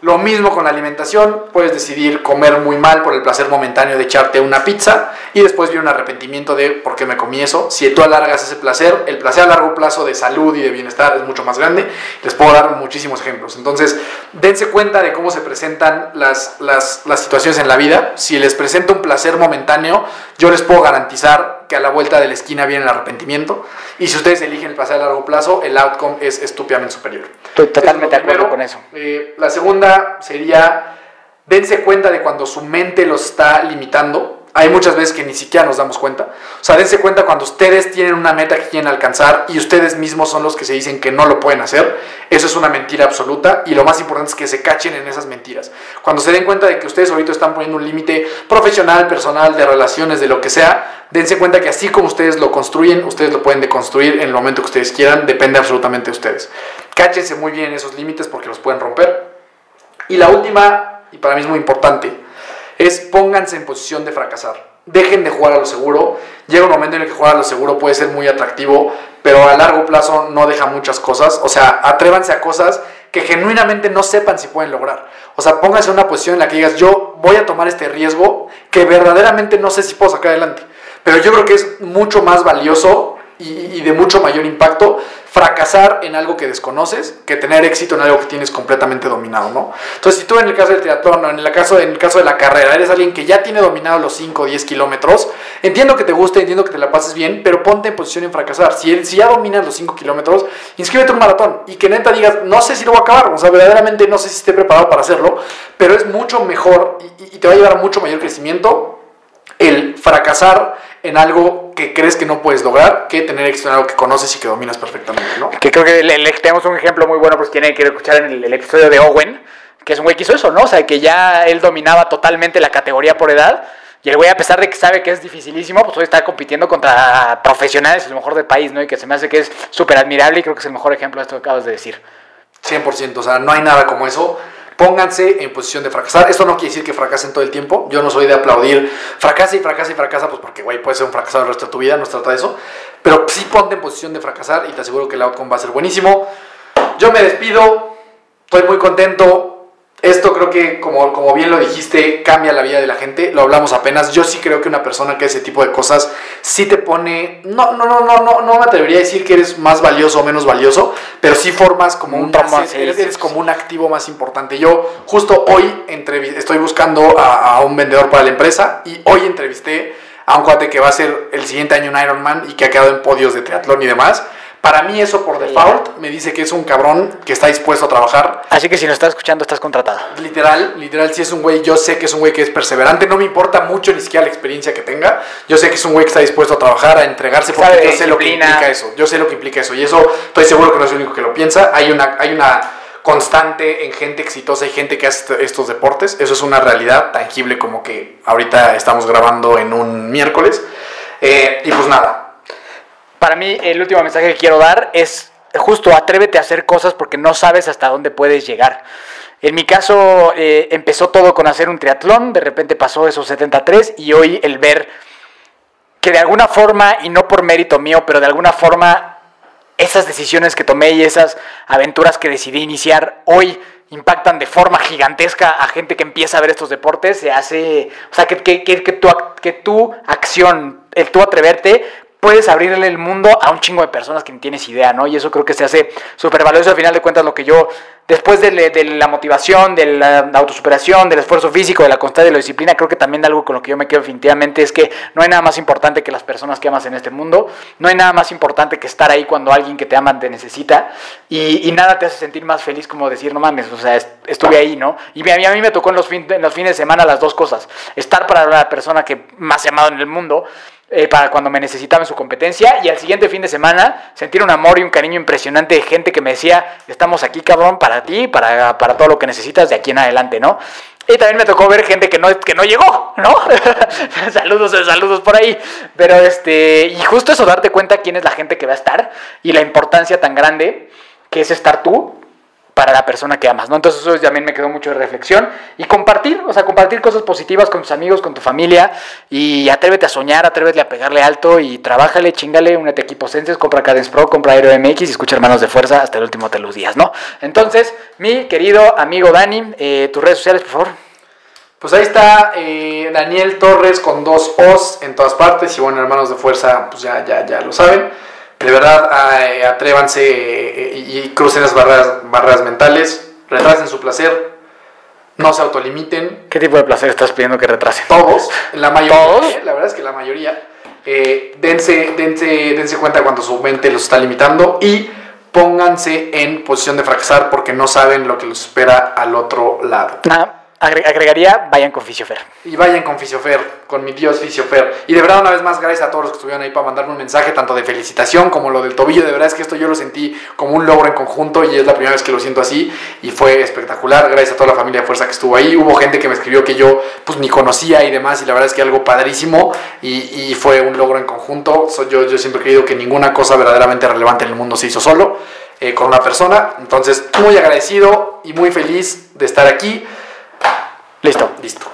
lo mismo con la alimentación, puedes decidir comer muy mal por el placer momentáneo de echarte una pizza y después viene un arrepentimiento de por qué me comí eso. Si tú alargas ese placer, el placer a largo plazo de salud y de bienestar es mucho más grande. Les puedo dar muchísimos ejemplos. Entonces, dense cuenta de cómo se presentan las, las, las situaciones en la vida. Si les presenta un placer momentáneo, yo les puedo garantizar que a la vuelta de la esquina viene el arrepentimiento. Y si ustedes eligen el placer a largo plazo, el outcome es estúpidamente superior. Estoy totalmente de lo acuerdo con eso. Eh, la segunda sería, dense cuenta de cuando su mente los está limitando. Hay muchas veces que ni siquiera nos damos cuenta. O sea, dense cuenta cuando ustedes tienen una meta que quieren alcanzar y ustedes mismos son los que se dicen que no lo pueden hacer. Eso es una mentira absoluta y lo más importante es que se cachen en esas mentiras. Cuando se den cuenta de que ustedes ahorita están poniendo un límite profesional, personal, de relaciones, de lo que sea, dense cuenta que así como ustedes lo construyen, ustedes lo pueden deconstruir en el momento que ustedes quieran, depende absolutamente de ustedes. Cáchense muy bien esos límites porque los pueden romper. Y la última, y para mí es muy importante, es pónganse en posición de fracasar. Dejen de jugar a lo seguro. Llega un momento en el que jugar a lo seguro puede ser muy atractivo, pero a largo plazo no deja muchas cosas. O sea, atrévanse a cosas que genuinamente no sepan si pueden lograr. O sea, pónganse en una posición en la que digas, yo voy a tomar este riesgo que verdaderamente no sé si puedo sacar adelante. Pero yo creo que es mucho más valioso y, y de mucho mayor impacto fracasar en algo que desconoces que tener éxito en algo que tienes completamente dominado, ¿no? Entonces, si tú en el caso del triatlón o en el caso, en el caso de la carrera eres alguien que ya tiene dominado los 5 o 10 kilómetros, entiendo que te guste, entiendo que te la pases bien, pero ponte en posición en fracasar. Si, si ya dominas los 5 kilómetros, inscríbete a un maratón y que neta digas, no sé si lo voy a acabar, o sea, verdaderamente no sé si esté preparado para hacerlo, pero es mucho mejor y, y- y te va a llevar a mucho mayor crecimiento el fracasar en algo que crees que no puedes lograr que tener éxito en algo que conoces y que dominas perfectamente, ¿no? Que creo que le, le- tenemos un ejemplo muy bueno, pues tiene que escuchar en el, el episodio de Owen, que es un güey que hizo eso, ¿no? O sea, que ya él dominaba totalmente la categoría por edad. Y el güey, a pesar de que sabe que es dificilísimo, pues hoy está compitiendo contra profesionales, el mejor del país, ¿no? Y que se me hace que es súper admirable y creo que es el mejor ejemplo de esto que acabas de decir. 100%, o sea, no hay nada como eso. Pónganse en posición de fracasar. Esto no quiere decir que fracasen todo el tiempo. Yo no soy de aplaudir fracasa y fracasa y fracasa, pues porque, güey, puedes ser un fracasado el resto de tu vida, no se trata de eso. Pero sí ponte en posición de fracasar y te aseguro que el outcome va a ser buenísimo. Yo me despido. Estoy muy contento. Esto creo que, como, como bien lo dijiste, cambia la vida de la gente. Lo hablamos apenas. Yo sí creo que una persona que hace ese tipo de cosas sí te pone. No, no, no, no, no, no me atrevería a decir que eres más valioso o menos valioso, pero sí formas como un. sí, eres, eres como un activo más importante. Yo, justo hoy, estoy buscando a, a un vendedor para la empresa y hoy entrevisté a un cuate que va a ser el siguiente año un Ironman y que ha quedado en podios de triatlón y demás. Para mí eso por default me dice que es un cabrón que está dispuesto a trabajar. Así que si nos estás escuchando, estás contratado. Literal, literal, si es un güey, yo sé que es un güey que es perseverante, no me importa mucho ni siquiera la experiencia que tenga, yo sé que es un güey que está dispuesto a trabajar, a entregarse, porque Sabe yo sé lo que disciplina. implica eso, yo sé lo que implica eso, y eso estoy seguro que no es el único que lo piensa, hay una, hay una constante en gente exitosa y gente que hace est- estos deportes, eso es una realidad tangible como que ahorita estamos grabando en un miércoles, Eh, y pues nada, Para mí, el último mensaje que quiero dar es justo atrévete a hacer cosas porque no sabes hasta dónde puedes llegar. En mi caso, eh, empezó todo con hacer un triatlón, de repente pasó esos 73 y hoy el ver que de alguna forma, y no por mérito mío, pero de alguna forma, esas decisiones que tomé y esas aventuras que decidí iniciar hoy impactan de forma gigantesca a gente que empieza a ver estos deportes, se hace, o sea, que, que, que, tu, que tu acción, el tú atreverte, puedes abrirle el mundo a un chingo de personas que ni tienes idea, ¿no? Y eso creo que se hace súper valioso al final de cuentas lo que yo, después de, de la motivación, de la autosuperación, del esfuerzo físico, de la constancia, de la disciplina, creo que también algo con lo que yo me quedo definitivamente es que no hay nada más importante que las personas que amas en este mundo, no hay nada más importante que estar ahí cuando alguien que te ama te necesita y, y nada te hace sentir más feliz como decir, no mames, o sea, est- estuve ahí, ¿no? Y a mí, a mí me tocó en los, fin- en los fines de semana las dos cosas, estar para la persona que más he amado en el mundo, eh, para cuando me necesitaba en su competencia y al siguiente fin de semana sentir un amor y un cariño impresionante de gente que me decía, estamos aquí cabrón para ti, para, para todo lo que necesitas de aquí en adelante, ¿no? Y también me tocó ver gente que no, que no llegó, ¿no? saludos, saludos por ahí. Pero este, y justo eso, darte cuenta quién es la gente que va a estar y la importancia tan grande que es estar tú para la persona que amas, ¿no? Entonces eso también me quedó mucho de reflexión y compartir, o sea, compartir cosas positivas con tus amigos, con tu familia y atrévete a soñar, atrévete a pegarle alto y trabájale, chingale, únete a equipos Senses, compra Cadence Pro, compra Aero MX y escucha Hermanos de Fuerza hasta el último de los días, ¿no? Entonces, mi querido amigo Dani, eh, tus redes sociales, por favor. Pues ahí está eh, Daniel Torres con dos O's en todas partes. Y bueno, hermanos de fuerza, pues ya, ya, ya lo saben. De verdad, eh, atrévanse eh, y, y crucen las barreras, barreras mentales. Retrasen su placer. No se autolimiten. ¿Qué tipo de placer estás pidiendo que retrasen? Todos, la mayoría. ¿Todos? eh, La verdad es que la mayoría. eh, dense, dense, dense cuenta cuando su mente los está limitando y pónganse en posición de fracasar porque no saben lo que los espera al otro lado. Nada, agregaría, vayan con Fisiofer. Y vayan con Fisiofer, con mi Dios Fisiofer. Y de verdad, una vez más, gracias a todos los que estuvieron ahí para mandarme un mensaje, tanto de felicitación como lo del tobillo. De verdad es que esto yo lo sentí como un logro en conjunto y es la primera vez que lo siento así. Y fue espectacular. Gracias a toda la familia de Fuerza que estuvo ahí. Hubo gente que me escribió que yo pues ni conocía y demás. Y la verdad es que algo padrísimo. Y, y fue un logro en conjunto. Yo, yo siempre he creído que ninguna cosa verdaderamente relevante en el mundo se hizo solo. eh, con una persona. Entonces, muy agradecido y muy feliz de estar aquí. Listo. Listo.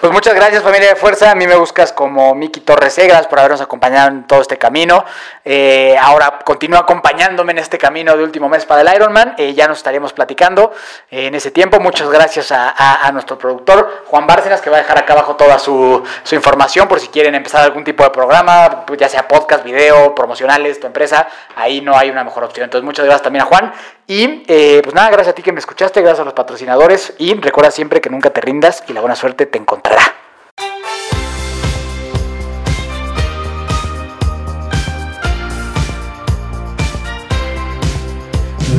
Pues muchas gracias familia de Fuerza, a mí me buscas como Miki Torres Segras por habernos acompañado en todo este camino. Eh, ahora continúa acompañándome en este camino de último mes para el Ironman, Eh, ya nos estaríamos platicando eh, en ese tiempo. Muchas gracias a, nuestro productor Juan Bárcenas que va a dejar acá abajo toda su, su información por si quieren empezar algún tipo de programa, pues, ya sea podcast, video, promocionales, tu empresa, ahí no hay una mejor opción. Entonces muchas gracias también a Juan y eh, pues nada, gracias a ti que me escuchaste, gracias a los patrocinadores y recuerda siempre que nunca te rindas y la buena suerte te encontrará.